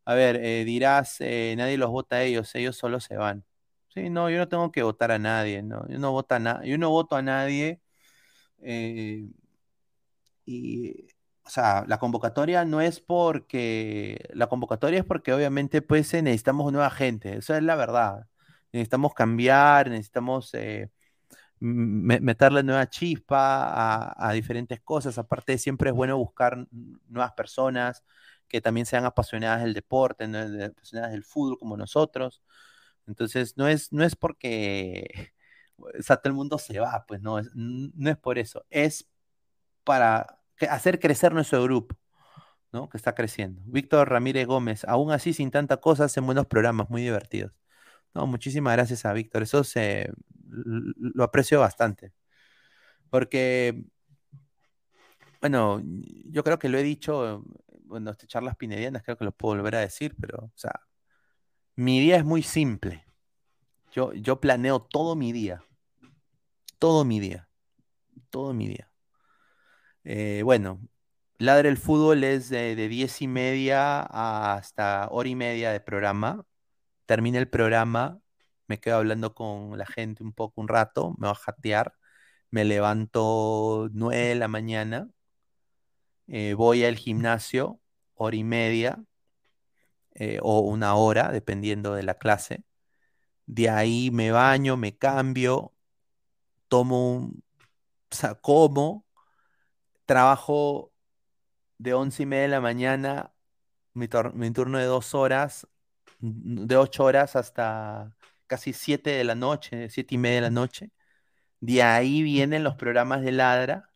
A ver, eh, dirás, eh, nadie los vota a ellos, ellos solo se van. Sí, no, yo no tengo que votar a nadie, ¿no? Yo no, voto a yo no voto a nadie. Eh, y, o sea, la convocatoria no es porque, la convocatoria es porque obviamente pues necesitamos nueva gente, esa es la verdad. Necesitamos cambiar, necesitamos meterle nueva chispa a, diferentes cosas. Aparte, siempre es bueno buscar nuevas personas que también sean apasionadas del deporte, apasionadas del fútbol como nosotros. Entonces, no es, no es porque o todo el mundo se va, pues no, no es por eso, es para hacer crecer nuestro grupo, ¿no? Que está creciendo. Víctor Ramírez Gómez, aún así sin tanta cosa, hacen buenos programas, muy divertidos. No, muchísimas gracias a Víctor, eso se, lo aprecio bastante. Porque, bueno, yo creo que lo he dicho bueno, estas charlas pinedianas creo que lo puedo volver a decir, pero, o sea, mi día es muy simple. Yo, yo planeo todo mi día. Todo mi día. Todo mi día. Eh, bueno, Ladre el Fútbol es de, de diez y media hasta hora y media de programa. Termina el programa, me quedo hablando con la gente un poco, un rato, me voy a jatear, me levanto nueve de la mañana, eh, voy al gimnasio, hora y media eh, o una hora, dependiendo de la clase. De ahí me baño, me cambio, tomo un, o sea, como, trabajo de once y media de la mañana, mi, turno de dos horas, de 8 horas hasta casi 7 de la noche, 7 y media de la noche. De ahí vienen los programas de Ladra.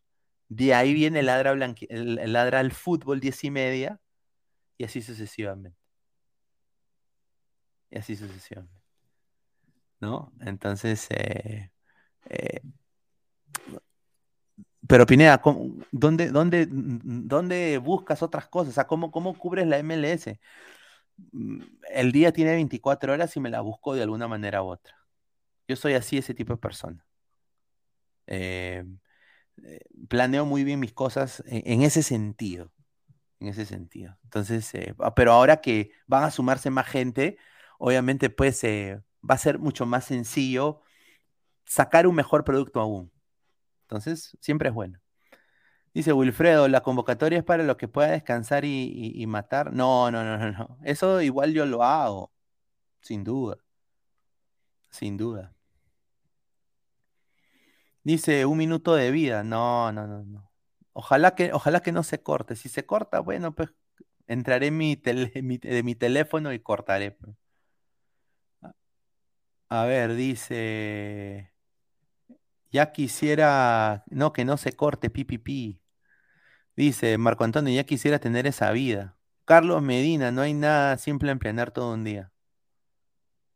De ahí viene Ladra, el, Ladra al fútbol 10 y media. Y así sucesivamente. Y así sucesivamente. ¿No? Entonces, eh, eh, pero Pineda, ¿dónde, dónde, dónde buscas otras cosas? O sea, ¿cómo, ¿cómo cubres la MLS? Mm, el día tiene 24 horas y me la busco de alguna manera u otra. Yo soy así, ese tipo de persona. Eh, eh, planeo muy bien mis cosas en, ese sentido. En ese sentido. Entonces, eh, ah, pero ahora que van a sumarse más gente, obviamente, pues va a ser mucho más sencillo sacar un mejor producto aún. Entonces, siempre es bueno. Dice Wilfredo, la convocatoria es para los que pueda descansar y, matar. No, no, no, no, no. Eso igual yo lo hago. Sin duda. Sin duda. Dice un minuto de vida. No, no, no, no. Ojalá que, ojalá que no se corte. Si se corta, bueno, pues entraré en mi, de mi teléfono y cortaré. Pues. A ver, dice. Ya quisiera, no, que no se corte, pipipi. Dice Marco Antonio, ya quisiera tener esa vida. Carlos Medina, no hay nada simple en planear todo un día.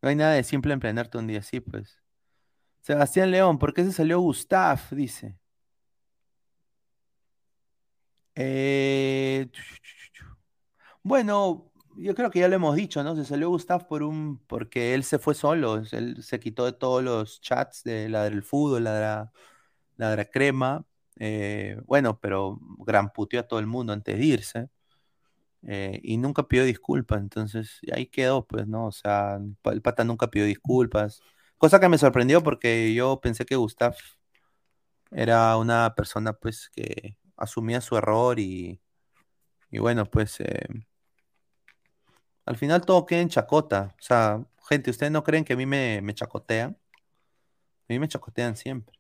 No hay nada de simple en planear todo un día, sí, pues. Sebastián León, ¿por qué se salió Gustav? Dice. Eh, bueno, yo creo que ya lo hemos dicho, ¿no? Se salió Gustav por un, porque él se fue solo, él se quitó de todos los chats de la del fútbol, la de la, de la crema. Eh, bueno, pero gran puteó a todo el mundo antes de irse. Eh, y nunca pidió disculpas, entonces ahí quedó, pues, ¿no? O sea, el pata nunca pidió disculpas. Cosa que me sorprendió porque yo pensé que Gustav era una persona, pues, que asumía su error y, y bueno, pues, eh, al final todo queda en chacota. O sea, gente, ¿ustedes no creen que a mí me, me chacotean? A mí me chacotean siempre.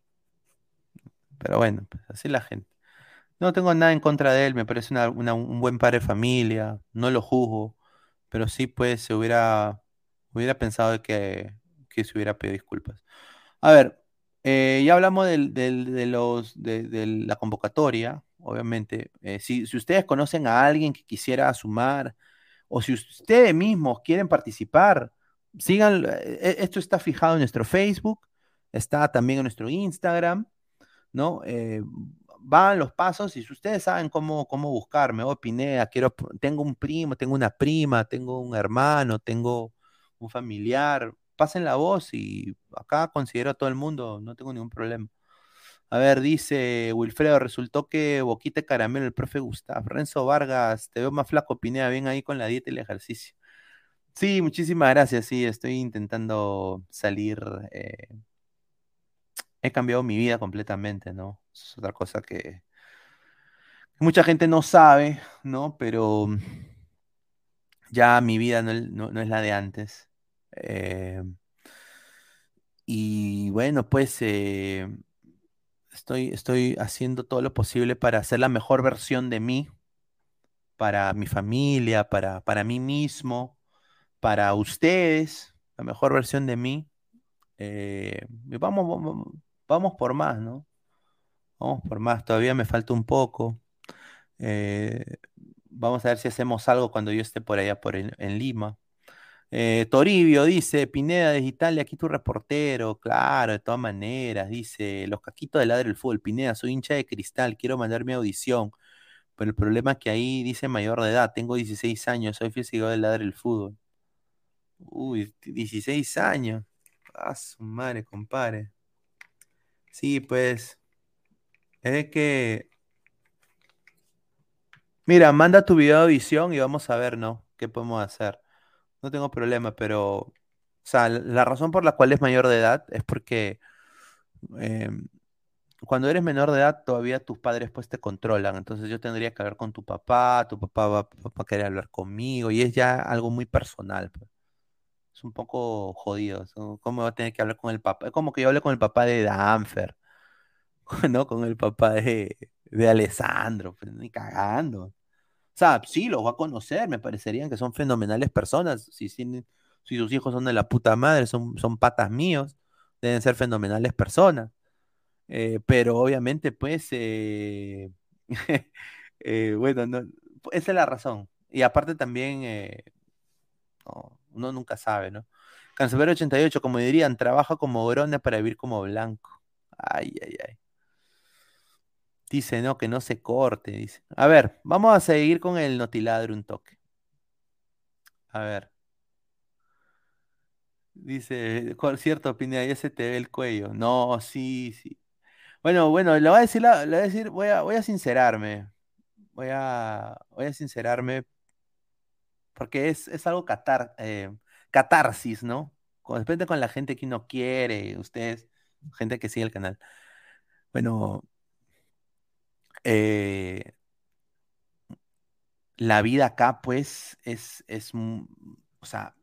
Pero bueno, pues así la gente. No tengo nada en contra de él, me parece un buen padre de familia, no lo juzgo, pero sí pues se hubiera, hubiera pensado que, que se hubiera pedido disculpas. A ver, eh, ya hablamos de, los, de, la convocatoria, obviamente. Eh, si, si, ustedes conocen a alguien que quisiera sumar, o si ustedes mismos quieren participar, sigan, eh, esto está fijado en nuestro Facebook, está también en nuestro Instagram, ¿no? Eh, van los pasos y ustedes saben cómo, cómo buscarme, oh, Pineda, quiero, tengo un primo, tengo una prima, tengo un hermano, tengo un familiar, pasen la voz y acá considero a todo el mundo, no tengo ningún problema. A ver, dice Wilfredo, resultó que Boquita Caramelo, el profe Gustavo. Renzo Vargas, te veo más flaco, Pineda, bien ahí con la dieta y el ejercicio. Sí, muchísimas gracias, sí, estoy intentando salir. Eh, he cambiado mi vida completamente, ¿no? Es otra cosa que, mucha gente no sabe, ¿no? Pero ya mi vida no, es la de antes. Eh, y bueno, pues eh, estoy, estoy haciendo todo lo posible para hacer la mejor versión de mí, para mi familia, para, para mí mismo, para ustedes, la mejor versión de mí. Eh, vamos, vamos, vamos por más, ¿no? Vamos por más, todavía me falta un poco. Eh, vamos a ver si hacemos algo cuando yo esté por allá por en, Lima. Eh, Toribio dice, Pineda de Italia, aquí tu reportero, claro, de todas maneras, dice, los caquitos de ladre del fútbol, Pineda, soy hincha de cristal, quiero mandar mi audición, pero el problema es que ahí dice mayor de edad, tengo 16 años, soy fiel de ladre del fútbol. Uy, 16 años. Ah, su madre, compadre. Sí, pues. Es que. Mira, manda tu video de audición y vamos a ver, ¿no? ¿Qué podemos hacer? No tengo problema, pero. O sea, la razón por la cual es mayor de edad es porque. Em, cuando eres menor de edad, todavía tus padres pues te controlan. Entonces yo tendría que hablar con tu papá, tu papá va, a querer hablar conmigo y es ya algo muy personal. Pues. Es un poco jodido. ¿Cómo va a tener que hablar con el papá? Es como que yo hablé con el papá de Danfer, ¿no? Con el papá de, de Alessandro, pues, ni cagando. O sea, sí, los va a conocer, me parecerían que son fenomenales personas. Si, si sus hijos son de la puta madre, son, son patas míos, deben ser fenomenales personas. Eh, pero obviamente, pues, eh, eh, bueno, no, esa es la razón. Y aparte también, uno nunca sabe, ¿no? Cancelero 88, como dirían, trabaja como grone para vivir como blanco. Ay, ay, ay. Dice, no, que no se corte, dice. A ver, vamos a seguir con el notiladro un toque. A ver. Dice, con cierta opinión, ya se te ve el cuello. No, sí, sí. Bueno, bueno, le voy a decir, le voy a decir, voy a, voy a sincerarme. Voy a, voy a sincerarme porque es, es algo catar, eh, catarsis, ¿no? Con, depende con la gente que uno quiere, ustedes, gente que sigue el canal. Bueno, eh, la vida acá, pues, es, es, o sea,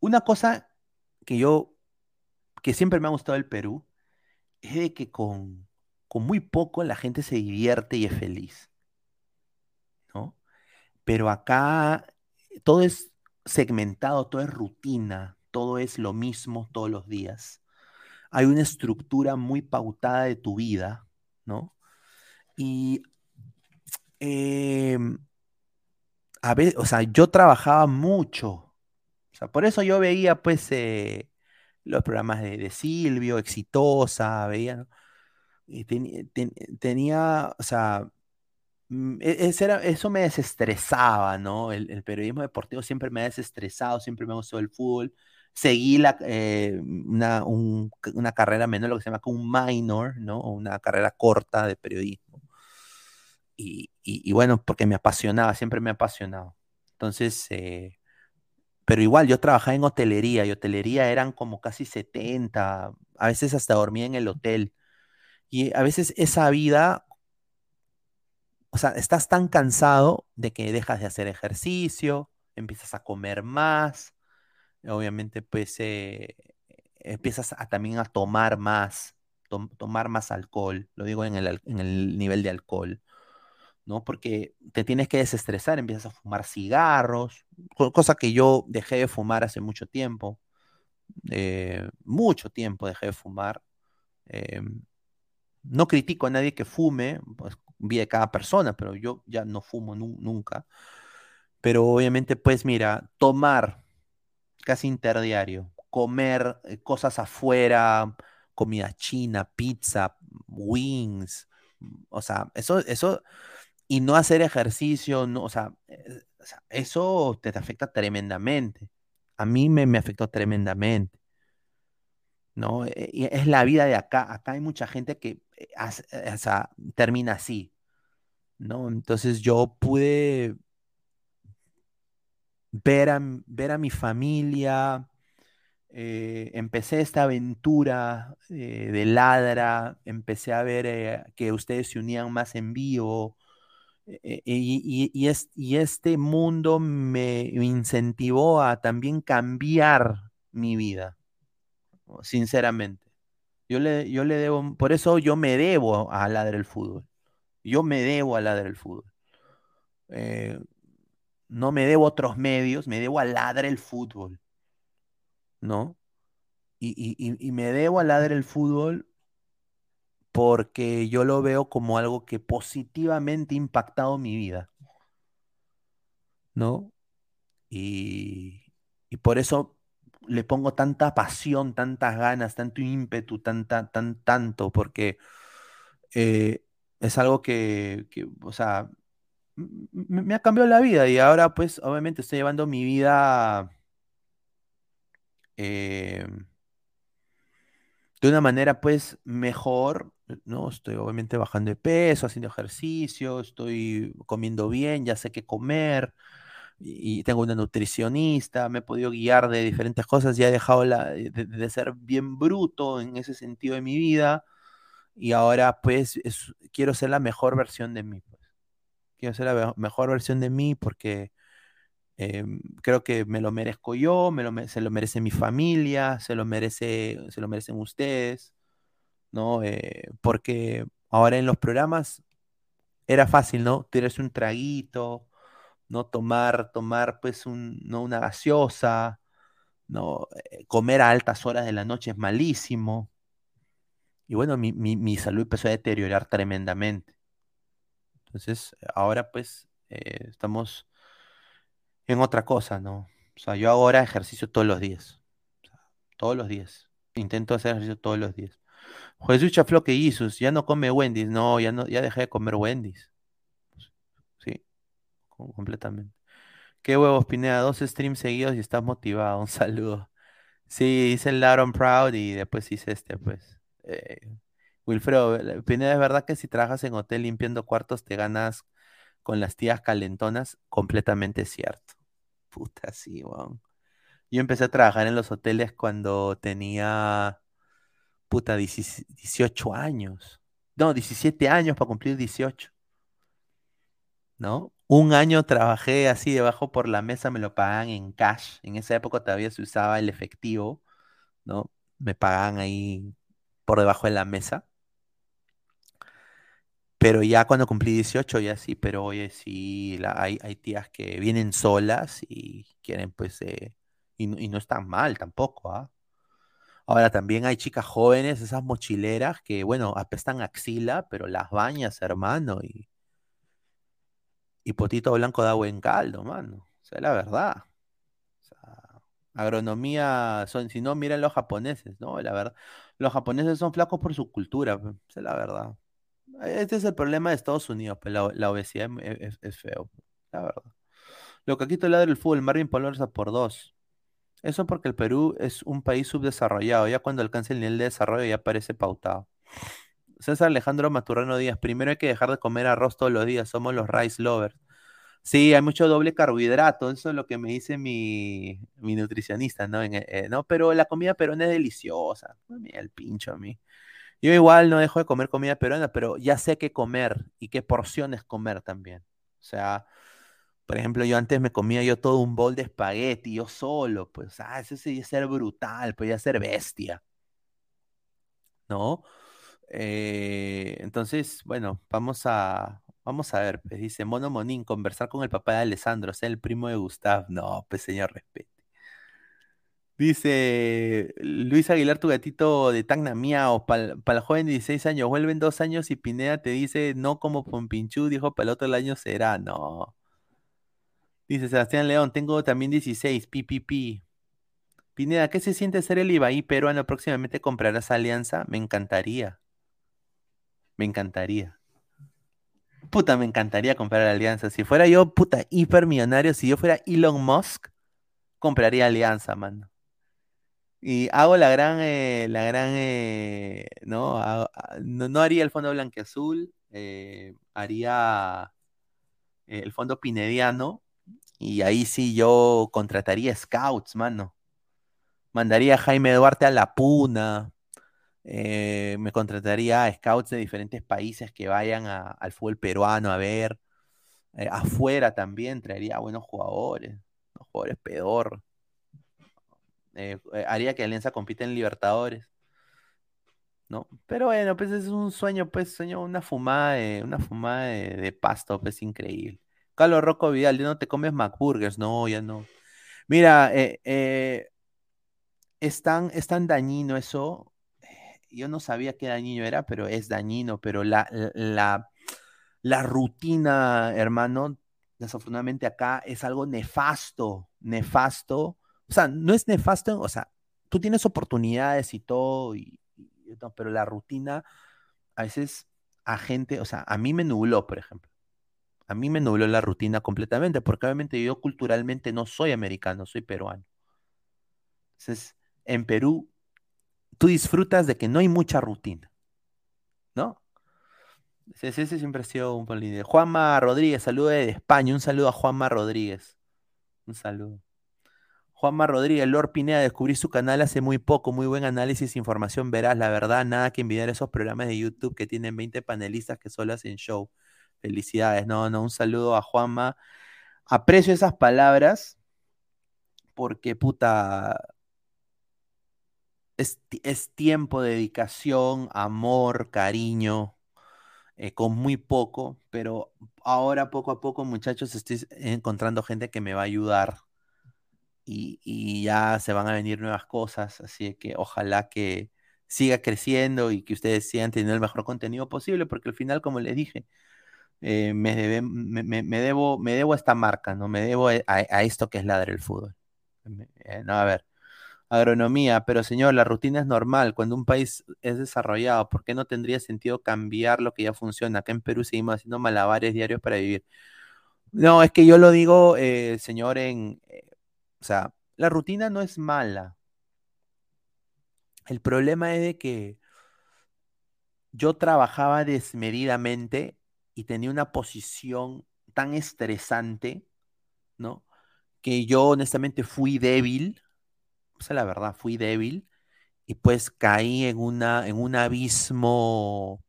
una cosa que yo, que siempre me ha gustado del Perú, es de que con, con muy poco la gente se divierte y es feliz, ¿no? Pero acá todo es segmentado, todo es rutina, todo es lo mismo todos los días. Hay una estructura muy pautada de tu vida, ¿no? Y em, a veces, o sea, yo trabajaba mucho. O sea, por eso yo veía, pues, eh, los programas de, Silvio, Exitosa, veía. Y tenía, o sea, Mm, e, eso me desestresaba, ¿no? El, periodismo deportivo siempre me ha desestresado, siempre me ha gustado el fútbol. Seguí la, eh, una, una, carrera menor, lo que se llama un minor, ¿no? Una carrera corta de periodismo. Y, y, bueno, porque me apasionaba, siempre me ha apasionado. Entonces, eh, pero igual yo trabajaba en hotelería y hotelería eran como casi 70, a veces hasta dormía en el hotel. Y a veces esa vida o sea, estás tan cansado de que dejas de hacer ejercicio, empiezas a comer más, obviamente pues eh, empiezas también a tomar más, tomar más alcohol, lo digo en el, nivel de alcohol, ¿no? Porque te tienes que desestresar, empiezas a fumar cigarros, cosa que yo dejé de fumar hace mucho tiempo, eh, mucho tiempo dejé de fumar. Em, no critico a nadie que fume, pues vida de cada persona, pero yo ya no fumo nunca. Pero obviamente, pues mira, tomar casi interdiario, comer eh, cosas afuera, comida china, pizza, wings, o sea, eso, eso, y no hacer ejercicio, no, o sea, eh, eso te, afecta tremendamente. A mí me, me afectó tremendamente. ¿No? Eh, y es la vida de acá. Acá hay mucha gente que termina así. ¿no? Entonces yo pude ver a, ver a mi familia, eh, empecé esta aventura eh, de ladra, empecé a ver eh, que ustedes se unían más en vivo. Y, y, este mundo me, incentivó a también cambiar mi vida, sinceramente. Yo le, yo le debo, por eso yo me debo a Ladra el Fútbol. Yo me debo a Ladra el Fútbol. Eh, no me debo otros medios, me debo a Ladra el Fútbol. ¿No? Y, me debo a Ladra el Fútbol porque yo lo veo como algo que positivamente ha impactado mi vida. ¿No? Y, y por eso le pongo tanta pasión, tantas ganas, tanto ímpetu, tanta, tan, tanto, porque eh, es algo que, o sea, me ha cambiado la vida y ahora pues obviamente estoy llevando mi vida eh, de una manera pues mejor, ¿no? Estoy obviamente bajando de peso, haciendo ejercicio, estoy comiendo bien, ya sé qué comer y tengo una nutricionista, me he podido guiar de diferentes cosas, ya he dejado la, de ser bien bruto en ese sentido de mi vida y ahora pues quiero ser la mejor versión de mí. Pues. Quiero ser la mejor versión de mí porque em, creo que me lo merezco yo, me lo, se lo merece mi familia, se lo, merece, se lo merecen ustedes, ¿no? Eh, porque ahora en los programas era fácil, ¿no? Tirarse un traguito, ¿no? Tomar, tomar pues un, ¿no? una gaseosa, ¿no? Eh, comer a altas horas de la noche es malísimo. Y bueno, mi, mi- mi salud empezó a deteriorar tremendamente. Entonces, ahora pues eh, estamos en otra cosa, ¿no? O sea, yo ahora ejercicio todos los días. Todos los días. Intento hacer ejercicio todos los días. Jesús Chaflo que Jesús, ya no come Wendy's. No, ya no, ya dejé de comer Wendy's. Completamente. Qué huevos, Pineda, dos streams seguidos y estás motivado. Un saludo. Sí, hice el Laron Proud y después hice este, pues. Eh, Wilfredo, eh, Pineda, ¿es verdad que si trabajas en hotel limpiando cuartos te ganas con las tías calentonas? Completamente cierto. Puta, sí, weón. Yo empecé a trabajar en los hoteles cuando tenía, puta, 16 18 años. No, 17 años para cumplir 18, ¿no? Un año trabajé así debajo por la mesa, me lo pagaban en cash. En esa época todavía se usaba el efectivo, ¿no? Me pagaban ahí por debajo de la mesa. Pero ya cuando cumplí 18, ya sí, pero oye, sí, la- hay, tías que vienen solas y quieren, pues, eh, y, no y no están mal tampoco, ¿ah? Ahora también hay chicas jóvenes, esas mochileras que, bueno, apestan axila, pero las bañas, hermano, y, y potito blanco da buen caldo, mano. O sea, la verdad. O sea, agronomía, son, si no, miren los japoneses, ¿no? La verdad. Los japoneses son flacos por su cultura, esa es la verdad. Este es el problema de Estados Unidos, pues la, obesidad es, es- es feo, la verdad. Lo que aquí te ladra el fútbol, Marvin Polorza por dos. Eso porque el Perú es un país subdesarrollado. Ya cuando alcance el nivel de desarrollo ya parece pautado. César Alejandro Maturrano Díaz, primero hay que dejar de comer arroz todos los días, somos los rice lovers. Sí, hay mucho doble carbohidrato, eso es lo que me dice mi, mi nutricionista, ¿no? Eh, ¿no? Pero la comida peruana es deliciosa. Mira el pincho a mí. Yo igual no dejo de comer comida peruana, pero ya sé qué comer y qué porciones comer también. O sea, por ejemplo, yo antes me comía yo todo un bol de espagueti, yo solo, pues, ah, eso sería ser brutal, podía ser bestia, ¿no? Eh, entonces, bueno, vamos a, vamos a ver, pues, dice Mono Monín, conversar con el papá de Alessandro, sea el primo de Gustav. No, pues señor, respete. Dice Luis Aguilar, tu gatito de Tacna Miau, para el joven de 16 años, vuelven dos años y Pineda te dice no como Pompinchú, dijo para el otro año será, no. Dice Sebastián León, tengo también 16, pi, pi, pi. Pineda, ¿qué se siente ser el Ibaí peruano? Próximamente comprarás Alianza, me encantaría, me encantaría. Puta, me encantaría comprar Alianza. Si fuera yo, puta, hipermillonario, si yo fuera Elon Musk, compraría Alianza, mano. Y hago la gran, eh, la gran, eh, ¿no? Hago- a- no, no haría el fondo blanqueazul, eh, haría el fondo pinediano, y ahí sí yo contrataría scouts, mano. Mandaría a Jaime Duarte a la Puna, eh, me contrataría a scouts de diferentes países que vayan al fútbol peruano a ver. Eh, afuera también traería buenos jugadores, los jugadores pedor. Eh, eh, haría que Alianza compita en Libertadores, ¿no? Pero bueno, pues es un sueño, pues sueño, una fumada de, una fumada de, pasto, pues increíble. Carlos Rocco Vidal, ¿ya no te comes McBurgers? No, ya no. Mira, eh, es es tan dañino eso. Yo no sabía qué dañino era, pero es dañino. Pero la, la, la rutina, hermano, desafortunadamente acá es algo nefasto, nefasto. O sea, no es nefasto, o sea, tú tienes oportunidades y todo, y, pero la rutina a veces a gente, o sea, a mí me nubló, por ejemplo. A mí me nubló la rutina completamente, porque obviamente yo culturalmente no soy americano, soy peruano. Entonces, en Perú, tú disfrutas de que no hay mucha rutina, ¿no? Ese, ese siempre ha sido un político. Juanma Rodríguez, saludo de España. Un saludo a Juanma Rodríguez. Un saludo. Juanma Rodríguez, Lord Pineda, descubrí su canal hace muy poco, muy buen análisis, información verás, la verdad, nada que envidiar esos programas de YouTube que tienen 20 panelistas que solo hacen show. Felicidades, no, no, un saludo a Juanma. Aprecio esas palabras porque, puta, es, es tiempo, dedicación, amor, cariño, eh, con muy poco, pero ahora poco a poco, muchachos, estoy encontrando gente que me va a ayudar y, y ya se van a venir nuevas cosas, así que ojalá que siga creciendo y que ustedes sigan teniendo el mejor contenido posible, porque al final, como les dije, eh, me, debe- me, debo, me debo a esta marca, ¿no? Me debo a, esto que es Ladre el Fútbol. Eh, no, a ver, agronomía, pero señor, la rutina es normal. Cuando un país es desarrollado, ¿por qué no tendría sentido cambiar lo que ya funciona? Acá en Perú seguimos haciendo malabares diarios para vivir. No, es que yo lo digo, eh, señor, en, eh, o sea, la rutina no es mala. El problema es de que yo trabajaba desmedidamente y tenía una posición tan estresante, ¿no? Que yo honestamente fui débil, esa es la verdad, fui débil y pues caí en una, en un abismo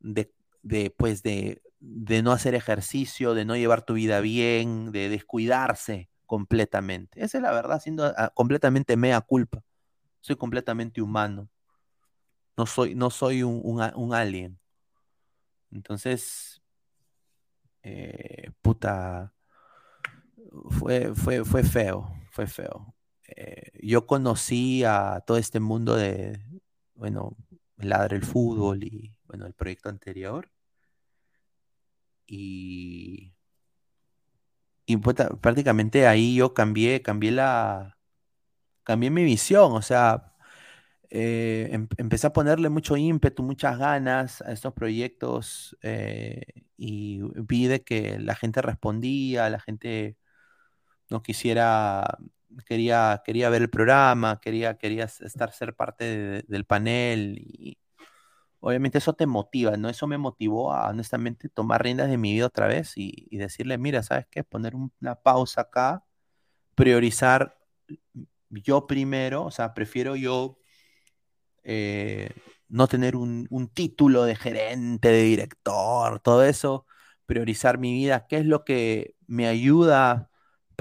de, de, pues de, de no hacer ejercicio, de no llevar tu vida bien, de descuidarse completamente. Esa es la verdad, siendo ah, completamente mea culpa. Soy completamente humano. No soy, no soy un, un alien. Entonces, eh, puta, fue, fue, fue feo, fue feo. Eh, yo conocí a todo este mundo de, bueno, Ladra el Fútbol y, bueno, el proyecto anterior. Y, y puta, prácticamente ahí yo cambié, cambié la, cambié mi visión, o sea, eh, em- empecé a ponerle mucho ímpetu, muchas ganas a estos proyectos eh, y vi de que la gente respondía, la gente no quisiera, quería, quería ver el programa, quería, quería estar, ser parte de- del panel y obviamente eso te motiva, ¿no? Eso me motivó a honestamente tomar riendas de mi vida otra vez y, y decirle, mira, ¿sabes qué? Poner un- una pausa acá, priorizar yo primero, o sea, prefiero yo eh, no tener un, un título de gerente, de director, todo eso, priorizar mi vida, qué es lo que me ayuda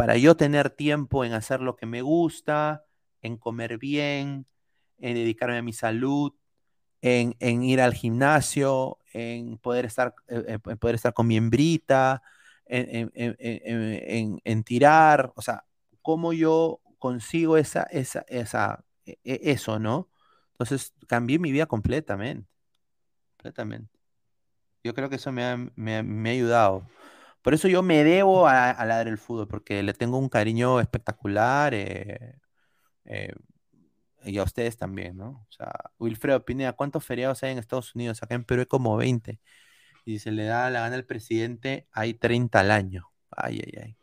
para yo tener tiempo en hacer lo que me gusta, en comer bien, en dedicarme a mi salud, en, ir al gimnasio, en poder estar, eh, poder estar con mi hembrita, en, en- tirar, o sea, cómo yo consigo esa, esa, esa, e- e- eso, ¿no? Entonces cambié mi vida completamente, completamente. Yo creo que eso me ha, me me ha ayudado. Por eso yo me debo a, a el Fútbol, porque le tengo un cariño espectacular eh, eh, y a ustedes también, ¿no? O sea, Wilfredo Pineda, ¿cuántos feriados hay en Estados Unidos? Acá en Perú hay como 20. Y se le da la gana al presidente, hay 30 al año. Ay, ay, ay.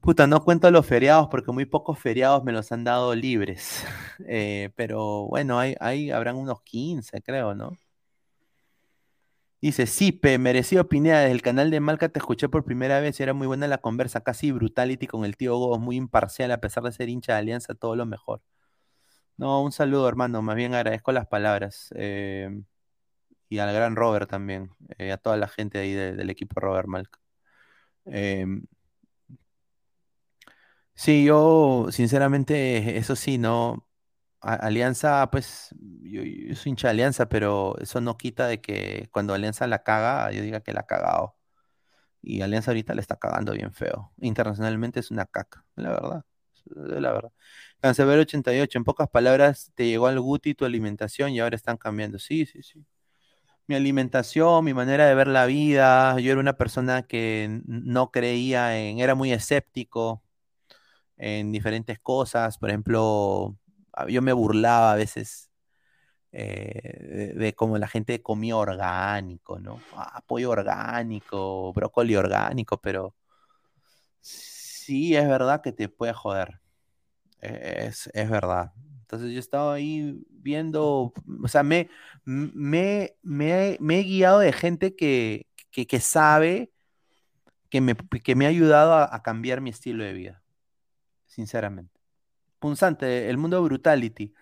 Puta, no cuento los feriados porque muy pocos feriados me los han dado libres. Eh, pero bueno, hay, hay, habrán unos 15, creo, ¿no? Dice, Sipe, merecido Pineda, desde el canal de Malca te escuché por primera vez y era muy buena la conversa, casi brutality con el tío Gobos, muy imparcial a pesar de ser hincha de Alianza, todo lo mejor. No, un saludo, hermano, más bien agradezco las palabras. eh, y al gran Robert también, eh, a toda la gente ahí de- del equipo Robert Malca. Em, sí, yo, sinceramente, eso sí, ¿no? Alianza, pues, yo, yo soy hincha de Alianza, pero eso no quita de que cuando Alianza la caga, yo diga que la ha cagado. Y Alianza ahorita le está cagando bien feo. Internacionalmente es una caca, la verdad. La verdad. Cancerbero 88, en pocas palabras, te llegó al Guti tu alimentación y ahora están cambiando. Sí, sí, sí. Mi alimentación, mi manera de ver la vida. Yo era una persona que no creía en, era muy escéptico en diferentes cosas. Por ejemplo, yo me burlaba a veces eh, de, de cómo la gente comía orgánico, ¿no? Ah, pollo orgánico, brócoli orgánico, pero sí es verdad que te puede joder. Es, es verdad. Entonces yo estaba ahí viendo, o sea, me, me, me, he guiado de gente que, que, sabe que me, que me ha ayudado a cambiar mi estilo de vida, sinceramente. Punzante, el mundo brutality.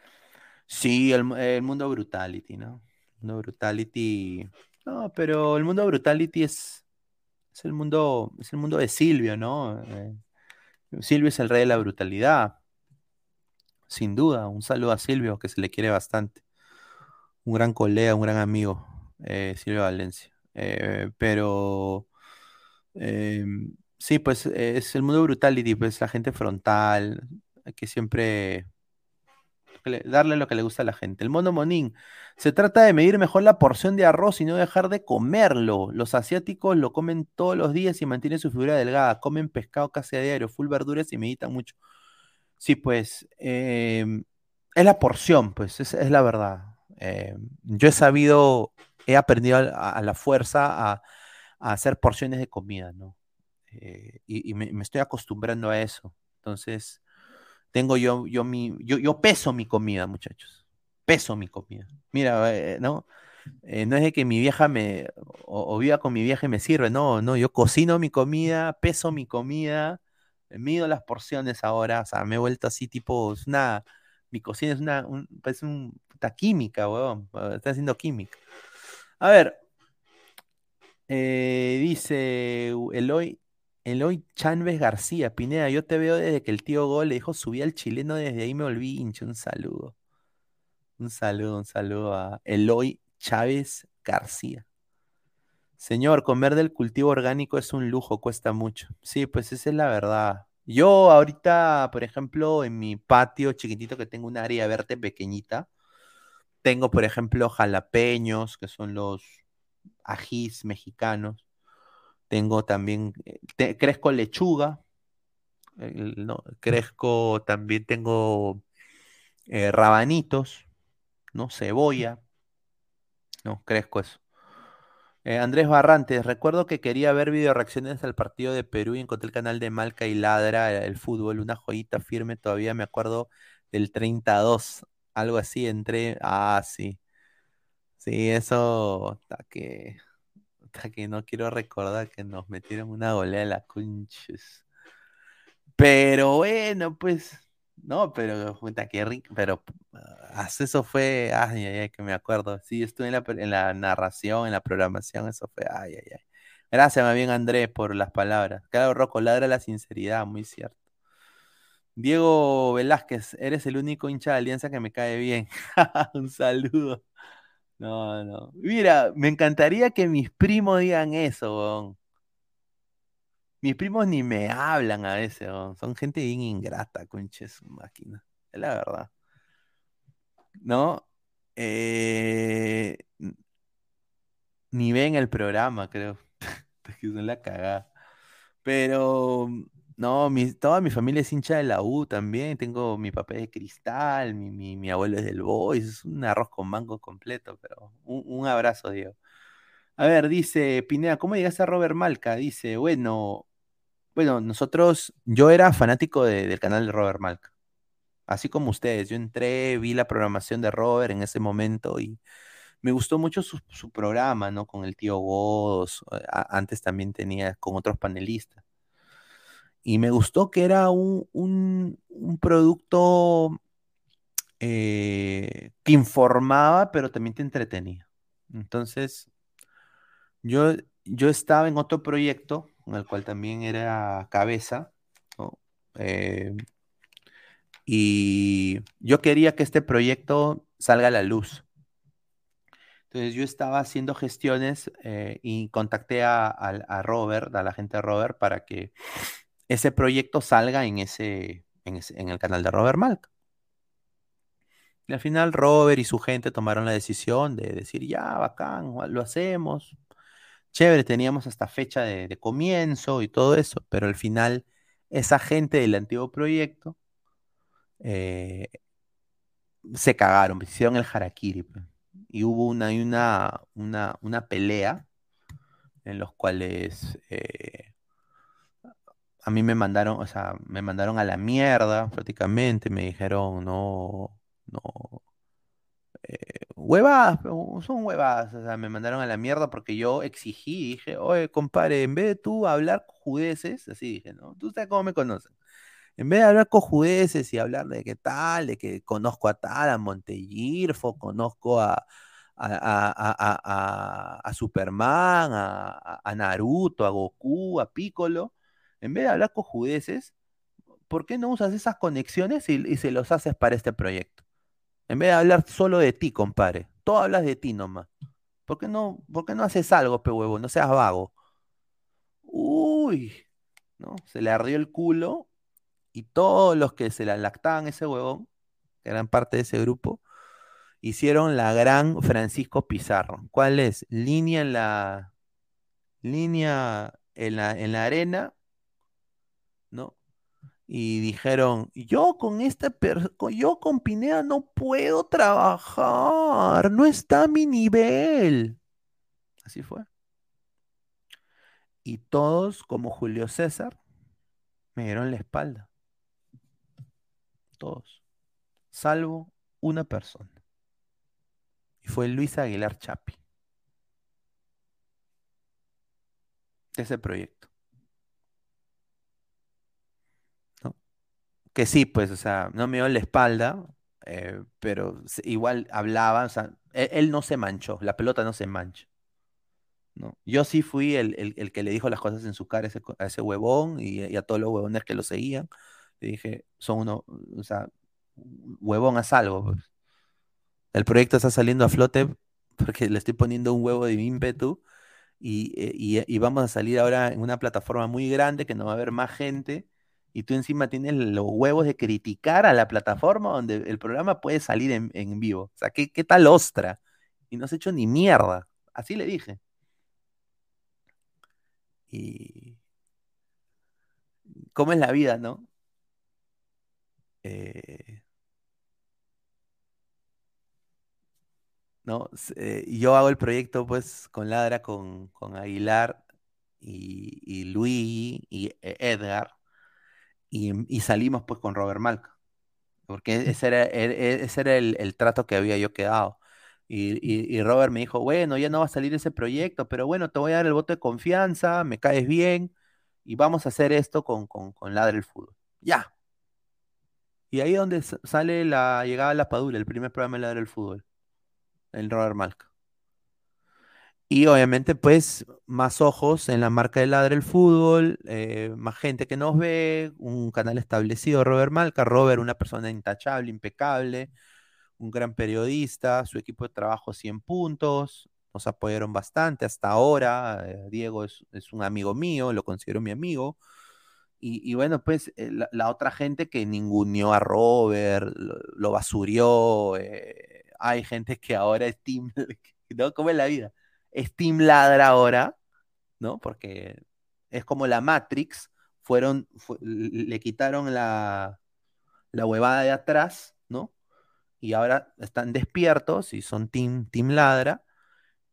Sí, el, el mundo brutality, ¿no? El mundo brutality. No, pero el mundo brutality es, es el mundo, es el mundo de Silvio, ¿no? Eh, Silvio es el rey de la brutalidad, sin duda. Un saludo a Silvio, que se le quiere bastante. Un gran colega, un gran amigo, eh, Silvio Valencia. Eh, pero, eh, Sí, pues es el mundo brutality, pues la gente frontal, hay que siempre darle lo que le gusta a la gente. El mono monín, se trata de medir mejor la porción de arroz y no dejar de comerlo. Los asiáticos lo comen todos los días y mantienen su figura delgada, comen pescado casi a diario, full verduras y meditan mucho. Sí, pues em, es la porción, pues es, la verdad. Em, yo he sabido, he aprendido a, la fuerza a, hacer porciones de comida, ¿no? Eh, y me estoy acostumbrando a eso. Entonces, tengo yo, yo mi, yo, yo peso mi comida, muchachos. Peso mi comida. Mira, eh, ¿no? Eh, no es de que mi vieja me, o, o viva con mi vieja y me sirve, no, no, yo cocino mi comida, peso mi comida, eh, mido las porciones ahora, o sea, me he vuelto así tipo, es una, mi cocina es una, un, parece un, puta química, weón, está haciendo química. A ver, eh, dice Eloy, Eloy Chanves García, Pineda, yo te veo desde que el tío Gol le dijo subí al chileno, desde ahí me volví hincha, un saludo. Un saludo, un saludo a Eloy Chávez García. Señor, comer del cultivo orgánico es un lujo, cuesta mucho. Sí, pues esa es la verdad. Yo ahorita, por ejemplo, en mi patio chiquitito que tengo un área verde pequeñita, tengo, por ejemplo, jalapeños, que son los ajís mexicanos. Tengo también, eh, te- crezco lechuga, no, crezco, también tengo eh, rabanitos, ¿no? Cebolla, no, crezco eso. Eh, Andrés Barrantes, recuerdo que quería ver video reacciones al partido de Perú y encontré el canal de Malca y Ladra, el fútbol, una joyita firme, todavía me acuerdo del 32, algo así, entré, ah, sí, sí, eso, que, que no quiero recordar que nos metieron una goleada de la conches. Pero bueno, pues, no, pero puta, qué rico, pero ah, eso fue, ay, ay, ay, que me acuerdo. Sí, estuve en la, en la narración, en la programación, eso fue, ay, ay, ay. Gracias, más bien, Andrés, por las palabras. Claro, Rocco, ladra la sinceridad, muy cierto. Diego Velázquez, eres el único hincha de Alianza que me cae bien. Un saludo. No, no. Mira, me encantaría que mis primos digan eso, weón. Mis primos ni me hablan a veces, weón. Son gente bien ingrata, conche su máquina. Es la verdad. ¿No? Eh, ni ven el programa, creo. Es que son la cagada. Pero, no, toda mi familia es hincha de la U también. Tengo mi papá es de cristal, mi, mi, mi abuelo es del Boys. Es un arroz con mango completo, pero un, un abrazo, Diego. A ver, dice Pineda, ¿cómo llegaste a Robert Malca? Dice, bueno, bueno, nosotros, yo era fanático de- del canal de Robert Malca, así como ustedes. Yo entré, vi la programación de Robert en ese momento y me gustó mucho su, su programa, ¿no? Con el tío Godos, eh, antes también tenía con otros panelistas. Y me gustó que era un, un- producto eh, que informaba, pero también te entretenía. Entonces, yo, yo estaba en otro proyecto, en el cual también era cabeza. Eh, y yo quería que este proyecto salga a la luz. Entonces yo estaba haciendo gestiones eh, y contacté a, a- a Robert, a la gente de Robert, para que ese proyecto salga en ese, en el canal de Robert Malk. Y al final Robert y su gente tomaron la decisión de decir, ya, bacán, lo hacemos. Chévere, teníamos hasta fecha de, comienzo y todo eso, pero al final esa gente del antiguo proyecto eh, se cagaron, hicieron el harakiri. pues. Y hubo una, una, una, una pelea en los cuales eh, a mí me mandaron, o sea, me mandaron a la mierda prácticamente, me dijeron, no, no, eh, huevadas, pero son huevadas, o sea, me mandaron a la mierda porque yo exigí, dije, oye, compadre, en vez de tú hablar judeces, así dije, ¿no? Tú sabes cómo me conocen. En vez de hablar cojudeces y hablar de qué tal, de que conozco a tal, a Montegirfo, conozco a, a, a- a- a- Superman, a- a Naruto, a Goku, a Piccolo, en vez de hablar cojudeces, ¿por qué no usas esas conexiones y, se los haces para este proyecto? En vez de hablar solo de ti, compadre. Todo hablas de ti nomás. ¿Por qué no, por qué no haces algo, pe huevo? No seas vago. Uy, ¿no? Se le ardió el culo y todos los que se la lactaban ese huevón, que eran parte de ese grupo, hicieron la gran Francisco Pizarro. ¿Cuál es? Línea en la línea en la, en la arena. Y dijeron, yo con esta yo con Pineda no puedo trabajar, no está a mi nivel. Así fue. Y todos, como Julio César, me dieron la espalda. Todos. Salvo una persona. Y fue Luis Aguilar Chapi. De ese proyecto. Que sí, pues, o sea, no me dio la espalda, eh, pero igual hablaba, o sea, él, él, no se manchó, la pelota no se mancha. ¿no? Yo sí fui el, que le dijo las cosas en su cara a ese, huevón y, a todos los huevones que lo seguían. Le dije, son uno, o sea, huevón a salvo. Pues. El proyecto está saliendo a flote porque le estoy poniendo un huevo de ímpetu y, y, y, vamos a salir ahora en una plataforma muy grande que no va a haber más gente y tú encima tienes los huevos de criticar a la plataforma donde el programa puede salir en, en vivo. O sea, ¿qué, ¿qué, tal ostra? Y no has hecho ni mierda. Así le dije. Y cómo es la vida, ¿no? Eh, ¿no? Eh, yo hago el proyecto pues con Ladra, con, Aguilar y, y Luis y e, Edgar y, salimos pues con Robert Malca, porque ese era, e, e, ese era el, trato que había yo quedado. Y, Robert me dijo, bueno, ya no va a salir ese proyecto, pero bueno, te voy a dar el voto de confianza, me caes bien y vamos a hacer esto con, con, con Ladre el Fútbol. Ya. Y ahí es donde sale la llegada a la Padula, el primer programa de Ladre el Fútbol, el Robert Malca. Y obviamente, pues, más ojos en la marca de Ladre el Fútbol, eh, más gente que nos ve, un canal establecido, Robert Malca. Robert, una persona intachable, impecable, un gran periodista, su equipo de trabajo 100 puntos, nos apoyaron bastante hasta ahora. Eh, Diego es, un amigo mío, lo considero mi amigo. Y, bueno, pues eh, la, otra gente que ninguneó a Robert, lo, basurió. hay gente que ahora es Team, ¿no? ¿Cómo es la vida? Steam ladra ahora, ¿no? Porque es como la Matrix, fueron, le quitaron la, la huevada de atrás, ¿no? Y ahora están despiertos y son Team, team Ladra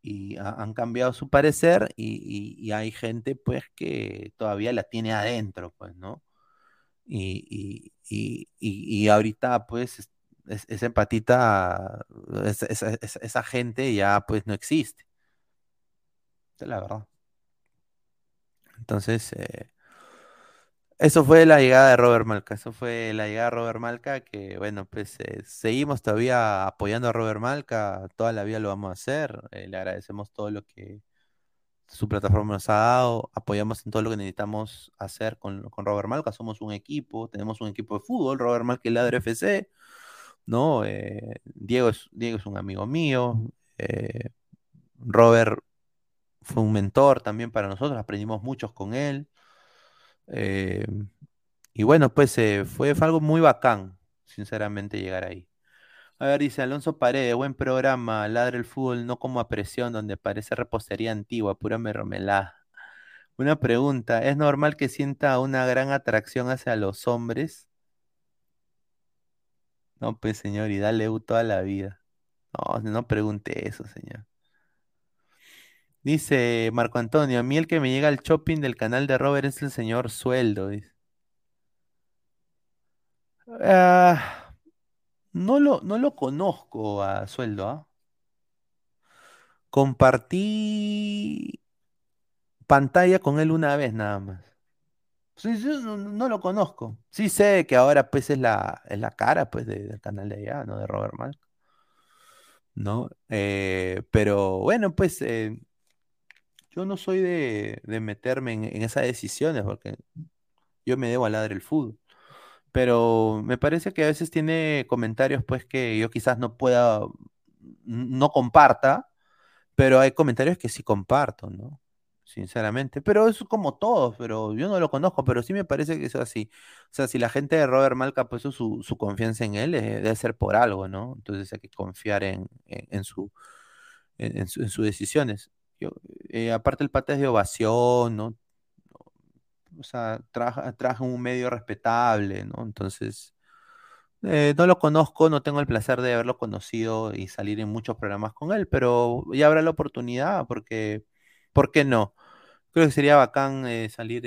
y han cambiado su parecer y, hay gente pues que todavía la tiene adentro, pues, ¿no? Y, y ahorita pues esa empatita, esa gente ya pues no existe la verdad. Entonces, eh, eso fue la llegada de Robert Malca. Eso fue la llegada de Robert Malca, que bueno, pues eh, seguimos todavía apoyando a Robert Malca, toda la vida lo vamos a hacer. Eh, le agradecemos todo lo que su plataforma nos ha dado, apoyamos en todo lo que necesitamos hacer con, Robert Malca. Somos un equipo, tenemos un equipo de fútbol, Robert Malca y Ladre FC. ¿no? Diego, Diego es un amigo mío. Robert fue un mentor también para nosotros, aprendimos muchos con él. Eh, y bueno, pues eh, fue, algo muy bacán, sinceramente, llegar ahí. A ver, dice Alonso Paredes, buen programa, ladre el fútbol, no como a presión, donde parece repostería antigua, pura mermelada. Una pregunta, ¿es normal que sienta una gran atracción hacia los hombres? No, pues señor, y dale toda la vida. No, no pregunte eso, señor. Dice Marco Antonio, a mí el que me llega al shopping del canal de Robert es el señor Sueldo. Ah, no, lo, no lo conozco a Sueldo. ¿ah? Compartí pantalla con él una vez nada más. no, lo conozco. Sí sé que ahora pues es la, es la cara pues del canal de allá, ¿no? De Robert Mal. ¿No? Eh, pero bueno, pues eh, yo no soy de, meterme en, esas decisiones porque yo me debo a ladrar el fútbol. Pero me parece que a veces tiene comentarios pues que yo quizás no pueda, no comparta, pero hay comentarios que sí comparto, ¿no? sinceramente. Pero es como todos, pero yo no lo conozco, pero sí me parece que es así. O sea, si la gente de Robert Malca puso su, su confianza en él, eh, debe ser por algo, ¿no? Entonces hay que confiar en, en, en su, en, en su- en sus decisiones. Eh, aparte el pata es de ovación, ¿no? O sea, trabaja en un medio respetable, ¿no? Entonces, eh, no lo conozco, no tengo el placer de haberlo conocido y salir en muchos programas con él, pero ya habrá la oportunidad porque, ¿por qué no? Creo que sería bacán eh, salir,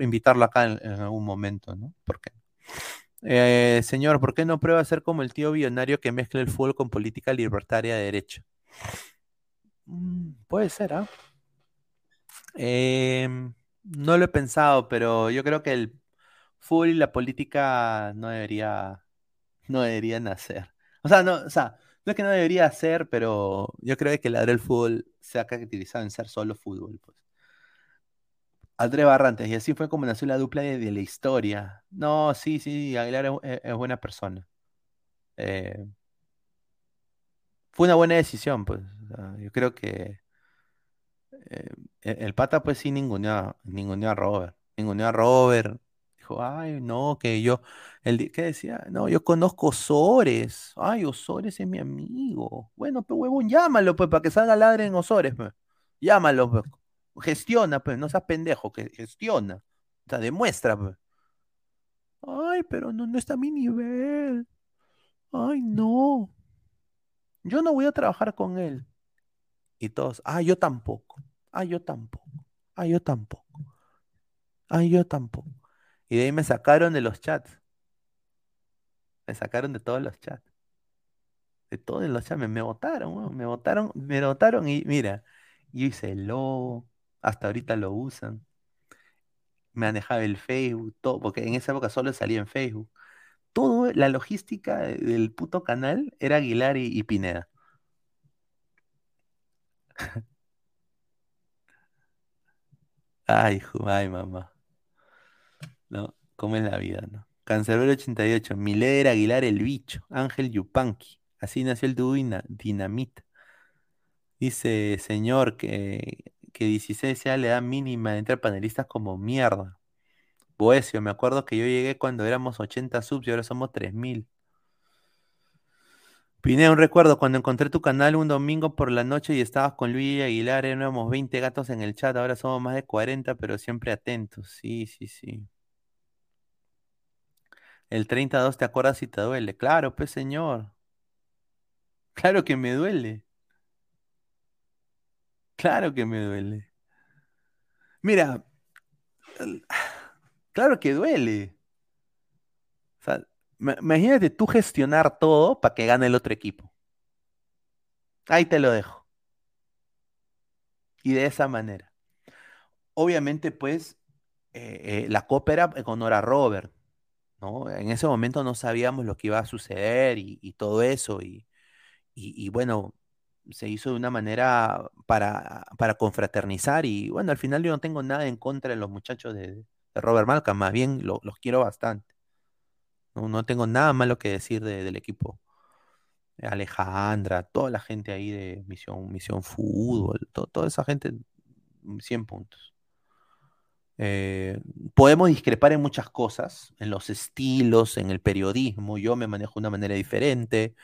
invitarlo acá en, en algún momento, ¿no? ¿Por qué? Eh, señor, ¿por qué no prueba a ser como el tío billonario que mezcla el fútbol con política libertaria de derecha? Mm, puede ser, ¿ah? Em, no lo he pensado, pero yo creo que el fútbol y la política no debería, no deberían hacer. O sea, no, o sea, es que no debería hacer, pero yo creo que el el fútbol se ha caracterizado en ser solo fútbol, pues. André Barrantes, y así fue como nació la dupla de, la historia. No, sí, sí, Aguilar es buena persona. Eh, fue una buena decisión, pues. Yo creo que eh, el, el pata, pues sí, ninguneó, a- ninguneó a Robert. Ninguneó a Robert. Dijo, ay, no, que yo. El, ¿qué decía? No, yo conozco Osores. Ay, Osores es mi amigo. Bueno, pues huevón, llámalo, pues, para que salga ladre en Osores, pues. Llámalo, pues. Gestiona, pues, no seas pendejo, que gestiona. O sea, demuestra, pues. Ay, pero no, no está a mi nivel. Ay, no. Yo no voy a trabajar con él. Y todos, ah, yo tampoco. Ah, yo tampoco. Ah, yo tampoco. Ah, yo tampoco. Y de ahí me sacaron de los chats. Me sacaron de todos los chats. De todos los chats. Me, votaron, Me votaron, me votaron y mira, yo hice el logo. Hasta ahorita lo usan. Me manejaba el Facebook, todo, porque en esa época solo salía en Facebook. Todo, la logística de- del puto canal era Aguilar y, y Pineda. Ay, mamá. ¿no? ¿Cómo es la vida, no? Cancerbero 88, Miler Aguilar el bicho, Ángel Yupanqui. Así nació el dúo Dina- Dinamita. Dice, señor, que, que 16 ya le da mínima entre panelistas como mierda. Boesio, me acuerdo que yo llegué cuando éramos 80 subs y ahora somos 3000. Pineda, un recuerdo cuando encontré tu canal un domingo por la noche y estabas con Luis Aguilar, éramos 20 gatos en el chat, ahora somos más de 40, pero siempre atentos. Sí, sí, sí. El 32, ¿te acuerdas si te duele? Claro, pues señor. Claro que me duele. Claro que me duele. Mira, claro que duele. O sea, imagínate tú gestionar todo para que gane el otro equipo. Ahí te lo dejo. Y de esa manera. Obviamente, pues, eh, eh, la copa era en a Robert, ¿no? En ese momento no sabíamos lo que iba a suceder y, todo eso. Y, y- bueno, se hizo de una manera para, para confraternizar. Y bueno, al final yo no tengo nada en contra de los muchachos de, de Robert Malcolm, más bien lo- los quiero bastante. No, tengo nada malo que decir de- del equipo. Alejandra, toda la gente ahí de Misión, Misión Fútbol, to- toda esa gente, mm, 100 puntos. Eh, podemos discrepar en muchas cosas, en los estilos, en el periodismo. Yo me manejo de una manera diferente.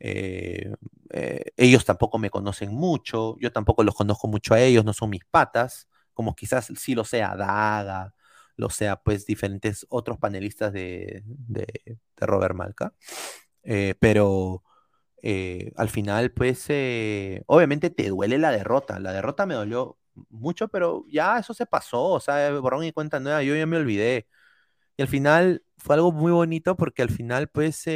eh, eh, ellos tampoco me conocen mucho. Yo tampoco los conozco mucho a ellos, no son mis patas. Como quizás sí lo sea Daga, lo sea pues diferentes otros panelistas de, de- Robert Malca. Eh, pero eh, al final, pues, eh, obviamente te duele la derrota. La derrota me dolió mucho, pero ya eso se pasó, o sea, borrón y cuenta nueva, yo ya me olvidé. Y al final fue algo muy bonito porque al final, pues,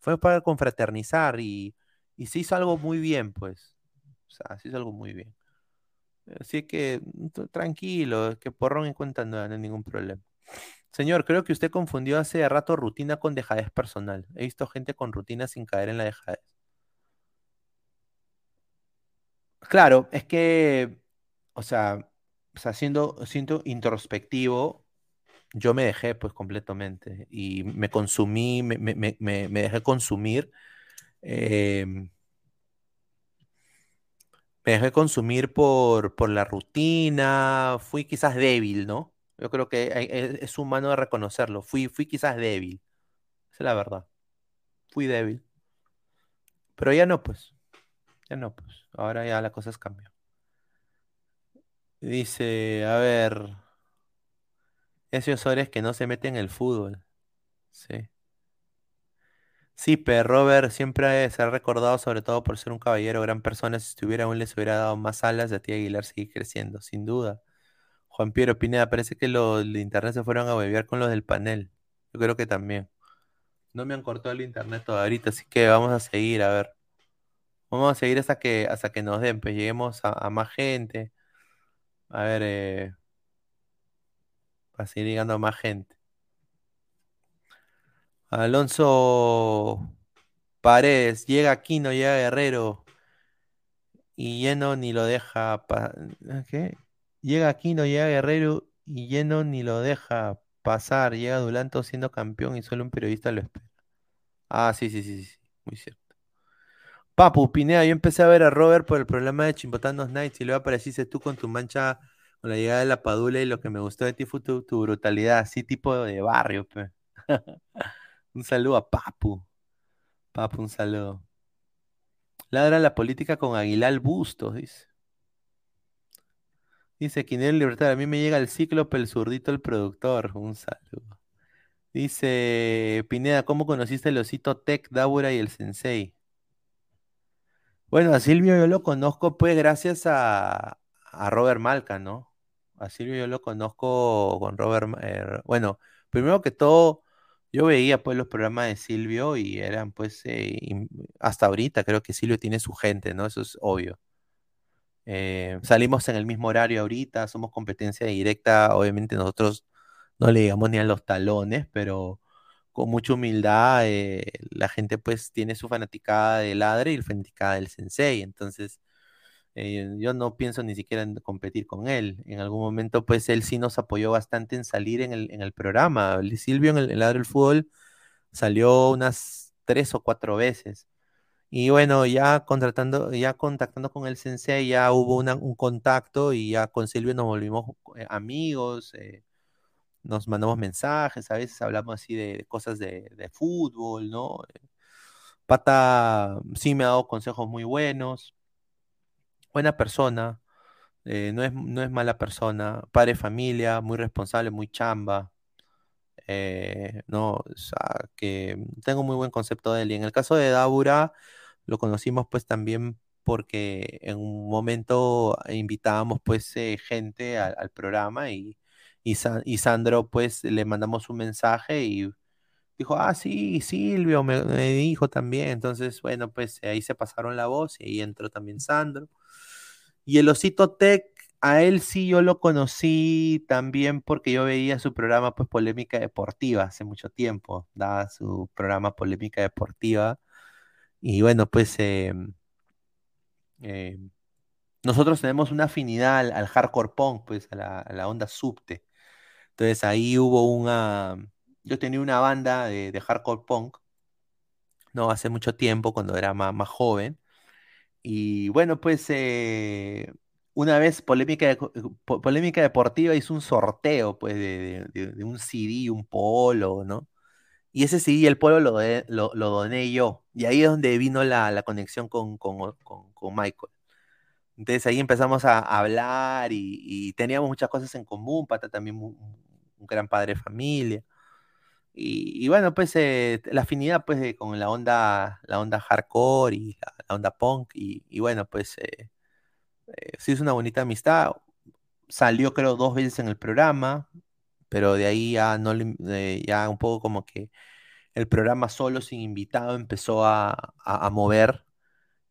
fue para confraternizar y, y se hizo algo muy bien, pues. O sea, se hizo algo muy bien. Así que t- tranquilo, que porrón y cuenta no hay ningún problema. Señor, creo que usted confundió hace rato rutina con dejadez personal. He visto gente con rutina sin caer en la dejadez. Claro, es que, o sea, o siendo, introspectivo, yo me dejé pues completamente y me consumí, me, me- me- me- dejé consumir. eh, Me dejé consumir por, por la rutina, fui quizás débil, ¿no? Yo creo que es, es humano de reconocerlo, fui, fui quizás débil, esa es la verdad, fui débil. Pero ya no, pues, ya no, pues, ahora ya las cosas cambian. Dice, a ver, esos Osores que no se meten en el fútbol, sí. Sí, pero Robert siempre se ha recordado sobre todo por ser un caballero, gran persona. Si estuviera aún les hubiera dado más alas a ti Aguilar seguir creciendo, sin duda. Juan Piero Pineda, parece que los de internet se fueron a bebear con los del panel. Yo creo que también. No me han cortado el internet todavía, ahorita, así que vamos a seguir, a ver. Vamos a seguir hasta que, hasta que nos den, pues lleguemos a, a más gente. A ver, eh, para seguir llegando a más gente. Alonso Paredes, llega aquí, no llega Guerrero. Y lleno ni lo deja. ¿Qué? Llega aquí, no llega Guerrero. Y lleno ni lo deja pasar. Llega Dulanto siendo campeón y solo un periodista lo espera. Ah, sí, sí, sí, sí, muy cierto. Papu, Pineda, yo empecé a ver a Robert por el programa de Chimbotanos Nights y luego apareciste tú con tu mancha, con la llegada de la Padula y lo que me gustó de ti fue tu, tu brutalidad, así tipo de barrio, pe. Un saludo a Papu. Papu, un saludo. Ladra la política con Aguilar Bustos, dice. Dice Quinel Libertad, a mí me llega el cíclope, el zurdito, el productor. Un saludo. Dice Pineda, ¿cómo conociste el osito Tech, Daura y el Sensei? Bueno, a Silvio yo lo conozco pues gracias a, a Robert Malca, ¿no? A Silvio yo lo conozco con Robert, eh, bueno, primero que todo, yo veía pues los programas de Silvio y eran pues, eh, hasta ahorita creo que Silvio tiene su gente, ¿no? Eso es obvio. Eh, salimos en el mismo horario ahorita, somos competencia directa, obviamente nosotros no le llegamos ni a los talones, pero con mucha humildad eh, la gente pues tiene su fanaticada del Ladre y el fanaticada del Sensei, entonces eh, yo no pienso ni siquiera en competir con él. En algún momento pues él sí nos apoyó bastante en salir en el, en el programa. El Silvio en el, el Ladre del Fútbol salió unas tres o cuatro veces. Y bueno, ya contratando, ya contactando con el sensei, ya hubo un contacto y ya con Silvio nos volvimos eh, amigos, eh, nos mandamos mensajes, a veces hablamos así de, de cosas de, de fútbol, ¿no? Pata sí me ha dado consejos muy buenos, buena persona, eh, no es, no es mala persona, padre de familia, muy responsable, muy chamba, eh, no, o sea, que tengo muy buen concepto de él. Y en el caso de Daura, lo conocimos pues también porque en un momento invitábamos pues eh, gente al, programa y, y Sandro pues le mandamos un mensaje y dijo, ah, sí, Silvio me, me dijo también. Entonces, bueno, pues ahí se pasaron la voz y ahí entró también Sandro. Y el Osito Tech, a él sí yo lo conocí también porque yo veía su programa, pues, Polémica Deportiva, hace mucho tiempo, daba su programa Polémica Deportiva. Y bueno, pues eh, eh, nosotros tenemos una afinidad al, hardcore punk, pues, a la, a la onda subte. Entonces ahí hubo una, yo tenía una banda de, de hardcore punk, no, hace mucho tiempo, cuando era más, más joven. Y bueno, pues eh, una vez Polémica, Po- Polémica Deportiva hizo un sorteo pues de, un CD, un polo, ¿no? Y ese CD, el polo, lo, lo, doné yo. Y ahí es donde vino la, la conexión con, con, con- Michael. Entonces ahí empezamos a hablar y, y teníamos muchas cosas en común. Pata también un, un gran padre de familia. Y, y bueno, pues eh, la afinidad pues con la onda, la onda hardcore y la, la onda punk. Y, y bueno, pues eh, eh, sí es una bonita amistad. Salió creo dos veces en el programa, pero de ahí ya no eh, ya un poco como que el programa solo sin invitado empezó a, a- a mover.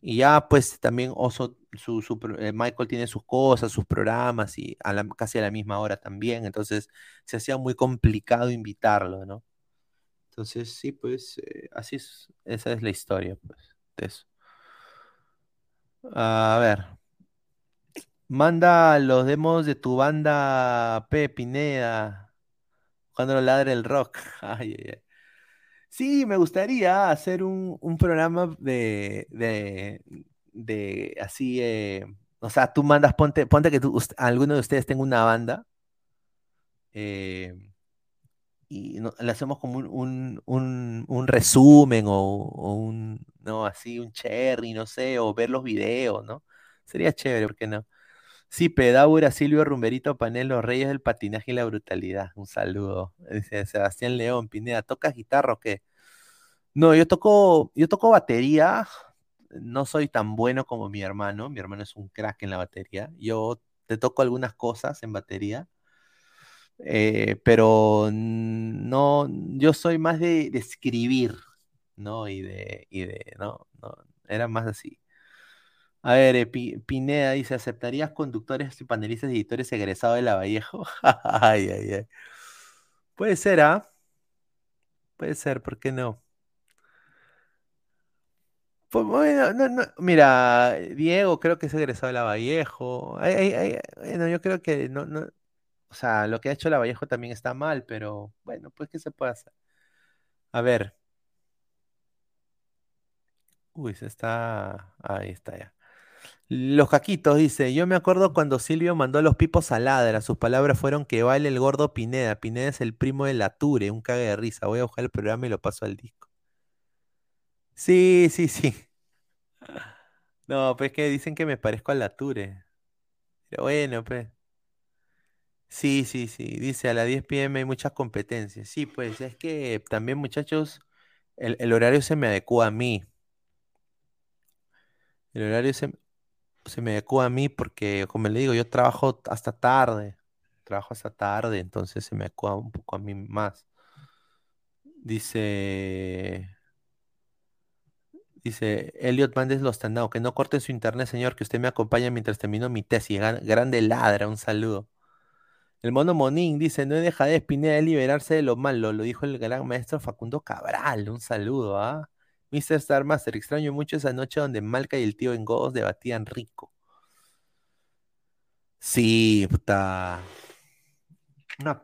Y ya pues también Oso, su, su eh, Michael tiene sus cosas, sus programas y a la- casi a la misma hora también. Entonces se hacía muy complicado invitarlo, ¿no? Entonces, sí, pues, eh, así es, esa es la historia, pues, de eso. A ver, manda los demos de tu banda P. Pineda, cuando ladre el rock. Ay, ay, ay. Sí, me gustaría hacer un, un programa de, de, de así, eh, O sea, tú mandas, ponte, ponte que tú, alguno de ustedes tenga una banda. Eh, y le hacemos como un, resumen o, un, no, así, un cherry, no sé, o ver los videos, ¿no? Sería chévere, ¿por qué no? Sí, Pedaura, Silvio Rumberito Panel, los reyes del patinaje y la brutalidad. Un saludo. Dice Sebastián León, Pineda, ¿tocas guitarra o qué? No, yo toco, yo toco batería. No soy tan bueno como mi hermano. Mi hermano es un crack en la batería. Yo te toco algunas cosas en batería. Eh, pero no, yo soy más de, escribir, ¿no? Y de, y de, no, era más así. A ver, eh, Pineda dice, ¿aceptarías conductores y panelistas y editores egresados de La Vallejo? ay, ay, ay. Puede ser, ¿ah? Puede ser, ¿por qué no? Pues bueno, no, no. Mira, Diego creo que es egresado de La Vallejo. bueno, yo creo que no, o sea, lo que ha hecho la Vallejo también está mal, pero bueno, pues ¿qué se puede hacer? A ver. Uy, se está. Ahí está ya. Los caquitos dice, yo me acuerdo cuando Silvio mandó a los pipos a ladra, sus palabras fueron que vale el gordo Pineda, Pineda es el primo de la Ture, un cague de risa, voy a buscar el programa y lo paso al disco. Sí, sí, sí. No, pues que dicen que me parezco a la Ture. Pero bueno, pues. Sí, sí, sí. Dice a las 10 pm hay muchas competencias. Sí, pues es que también, muchachos, el, horario se me adecua a mí. El horario se, me adecua a mí porque, como le digo, yo trabajo hasta tarde. Trabajo hasta tarde, entonces se me adecua un poco a mí más. Dice. Dice Elliot Mandes Lostandao, que no corte su internet, señor, que usted me acompaña mientras termino mi tesis. Grande ladra, un saludo. El mono Monín dice, no deja de Espineda de liberarse de lo malo, lo dijo el gran maestro Facundo Cabral. Un saludo, ¿ah? Mr. Star Master, extraño mucho esa noche donde Malca y el tío Engos debatían rico. Sí, puta.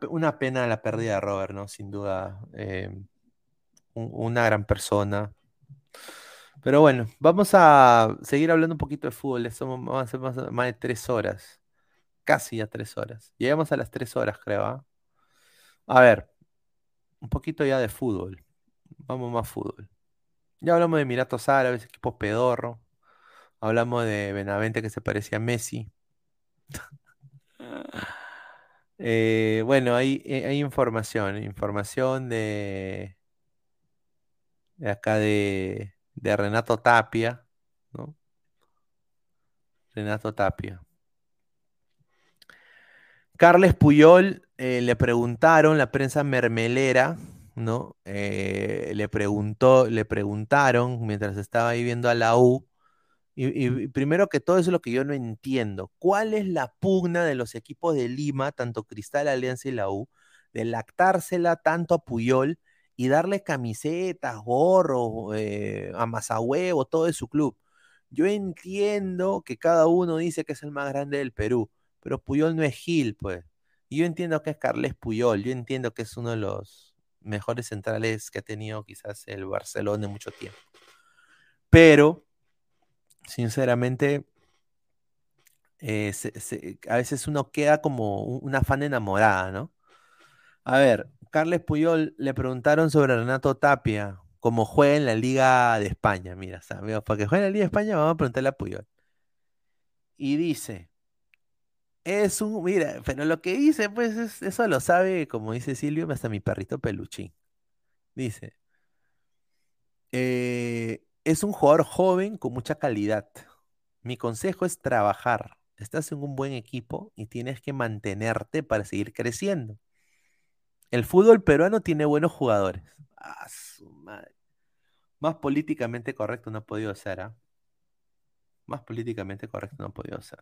Una, pena la pérdida de Robert, ¿no? Sin duda. Eh, una gran persona. Pero bueno, vamos a seguir hablando un poquito de fútbol. Somos, a hacer más de tres horas casi a tres horas. Llegamos a las tres horas, creo. ¿ah? A ver, un poquito ya de fútbol. Vamos más fútbol. Ya hablamos de Emiratos Árabes, equipo pedorro. Hablamos de Benavente que se parecía a Messi. Eh, bueno, hay, eh, hay información, información de, de acá de, de Renato Tapia, ¿no? Renato Tapia. Carles Puyol eh, le preguntaron, la prensa mermelera, ¿no? Eh, le preguntó, le preguntaron mientras estaba ahí viendo a la U. Y, primero que todo, eso es lo que yo no entiendo. ¿Cuál es la pugna de los equipos de Lima, tanto Cristal, Alianza y la U, de lactársela tanto a Puyol y darle camisetas, gorros, eh, amasahuevo, todo de su club? Yo entiendo que cada uno dice que es el más grande del Perú pero Puyol no es Gil, pues. Yo entiendo que es Carles Puyol, yo entiendo que es uno de los mejores centrales que ha tenido quizás el Barcelona en mucho tiempo. Pero, sinceramente, eh, a veces uno queda como una fan enamorada, ¿no? A ver, Carles Puyol le preguntaron sobre Renato Tapia, cómo juega en la Liga de España. Mira, o para que juegue en la Liga de España vamos a preguntarle a Puyol. Y dice, es un, mira, pero lo que dice, pues eso lo sabe, como dice Silvio, hasta mi perrito peluchín. Dice, eh, es un jugador joven con mucha calidad. Mi consejo es trabajar. Estás en un buen equipo y tienes que mantenerte para seguir creciendo. El fútbol peruano tiene buenos jugadores. Ah, Más políticamente correcto no ha podido ser, ¿ah? Más políticamente correcto no ha podido ser.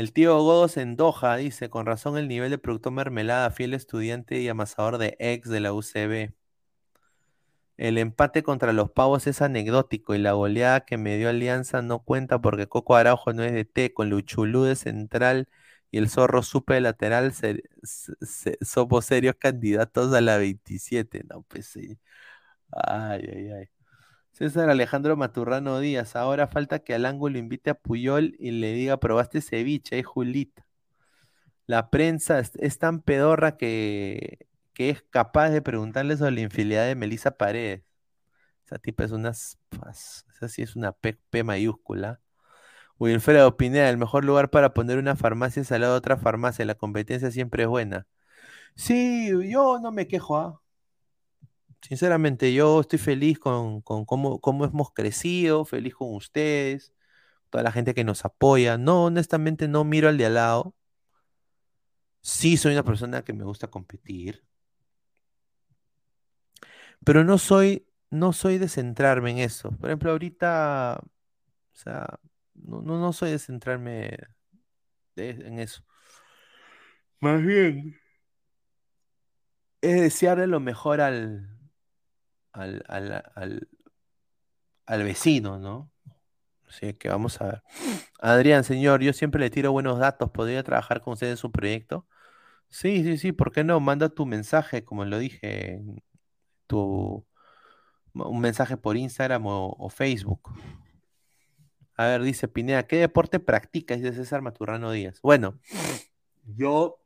El tío Godos en Doha dice, con razón el nivel de producto mermelada, fiel estudiante y amasador de ex de la UCB. El empate contra los pavos es anecdótico y la goleada que me dio Alianza no cuenta porque Coco Araujo no es de T, con Luchulú de central y el zorro supe de lateral, somos serios candidatos a la 27. No, pues sí. Ay, ay, ay. César Alejandro Maturrano Díaz. Ahora falta que al ángulo invite a Puyol y le diga, probaste ceviche, ahí Julita. La prensa es, es tan pedorra que, que es capaz de preguntarle sobre la infidelidad de Melissa Paredes. Esa tipa es una... Esa sí es una P, P mayúscula. Wilfredo Pineda, el mejor lugar para poner una farmacia es al lado de otra farmacia. La competencia siempre es buena. Sí, yo no me quejo, ¿ah? Sinceramente, yo estoy feliz con, con cómo, cómo hemos crecido, feliz con ustedes, toda la gente que nos apoya. No, honestamente, no miro al de al lado. Sí, soy una persona que me gusta competir, pero no soy, no soy de centrarme en eso. Por ejemplo, ahorita, o sea, no, no, no soy de centrarme en eso. Más bien, es desearle lo mejor al, al, al, al, al vecino, ¿no? Así que vamos a ver. Adrián, señor, yo siempre le tiro buenos datos. ¿Podría trabajar con usted en su proyecto? Sí, sí, sí, ¿por qué no? Manda tu mensaje, como lo dije, tu, un mensaje por Instagram o, Facebook. A ver, dice Pineda, ¿qué deporte practica? Dice César Maturrano Díaz. Bueno, yo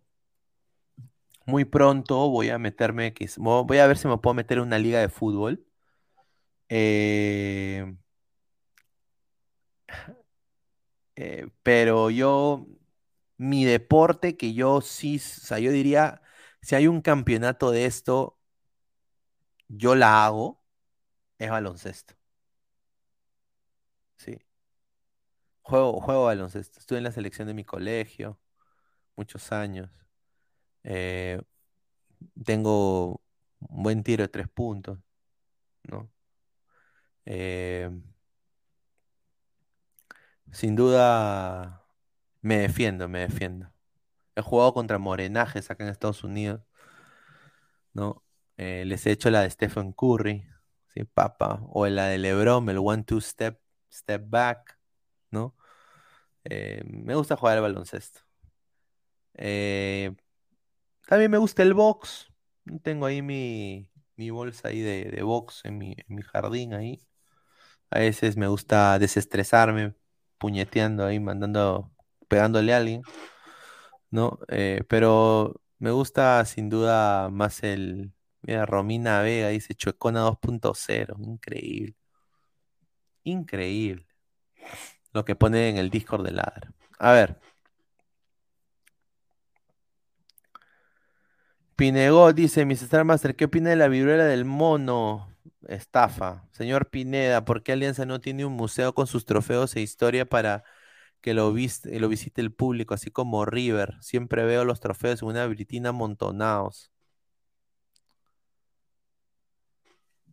muy pronto voy a meterme, voy a ver si me puedo meter en una liga de fútbol. Eh, eh, pero yo, mi deporte que yo sí, o sea, yo diría, si hay un campeonato de esto, yo la hago, es baloncesto. Sí, juego, juego baloncesto. Estuve en la selección de mi colegio muchos años. Eh, tengo un buen tiro de tres puntos, ¿no? Eh, sin duda me defiendo, me defiendo. He jugado contra morenajes acá en Estados Unidos, ¿no? Eh, les he hecho la de Stephen Curry, ¿sí? Papa, o la de LeBron, el one-two step, step back, ¿no? Me gusta jugar al baloncesto. Eh, también me gusta el box. Tengo ahí mi, mi bolsa ahí de, de box en mi, mi jardín ahí. A veces me gusta desestresarme, puñeteando ahí, mandando, pegándole a alguien, ¿no? Eh, pero me gusta sin duda más el. Mira, Romina Vega dice Chuecona 2.0. Increíble. Increíble. Lo que pone en el Discord de Ladra. A ver. Pinego dice, Mr. Master, ¿qué opina de la viruela del mono? Estafa. Señor Pineda, ¿por qué Alianza no tiene un museo con sus trofeos e historia para que lo, vis- lo visite el público, así como River? Siempre veo los trofeos en una britina amontonados.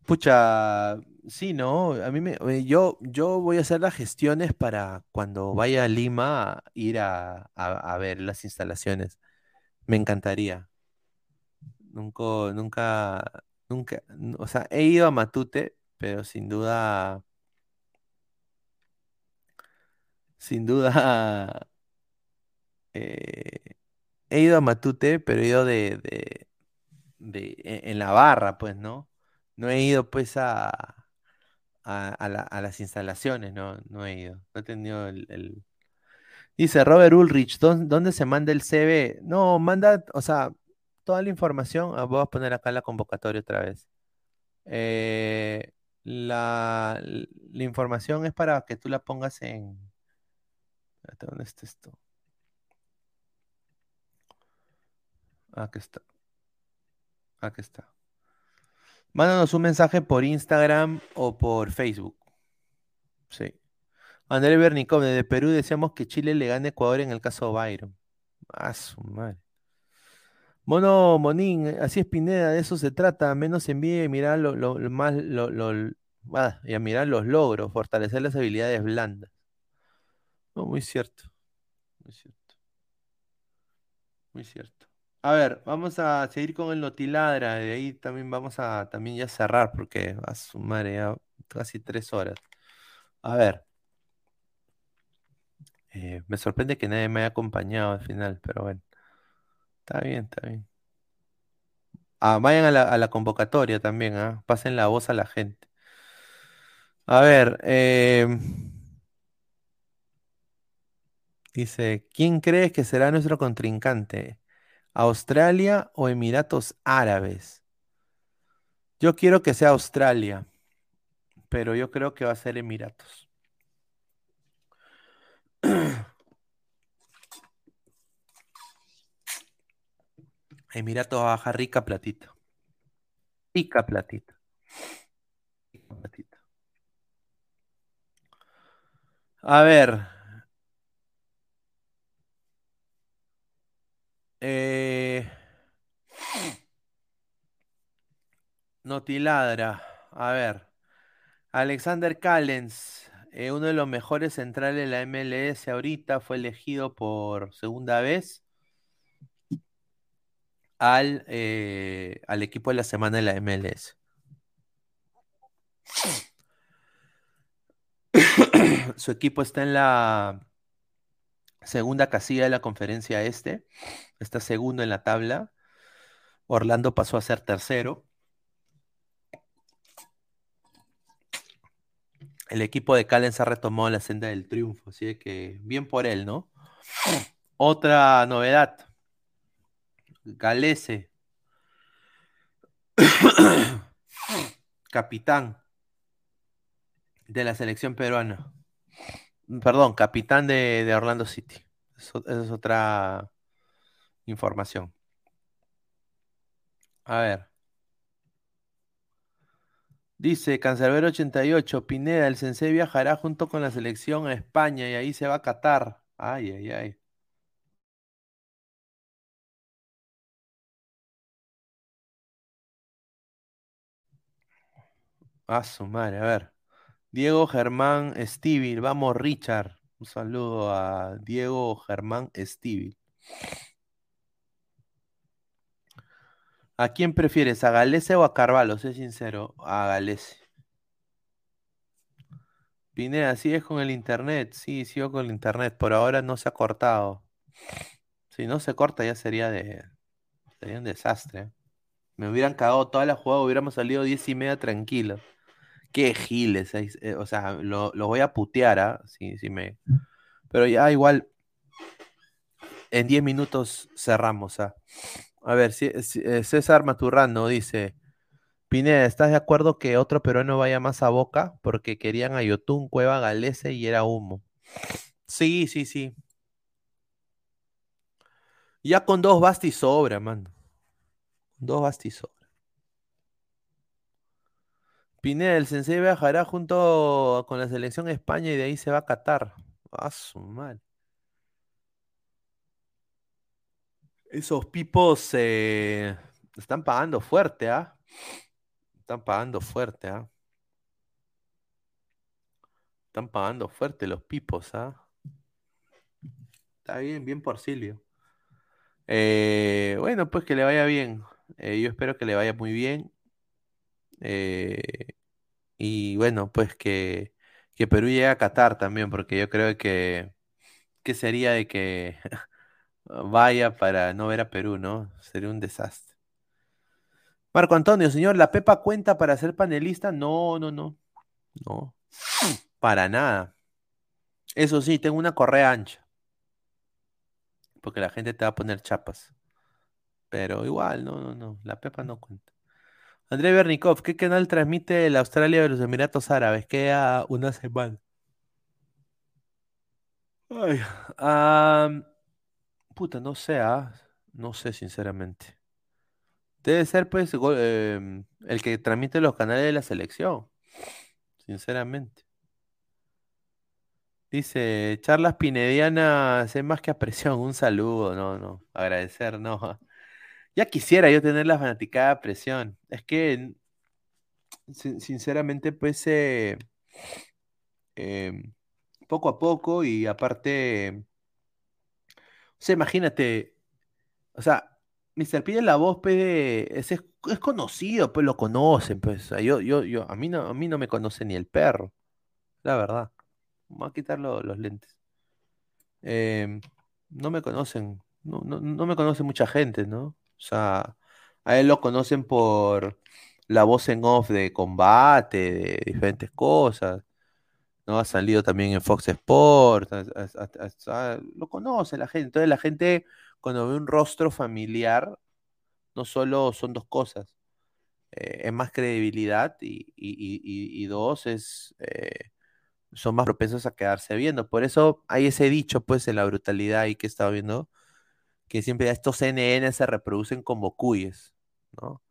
Pucha, sí, ¿no? A mí me, eh, yo, yo voy a hacer las gestiones para cuando vaya a Lima ir a ver las instalaciones. Me encantaría. Nunca, nunca, nunca, o sea, he ido a Matute, pero sin duda, sin duda, eh, he ido a Matute, pero he ido de, de, de- e- en la barra, pues, ¿no? No he ido, pues, a, a, a la- a las instalaciones, no, no he ido, no he tenido el, Dice Robert Ulrich, ¿dó- ¿dónde se manda el CV? No, manda, o sea, toda la información, ah, voy a poner acá la convocatoria otra vez. Eh, la, información es para que tú la pongas en... ¿Dónde está esto? Aquí está, aquí está. Mándanos un mensaje por Instagram o por Facebook. Sí. André Bernicov, desde Perú deseamos que Chile le gane a Ecuador en el caso Byron. Ah, su madre. Mono Monín, así es Pineda, de eso se trata, menos envidia y mirar lo, más, lo, a mirar los logros, fortalecer las habilidades blandas. No, muy cierto, muy cierto, muy cierto. A ver, vamos a seguir con el Notiladra, de ahí también vamos a también ya cerrar, porque a su madre, ya casi tres horas. A ver, eh, me sorprende que nadie me haya acompañado al final, pero bueno, está bien, está bien. Ah, vayan a la, convocatoria también, ¿ah? Pasen la voz a la gente. A ver, eh, dice, ¿quién crees que será nuestro contrincante? ¿Australia o Emiratos Árabes? Yo quiero que sea Australia, pero yo creo que va a ser Emiratos. Emiratos va a bajar rica platita. Rica platita. Rica platita. A ver. Eh, Notiladra. A ver. Alexander Callens, eh, uno de los mejores centrales de la MLS ahorita, fue elegido por segunda vez al, eh, al equipo de la semana de la MLS. Su equipo está en la segunda casilla de la conferencia este. Está segundo en la tabla. Orlando pasó a ser tercero. El equipo de Callens ha retomado la senda del triunfo, así que bien por él, ¿no? Otra novedad. Galese. Capitán de la selección peruana. Perdón, capitán de, de Orlando City. Esa es otra información. A ver. Dice Cancerbero 88, Pineda, el Sensei viajará junto con la selección a España y ahí se va a Qatar. Ay, ay, ay. A su madre, a ver. Diego Germán Estivil, vamos Richard. Un saludo a Diego Germán Estivil. ¿A quién prefieres? ¿A Galese o a Carvalho? Sé sincero, a Galese. Pineda, ¿sigues con el internet? Sí, sigo con el internet. Por ahora no se ha cortado. Si no se corta ya sería de sería un desastre. Me hubieran cagado toda la jugada, hubiéramos salido diez y media tranquilo. Qué giles, eh, o sea, lo, lo voy a putear, ¿ah? Sí, sí me... Pero ya igual, en 10 minutos cerramos, ¿ah? A ver, si, si- eh, César Maturrano dice, Pineda, ¿estás de acuerdo que otro peruano vaya más a Boca? Porque querían a Yotun, Cueva, Galese y era humo. Sí, sí, sí. Ya con dos Basti sobra, mano. Dos Basti sobra. Pineda, el Sensei viajará junto con la selección de España y de ahí se va a Qatar. A. Esos pipos están pagando fuerte, ¿ah? Están pagando fuerte, ¿ah? Están pagando fuerte los pipos, ¿ah? Está bien, bien por Silvio. Eh, bueno, pues que le vaya bien. Eh, yo espero que le vaya muy bien. Eh, y bueno, pues que, que Perú llegue a Qatar también, porque yo creo que, que sería de que vaya para no ver a Perú, ¿no? Sería un desastre. Marco Antonio, señor, ¿la Pepa cuenta para ser panelista? No, no, no. No, para nada. Eso sí, tengo una correa ancha, porque la gente te va a poner chapas. Pero igual, no, no, no. La Pepa no cuenta. André Bernikov, ¿qué canal transmite la Australia de los Emiratos Árabes? Queda una semana. Ay, puta, no sé, ah, No sé, sinceramente. Debe ser, pues, em, el que transmite los canales de la selección, sinceramente. Dice, charlas pinedianas es más que apreciación. Un saludo, no, no. Agradecer, no. Ya quisiera yo tener la fanaticada presión. Es que, sin- sinceramente, pues, eh, em, poco a poco y aparte, o sea, imagínate, o sea, Mr. P de la voz, pues, de- es, es, conocido, pues lo conocen, pues. Yo, yo, yo, a mí no, a mí no me conoce ni el perro, la verdad. Voy a quitar lo- los lentes. Em, no me conocen, no, no, no me conoce mucha gente, ¿no? O sea, a él lo conocen por la voz en off de combate, de diferentes cosas. ¿no? Ha salido también en Fox Sports, lo conoce la gente. Entonces la gente cuando ve un rostro familiar, no solo son dos cosas, eh, es más credibilidad y, dos, es, eh, son más propensos a quedarse viendo. Por eso hay ese dicho, pues, en la brutalidad y que estaba viendo, que siempre estos CNN se reproducen como cuyes, ¿no?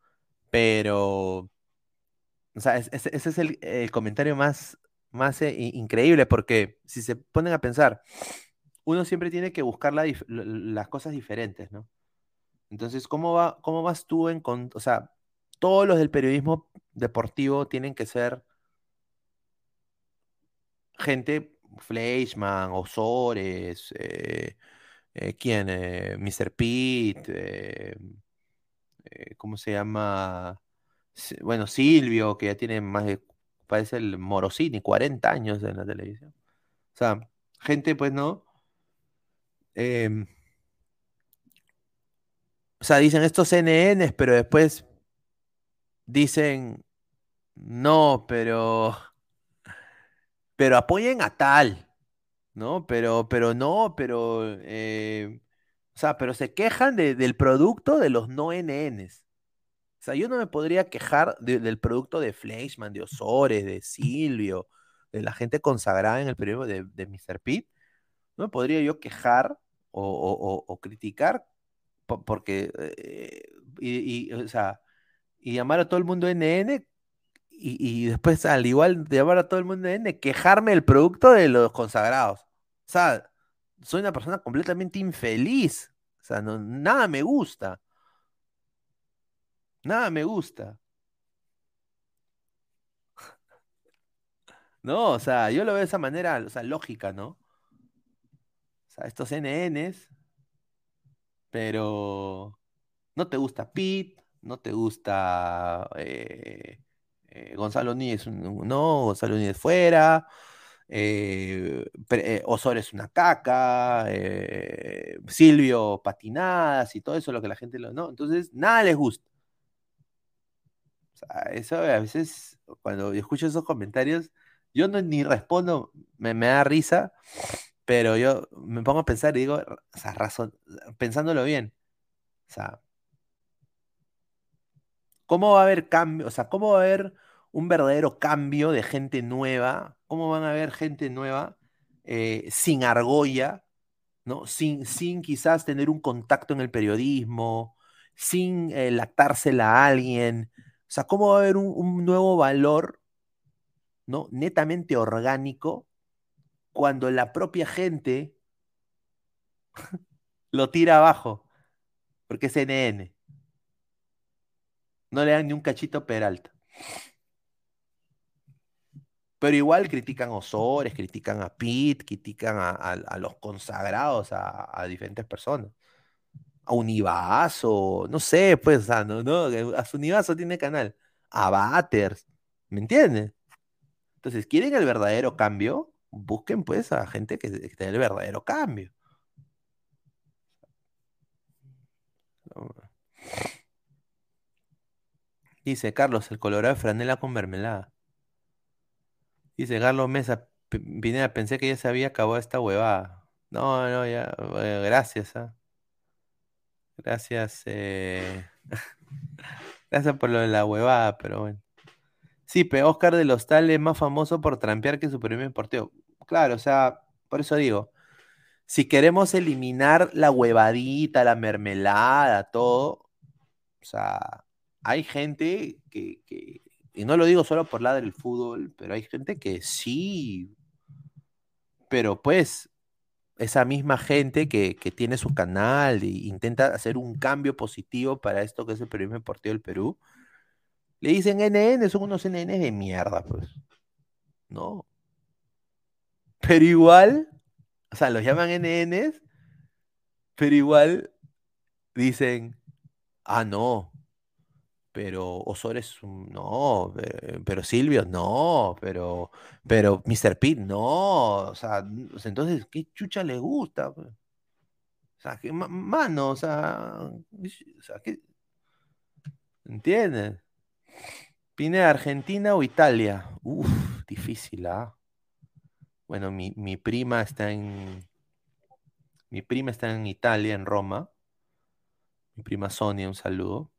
Pero, o sea, ese es el, comentario más, más eh, increíble, porque si se ponen a pensar, uno siempre tiene que buscar las cosas diferentes, ¿no? Entonces, ¿cómo, va, ¿cómo vas tú en... O sea, todos los del periodismo deportivo tienen que ser gente, Fleischman, Osores, eh, eh, ¿quién? Eh, Mr. Pete, ¿cómo se llama? Bueno, Silvio, que ya tiene más de, parece el Morosini, 40 años en la televisión. O sea, gente, pues, ¿no? Em, o sea, dicen estos CNNs, pero después dicen, no, pero, pero apoyen a tal, ¿no? Pero, pero no, pero, eh, o sea, pero se quejan del producto de los no NNs. O sea, yo no me podría quejar del producto de Fleischman, de Osores, de Silvio, de la gente consagrada en el periodo de, de Mr. Pitt. No me podría yo quejar o, criticar porque, eh, y, o sea, y llamar a todo el mundo NN y, después, al igual de llamar a todo el mundo NN, quejarme el producto de los consagrados. O sea, soy una persona completamente infeliz. O sea, nada me gusta. Nada me gusta. No, o sea, yo lo veo de esa manera, o sea, lógica, ¿no? O sea, estos NNs, pero no te gusta Pete, no te gusta eh, eh, Gonzalo Núñez, no, Gonzalo Núñez fuera, eh, Osor es una caca, Silvio patinadas y todo eso, lo que la gente lo. No, entonces nada les gusta. O sea, eso a veces, cuando escucho esos comentarios, yo no, ni respondo, me, me da risa pero yo me pongo a pensar y digo, o sea, razón, pensándolo bien, o sea, ¿cómo va a haber cambio? O sea, ¿cómo va a haber un verdadero cambio de gente nueva? ¿Cómo van a haber gente nueva eh, sin argolla, ¿no? Sin, sin quizás tener un contacto en el periodismo, sin eh, lactársela a alguien. O sea, ¿cómo va a haber un, nuevo valor, ¿no? Netamente orgánico cuando la propia gente lo tira abajo, porque es NN. No le dan ni un cachito Peralta. Pero igual critican a Osores, critican a Pitt, critican a, los consagrados, a, diferentes personas. A Univaso, no sé, pues, no, no, a su Univaso tiene canal. A Batters, ¿me entiendes? Entonces, ¿quieren el verdadero cambio? busquen pues a gente que, tenga el verdadero cambio. Dice Carlos, el colorado de franela con mermelada. Dice Carlos Mesa, Pineda, pensé que ya se había acabado esta huevada. No, no, ya, gracias. ¿ah? Gracias. Eh, gracias por lo de la huevada, pero bueno. Sí, pero Oscar de los Tales es más famoso por trampear que su premio deportivo. Claro, o sea, por eso digo, si queremos eliminar la huevadita, la mermelada, todo, o sea, hay gente que, y no lo digo solo por la del fútbol, pero hay gente que sí, pero pues esa misma gente que, tiene su canal e intenta hacer un cambio positivo para esto que es el periodismo deportivo del Perú, le dicen NN, son unos NN de mierda, pues. No. Pero igual, o sea, los llaman NNs, pero igual dicen, ah, no, pero Osores, no, pero Silvio, no, pero, pero Mr. Pitt, no, o sea, entonces, ¿qué chucha le gusta? O sea, ¿qué mano, o sea, o sea ¿qué? ¿entiendes? Pineda, ¿Argentina o Italia? Uf, difícil, ¿ah? Bueno, mi, mi prima está en. Mi prima está en Italia, en Roma. Mi prima Sonia, un saludo.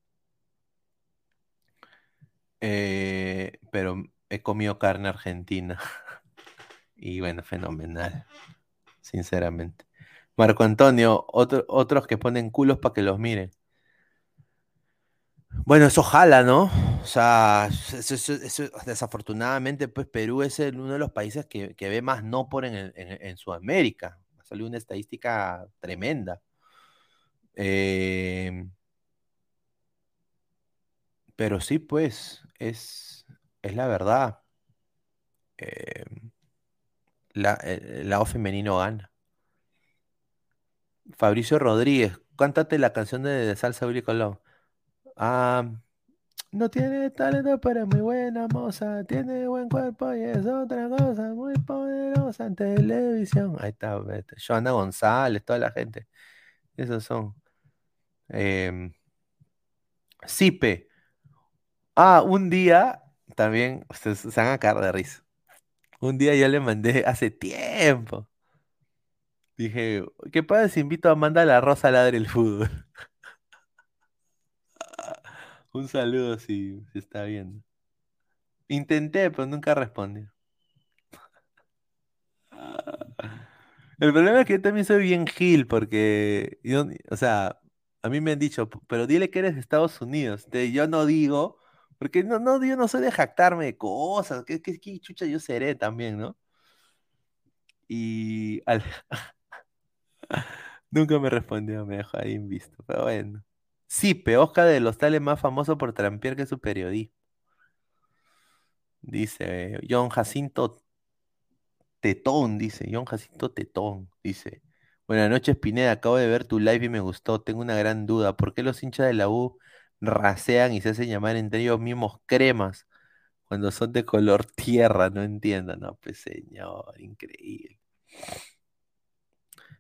Eh, pero he comido carne argentina. y bueno, fenomenal. Sinceramente. Marco Antonio, otro- otros que ponen culos para que los miren. Bueno, eso jala, ¿no? O sea, eso- desafortunadamente, pues Perú es el- uno de los países que, que ve más no por en, en- en Sudamérica. Ha salido una estadística tremenda. Eh, pero sí, pues, es, es la verdad. Eh, la, el lado femenino gana. Fabricio Rodríguez, cántate la canción de, de Salsa Willy Colón. Ah, no tiene talento, pero es muy buena moza. Tiene buen cuerpo y es otra cosa muy poderosa en televisión. Ahí está, vete. Joana González, toda la gente. Esos son. Em, Sipe. Ah, un día también, ustedes se van a cagar de risa. Un día yo le mandé hace tiempo. Dije, ¿qué pasa invito a Amanda La Rosa a ladre el fútbol? Un saludo si, está viendo. Intenté, pero nunca respondió. El problema es que yo también soy bien gil, porque yo, o sea, a mí me han dicho, "P- pero dile que eres de Estados Unidos. Yo no digo, porque no, no, yo no soy de jactarme de cosas, que, que, chucha yo seré también, ¿no? Y nunca me respondió, me dejó ahí invisto, pero bueno. Sí, Oscar de los tales más famoso por trampear que su periodismo. Dice John Jacinto Tetón, dice John Jacinto Tetón, dice. Buenas noches, Pineda. Acabo de ver tu live y me gustó. Tengo una gran duda. ¿Por qué los hinchas de la U rasean y se hacen llamar entre ellos mismos cremas cuando son de color tierra? No entiendo. No, pues señor, increíble.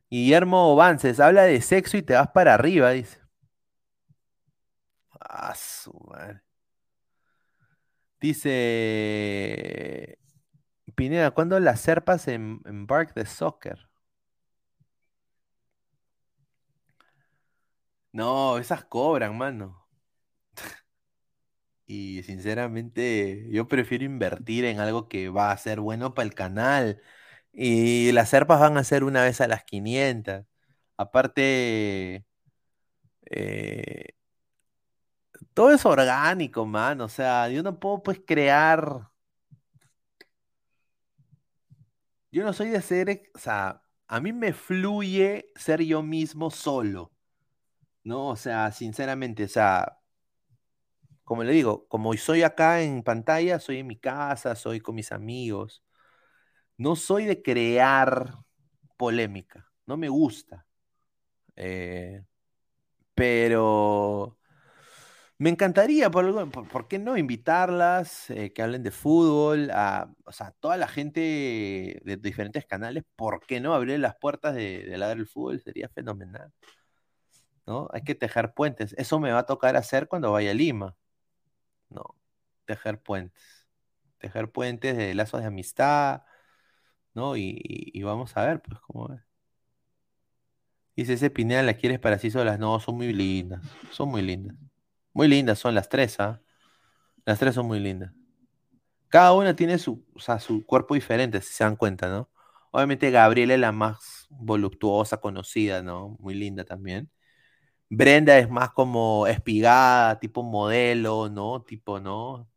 Guillermo Vances, habla de sexo y te vas para arriba, dice. Ah, su madre. Dice Pineda, ¿cuándo las serpas en, en Bark de Soccer? No, esas cobran, mano. Y sinceramente, yo prefiero invertir en algo que va a ser bueno para el canal. Y las serpas van a ser una vez a las 500. Aparte, eh, todo es orgánico, mano. O sea, yo no puedo pues crear. Yo no soy de ser, o sea, a mí me fluye ser yo mismo solo, ¿no? O sea, sinceramente, o sea, como le digo, como soy acá en pantalla, soy en mi casa, soy con mis amigos. No soy de crear polémica, no me gusta. Eh, pero me encantaría, por, por, ¿por qué no? Invitarlas, eh, que hablen de fútbol, a, o sea, toda la gente de diferentes canales, ¿por qué no? Abrir las puertas de, de Ladra el Fútbol sería fenomenal, ¿no? Hay que tejer puentes. Eso me va a tocar hacer cuando vaya a Lima, ¿no? Tejer puentes. Tejer puentes de lazos de amistad, ¿no? Y, y- vamos a ver, pues, cómo es. Dice, ese Pineda la quieres para sí solas. No, son muy lindas. Son muy lindas. Muy lindas son las tres, ¿ah? Las tres son muy lindas. Cada una tiene su, o sea, su cuerpo diferente, si se dan cuenta, ¿no? Obviamente Gabriela es la más voluptuosa, conocida, ¿no? Muy linda también. Brenda es más como espigada, tipo modelo, ¿no? Tipo, ¿no?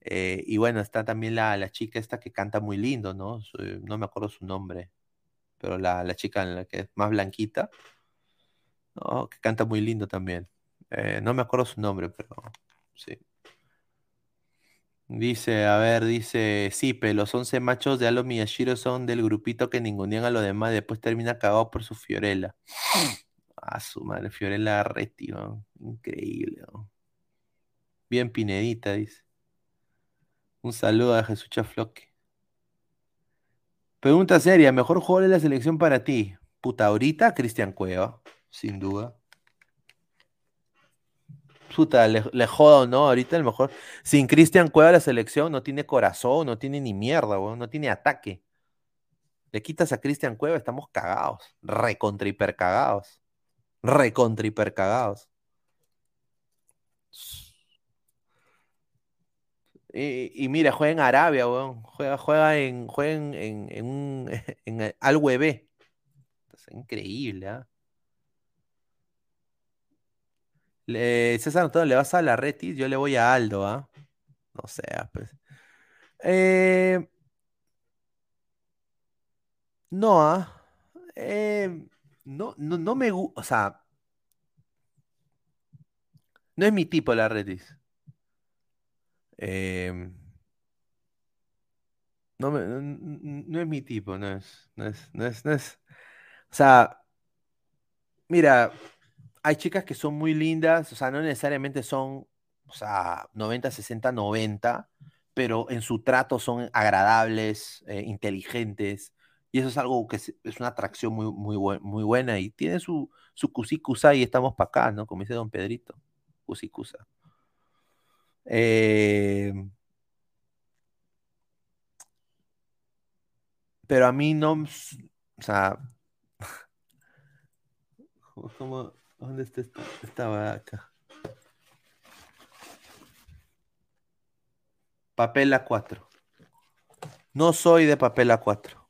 Eh, y bueno, está también la, la chica esta que canta muy lindo, ¿no? Su- no me acuerdo su nombre, pero la, chica la que es más blanquita, ¿no? Que canta muy lindo también. Eh, no me acuerdo su nombre, pero sí. Dice, a ver, dice Sipe, los 11 machos de Alo Miyashiro son del grupito que ningunean a los demás, después termina cagado por su Fiorella. Ah, su madre, Fiorella Arretti. Increíble. Bien Pinedita, dice. Un saludo a Jesús Chafloque. Pregunta seria, ¿mejor jugador de la selección para ti? Puta, ahorita Cristian Cueva, sin duda. puta, le, le jodo, ¿no? Ahorita el mejor. Sin Cristian Cueva la selección no tiene corazón, no tiene ni mierda, no tiene ataque. Le quitas a Cristian Cueva, estamos cagados. Recontra hiper cagados. Recontra hiper cagados. Y, mira, juega en Arabia, weón. Juega, juega en, juega en, en, en un en Al UEB. Es increíble, ¿ah? Le- César Antonio, ¿le vas a la Retis? Yo le voy a Aldo, ¿ah? No sé, pues. Eh, no, ¿ah? Eh, no, no, no me gusta, o sea, no es mi tipo la Retis. Eh, no, me- no, es mi tipo, no es, no es, no es, no es. O sea, mira, hay chicas que son muy lindas, o sea, no necesariamente son, o sea, 90, 60, 90, pero en su trato son agradables, eh, inteligentes, y eso es algo que es, una atracción muy, muy, muy buena, y tiene su, su cusicusa y estamos para acá, ¿no? Como dice don Pedrito, cusicusa. Eh, pero a mí no, o sea, ¿cómo, ¿dónde está esta, esta vaca? Papel A4. No soy de papel A4.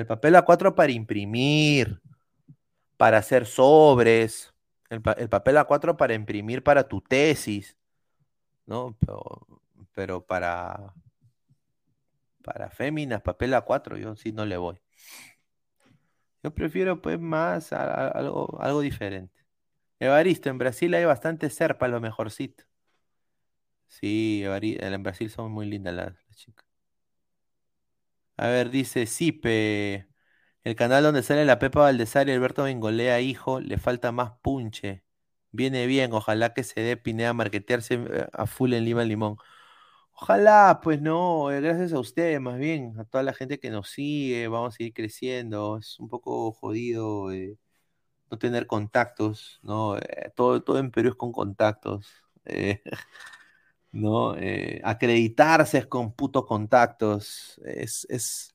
El papel A4 para imprimir, para hacer sobres. El, pa- el papel A4 para imprimir para tu tesis, ¿no? Pero, pero para, para féminas, papel A4, yo sí no le voy. Yo prefiero pues más a- algo, algo diferente. Evaristo, en Brasil hay bastante serpa, lo mejorcito. Sí, en Brasil son muy lindas las, las chicas. A ver, dice Sipe, el canal donde sale la Pepa Valdesar y Alberto Bengolea, hijo, le falta más punche. Viene bien, ojalá que se dé Pineda a marquetearse eh, a full en Lima Limón. Ojalá, pues no, eh, gracias a ustedes, más bien, a toda la gente que nos sigue, vamos a seguir creciendo. Es un poco jodido eh, no tener contactos, ¿no? Todo, todo en Perú es con contactos. ¿no? Eh, acreditarse con putos contactos. Es, es,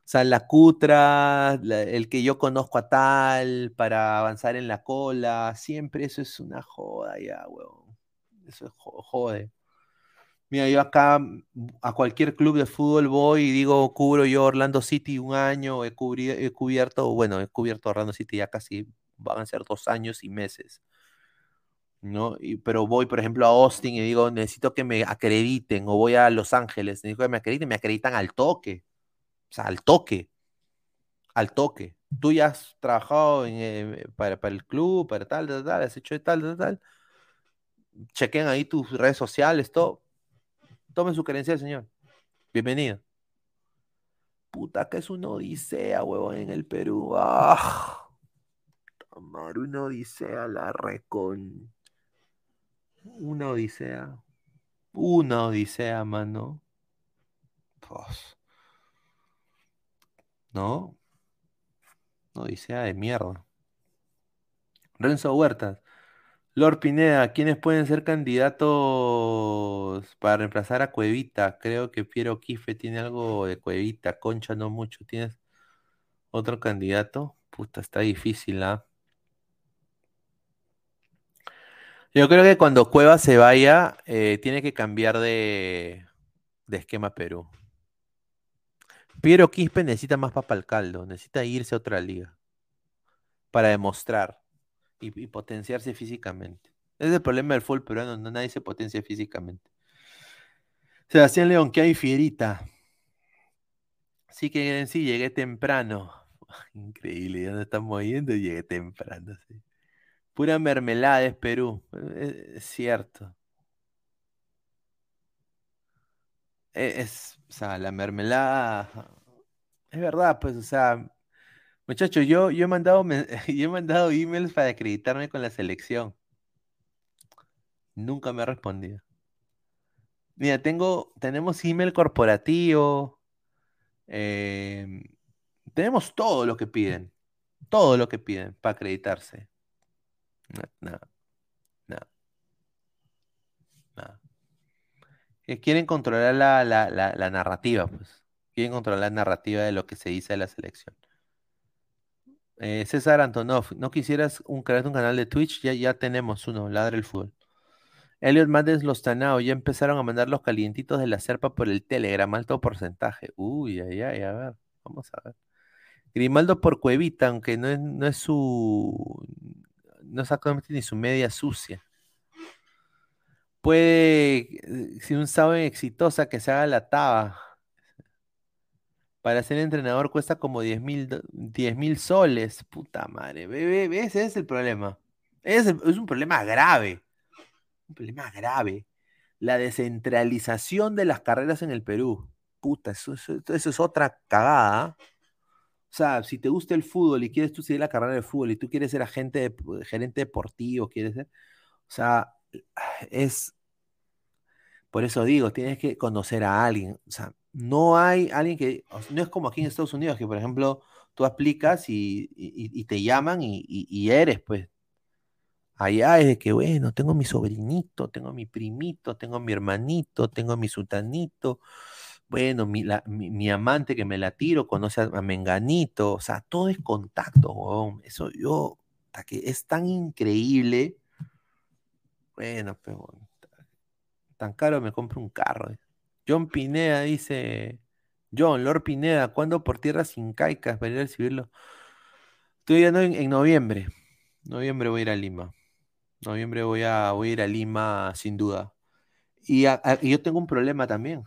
o sea, la cutra, el que yo conozco a tal para avanzar en la cola, siempre eso es una joda ya, weón. Eso es jo- jode. Mira, yo acá mm, a cualquier club de fútbol voy y digo, cubro yo Orlando City un año, he, cubri- he cubierto, bueno, he cubierto Orlando City ya casi van a ser dos años y meses. ¿No? Y, pero voy, por ejemplo, a Austin y digo, necesito que me acrediten, o voy a Los Ángeles, necesito que me acrediten, me acreditan al toque, o sea, al toque, al toque. Tú ya has trabajado eh, para, para el club, para tal, tal, tal, has hecho tal, tal, tal. Chequen ahí tus redes sociales, todo. Tomen su credencial, señor. Bienvenido. Puta, que es una odisea, huevón, en el Perú. ¡Ah! Amar, una odisea, la recon. Una odisea. Una odisea, mano. Pues, ¿no? Una odisea de mierda. Renzo Huertas. Lord Pineda, ¿quiénes pueden ser candidatos para reemplazar a Cuevita? Creo que Piero Quife tiene algo de Cuevita. Concha no mucho. ¿Tienes otro candidato? Puta, está difícil, ¿ah? Yo creo que cuando Cueva se vaya, eh, tiene que cambiar de, de esquema Perú. Piero Quispe necesita más papa al caldo, necesita irse a otra liga para demostrar y, potenciarse físicamente. Ese es el problema del fútbol peruano, no nadie se potencia físicamente. Sebastián León, ¿qué hay fierita? Sí que sí llegué temprano. Increíble, ya no estamos yendo y llegué temprano. sí. Pura mermelada es Perú. Eh, Es, cierto. E- Es, o sea, la mermelada. Es verdad, pues, o sea, muchachos, yo, yo he mandado, yo he mandado emails para acreditarme con la selección. Nunca me ha respondido. Mira, tengo, tenemos email corporativo, em, tenemos todo lo que piden, todo lo que piden para acreditarse. No, no. Nada. Que quieren controlar la, la- la- la narrativa, pues. Quieren controlar la narrativa de lo que se dice de la selección. Eh, César Antonov, ¿no quisieras un, crear un canal de Twitch? Ya, ya tenemos uno, Ladra el Fútbol. Elliot Maddes Lostanao, ya empezaron a mandar los calientitos de la serpa por el Telegram, alto porcentaje. Uy, ay, ay, a ver, vamos a ver. Grimaldo por Cuevita, aunque no es, no es su. No actualmente ni su media sucia. Puede, eh, si un sábado exitosa, que se haga la taba. Para ser entrenador cuesta como 10 mil soles. Puta madre. ve, Ese es el problema. Es, es un problema grave. Un problema grave. La descentralización de las carreras en el Perú. Puta, eso, eso- es otra cagada. Sea, si te gusta el fútbol y quieres tú seguir la carrera de fútbol y tú quieres ser agente, de- gerente deportivo, quieres ser. O sea, es. Por eso digo, tienes que conocer a alguien. O sea, no hay alguien que. no es como aquí en Estados Unidos, que por ejemplo tú aplicas y, y- y te llaman y, y- y eres, pues. Allá es de que, bueno, tengo mi sobrinito, tengo mi primito, tengo mi hermanito, tengo mi sultanito, bueno, mi, la- mi- mi amante que me la tiro, conoce a, Menganito, o sea, todo es contacto, huevón. Eso yo, hasta que es tan increíble. Bueno, pero tan caro me compro un carro. eh. John Pineda dice, John, Lord Pineda, ¿cuándo por tierras incaicas para ir a recibirlo? Estoy yendo en, en noviembre. Noviembre voy a ir a Lima. Noviembre voy a, voy a ir a Lima sin duda. A- y yo tengo un problema también.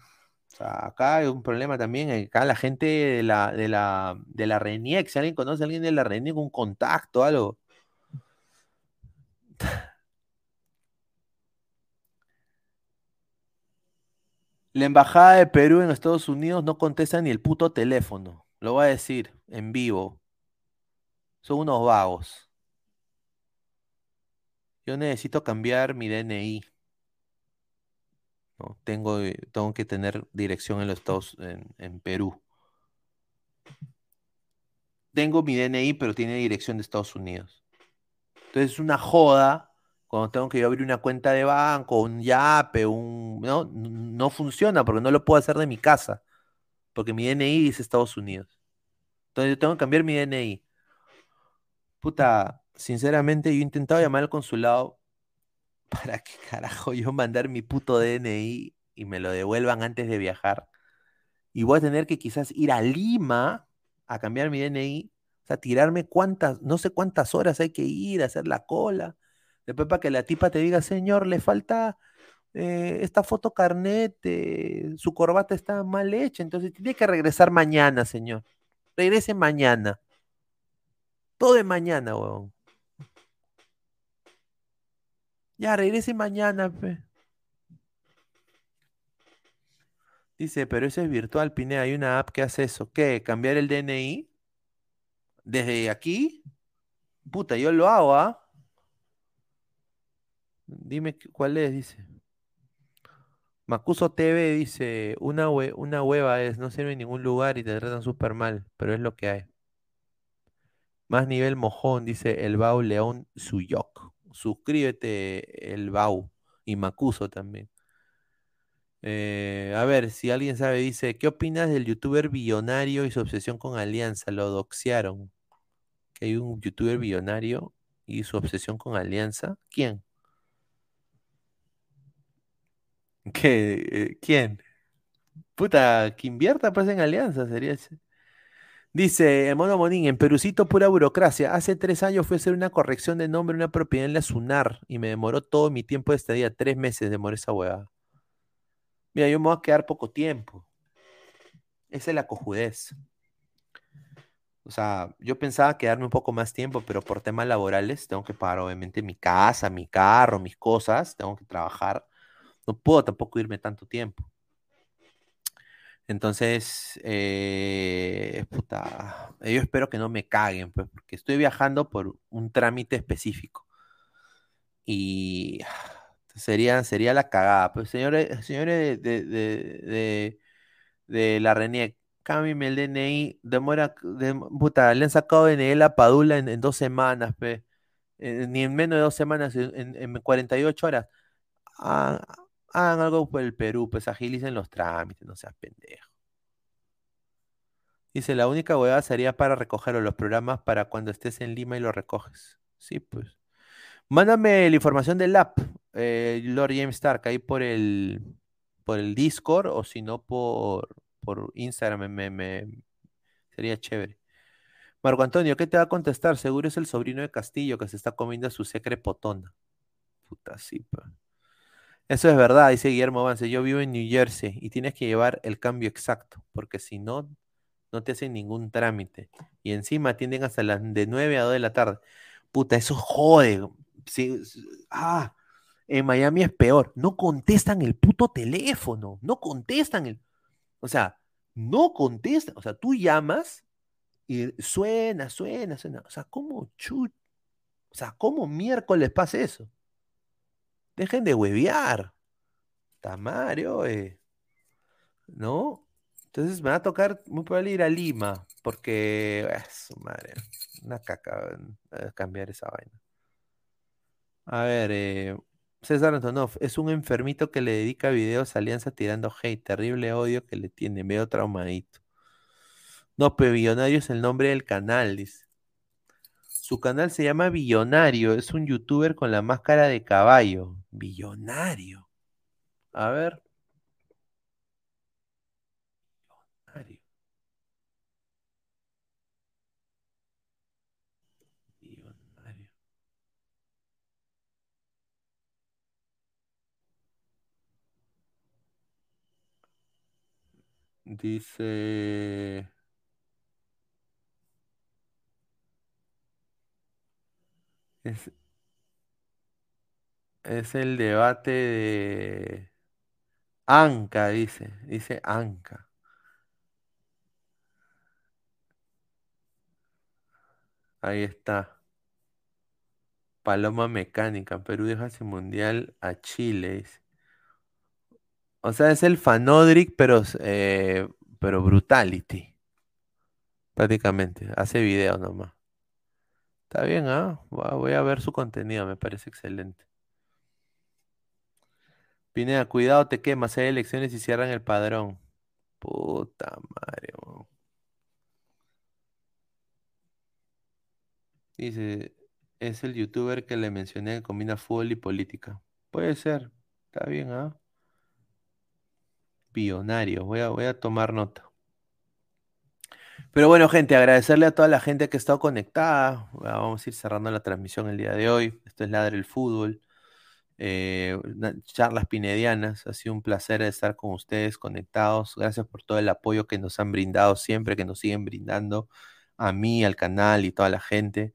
Acá hay un problema también. eh, Acá la gente de la, de la, de la RENIEC, si alguien conoce a alguien de la RENIEC, un contacto, algo. La embajada de Perú en Estados Unidos no contesta ni el puto teléfono. Lo voy a decir en vivo. Son unos vagos. Yo necesito cambiar mi DNI. Tengo, eh, tengo que tener dirección en los Estados, en, en Perú. Tengo mi DNI, pero tiene dirección de Estados Unidos. Entonces es una joda cuando tengo que yo abrir una cuenta de banco, un Yape, un... No, no funciona porque no lo puedo hacer de mi casa. Porque mi DNI dice Estados Unidos. Entonces yo tengo que cambiar mi DNI. Puta, sinceramente yo he intentado llamar al consulado para que carajo yo mandar mi puto DNI y me lo devuelvan antes de viajar. Y voy a tener que quizás ir a Lima a cambiar mi DNI. O sea, tirarme cuántas, no sé cuántas horas hay que ir a hacer la cola. Después para que la tipa te diga, señor, le falta eh, esta foto carnet, su corbata está mal hecha, entonces tiene que regresar mañana, señor. Regrese mañana. Todo de mañana, huevón. Ya, regrese mañana, pe. Dice, pero eso es virtual, Pineda. Hay una app que hace eso. ¿Qué? ¿Cambiar el DNI? ¿Desde aquí? Puta, yo lo hago, ¿ah? Dime cuál es, dice. Macuso TV dice, una, una hueva es, no sirve en ningún lugar y te tratan súper mal, pero es lo que hay. Más nivel mojón, dice el Bau León Suyok. Suscríbete, el Bau. Y Macuso también. Eh, a ver, si alguien sabe, dice, ¿qué opinas del youtuber billonario y su obsesión con Alianza? Lo doxearon. Que hay un youtuber billonario y su obsesión con Alianza. ¿Quién? ¿Qué? Eh, ¿Quién? Puta, que invierta pues en Alianza, sería ese. Dice el Mono Monín, en Perucito pura burocracia. Hace tres años fui a hacer una corrección de nombre en una propiedad en la SUNAR y me demoró todo mi tiempo de estadía. Tres meses demoró esa huevada. Mira, yo me voy a quedar poco tiempo. Esa es la cojudez. O sea, yo pensaba quedarme un poco más tiempo, pero por temas laborales tengo que pagar obviamente mi casa, mi carro, mis cosas, tengo que trabajar. No puedo tampoco irme tanto tiempo. Entonces, eh, puta, yo espero que no me caguen, pues, porque estoy viajando por un trámite específico. Y sería, sería la cagada. Pues, señores, señores de, de, de, la RENIEC, cámbiame el DNI, demora, de- le han sacado DNI la Padula en, dos semanas, pe. Eh, ni en menos de dos semanas, en- en 48 horas. Ah, Hagan algo por el Perú, pues agilicen los trámites, no seas pendejo. Dice, la única huevada sería para recoger los programas para cuando estés en Lima y lo recoges. Sí, pues. Mándame la información del app, eh, Lord James Stark, ahí por el, por el Discord o si no por, por Instagram, me, sería chévere. Marco Antonio, ¿qué te va a contestar? Seguro es el sobrino de Castillo que se está comiendo su secre potona. Puta, sí, pa. Eso es verdad, dice Guillermo Vance. Yo vivo en New Jersey y tienes que llevar el cambio exacto, porque si no, no te hacen ningún trámite. Y encima atienden hasta las de 9 a 2 de la tarde. Puta, eso jode. Sí, ah, en Miami es peor. No contestan el puto teléfono. No contestan el. O sea, no contestan. O sea, tú llamas y suena, suena, suena. O sea, ¿cómo chu... O sea, ¿cómo miércoles pasa eso? Dejen de huevear. Tamario, eh. ¿No? Entonces me va a tocar muy probable ir a Lima, porque, ah, su madre, una caca eh, cambiar esa vaina. A ver, eh, César Antonov, es un enfermito que le dedica videos a Alianza tirando hate, terrible odio que le tiene, veo traumadito. No, pero Billonario es el nombre del canal, dice. Su canal se llama Billonario, es un youtuber con la máscara de caballo. Billonario. A ver. Billonario. Billonario. Dice. Es, es el debate de Anca, dice. Dice Anca. Ahí está. Paloma Mecánica. Perú deja sin mundial a Chile. O sea, es el Fanodric, pero, eh, pero Brutality. Prácticamente. Hace video nomás. Está bien, ¿ah? Voy a ver su contenido, me parece excelente. Pineda, cuidado, te quemas. Hay elecciones y cierran el padrón. Puta madre. Dice, es el youtuber que le mencioné que combina fútbol y política. Puede ser. Está bien, ¿ah? Billonario. Voy a, voy a tomar nota. Pero bueno, gente, agradecerle a toda la gente que ha estado conectada. Vamos a ir cerrando la transmisión el día de hoy. Esto es Ladre el Fútbol. Eh, charlas pinedianas. Ha sido un placer estar con ustedes conectados. Gracias por todo el apoyo que nos han brindado siempre, que nos siguen brindando a mí, al canal y toda la gente.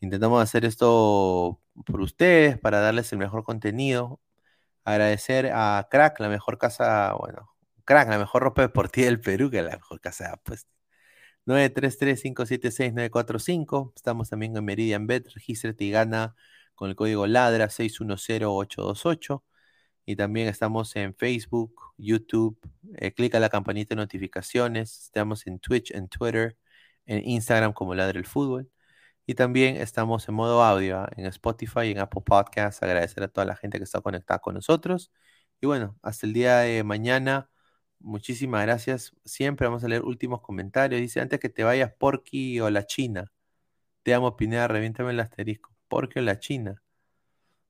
Intentamos hacer esto por ustedes, para darles el mejor contenido. Agradecer a Crack, la mejor casa, bueno, Crack, la mejor ropa deportiva del Perú, que es la mejor casa de apuestas. 933-576-945. Estamos también en Meridian Bet. Regístrate y gana con el código LADRA 610828. Y también estamos en Facebook, YouTube. eh, clica la campanita de notificaciones. Estamos en Twitch, en Twitter, en Instagram como Ladra el Fútbol. Y también estamos en modo audio ¿ah? en Spotify y en Apple Podcasts. Agradecer a toda la gente que está conectada con nosotros. Y bueno, hasta el día de mañana. Muchísimas gracias. Siempre vamos a leer últimos comentarios. Dice, antes que te vayas, Porky o la China. Te amo, Pineda, reviéntame el asterisco. Porky o la China.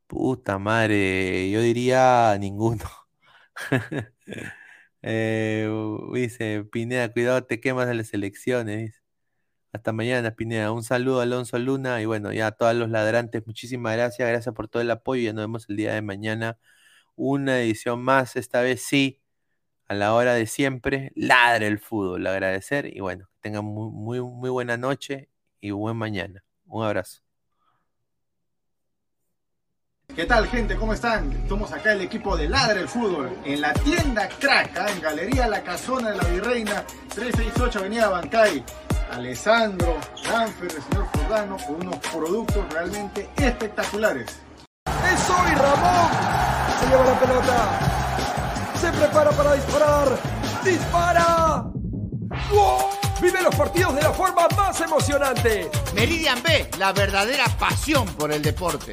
Puta madre, yo diría ninguno. Eh, dice, Pineda, cuidado, te quemas en las elecciones. Hasta mañana, Pineda. Un saludo a Alonso Luna y bueno, ya a todos los ladrantes, muchísimas gracias. Gracias por todo el apoyo. Ya nos vemos el día de mañana. Una edición más, esta vez sí, a la hora de siempre. Ladre el fútbol. Agradecer y bueno, que tengan muy, muy, muy buena noche y buen mañana. Un abrazo. ¿Qué tal gente? ¿Cómo están? Estamos acá el equipo de Ladre el Fútbol en la tienda Crack, ¿ah? en Galería La Casona de la Virreina, 368 Avenida Bancay. Alessandro, Danfer, el señor Jordano con unos productos realmente espectaculares. ¡Es hoy, Ramón! Se lleva la pelota. Se prepara para disparar. ¡Dispara! ¡Wow! Vive los partidos de la forma más emocionante. Meridian B, la verdadera pasión por el deporte.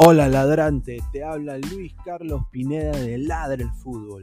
Hola ladrante, te habla Luis Carlos Pineda de Ladre el Fútbol.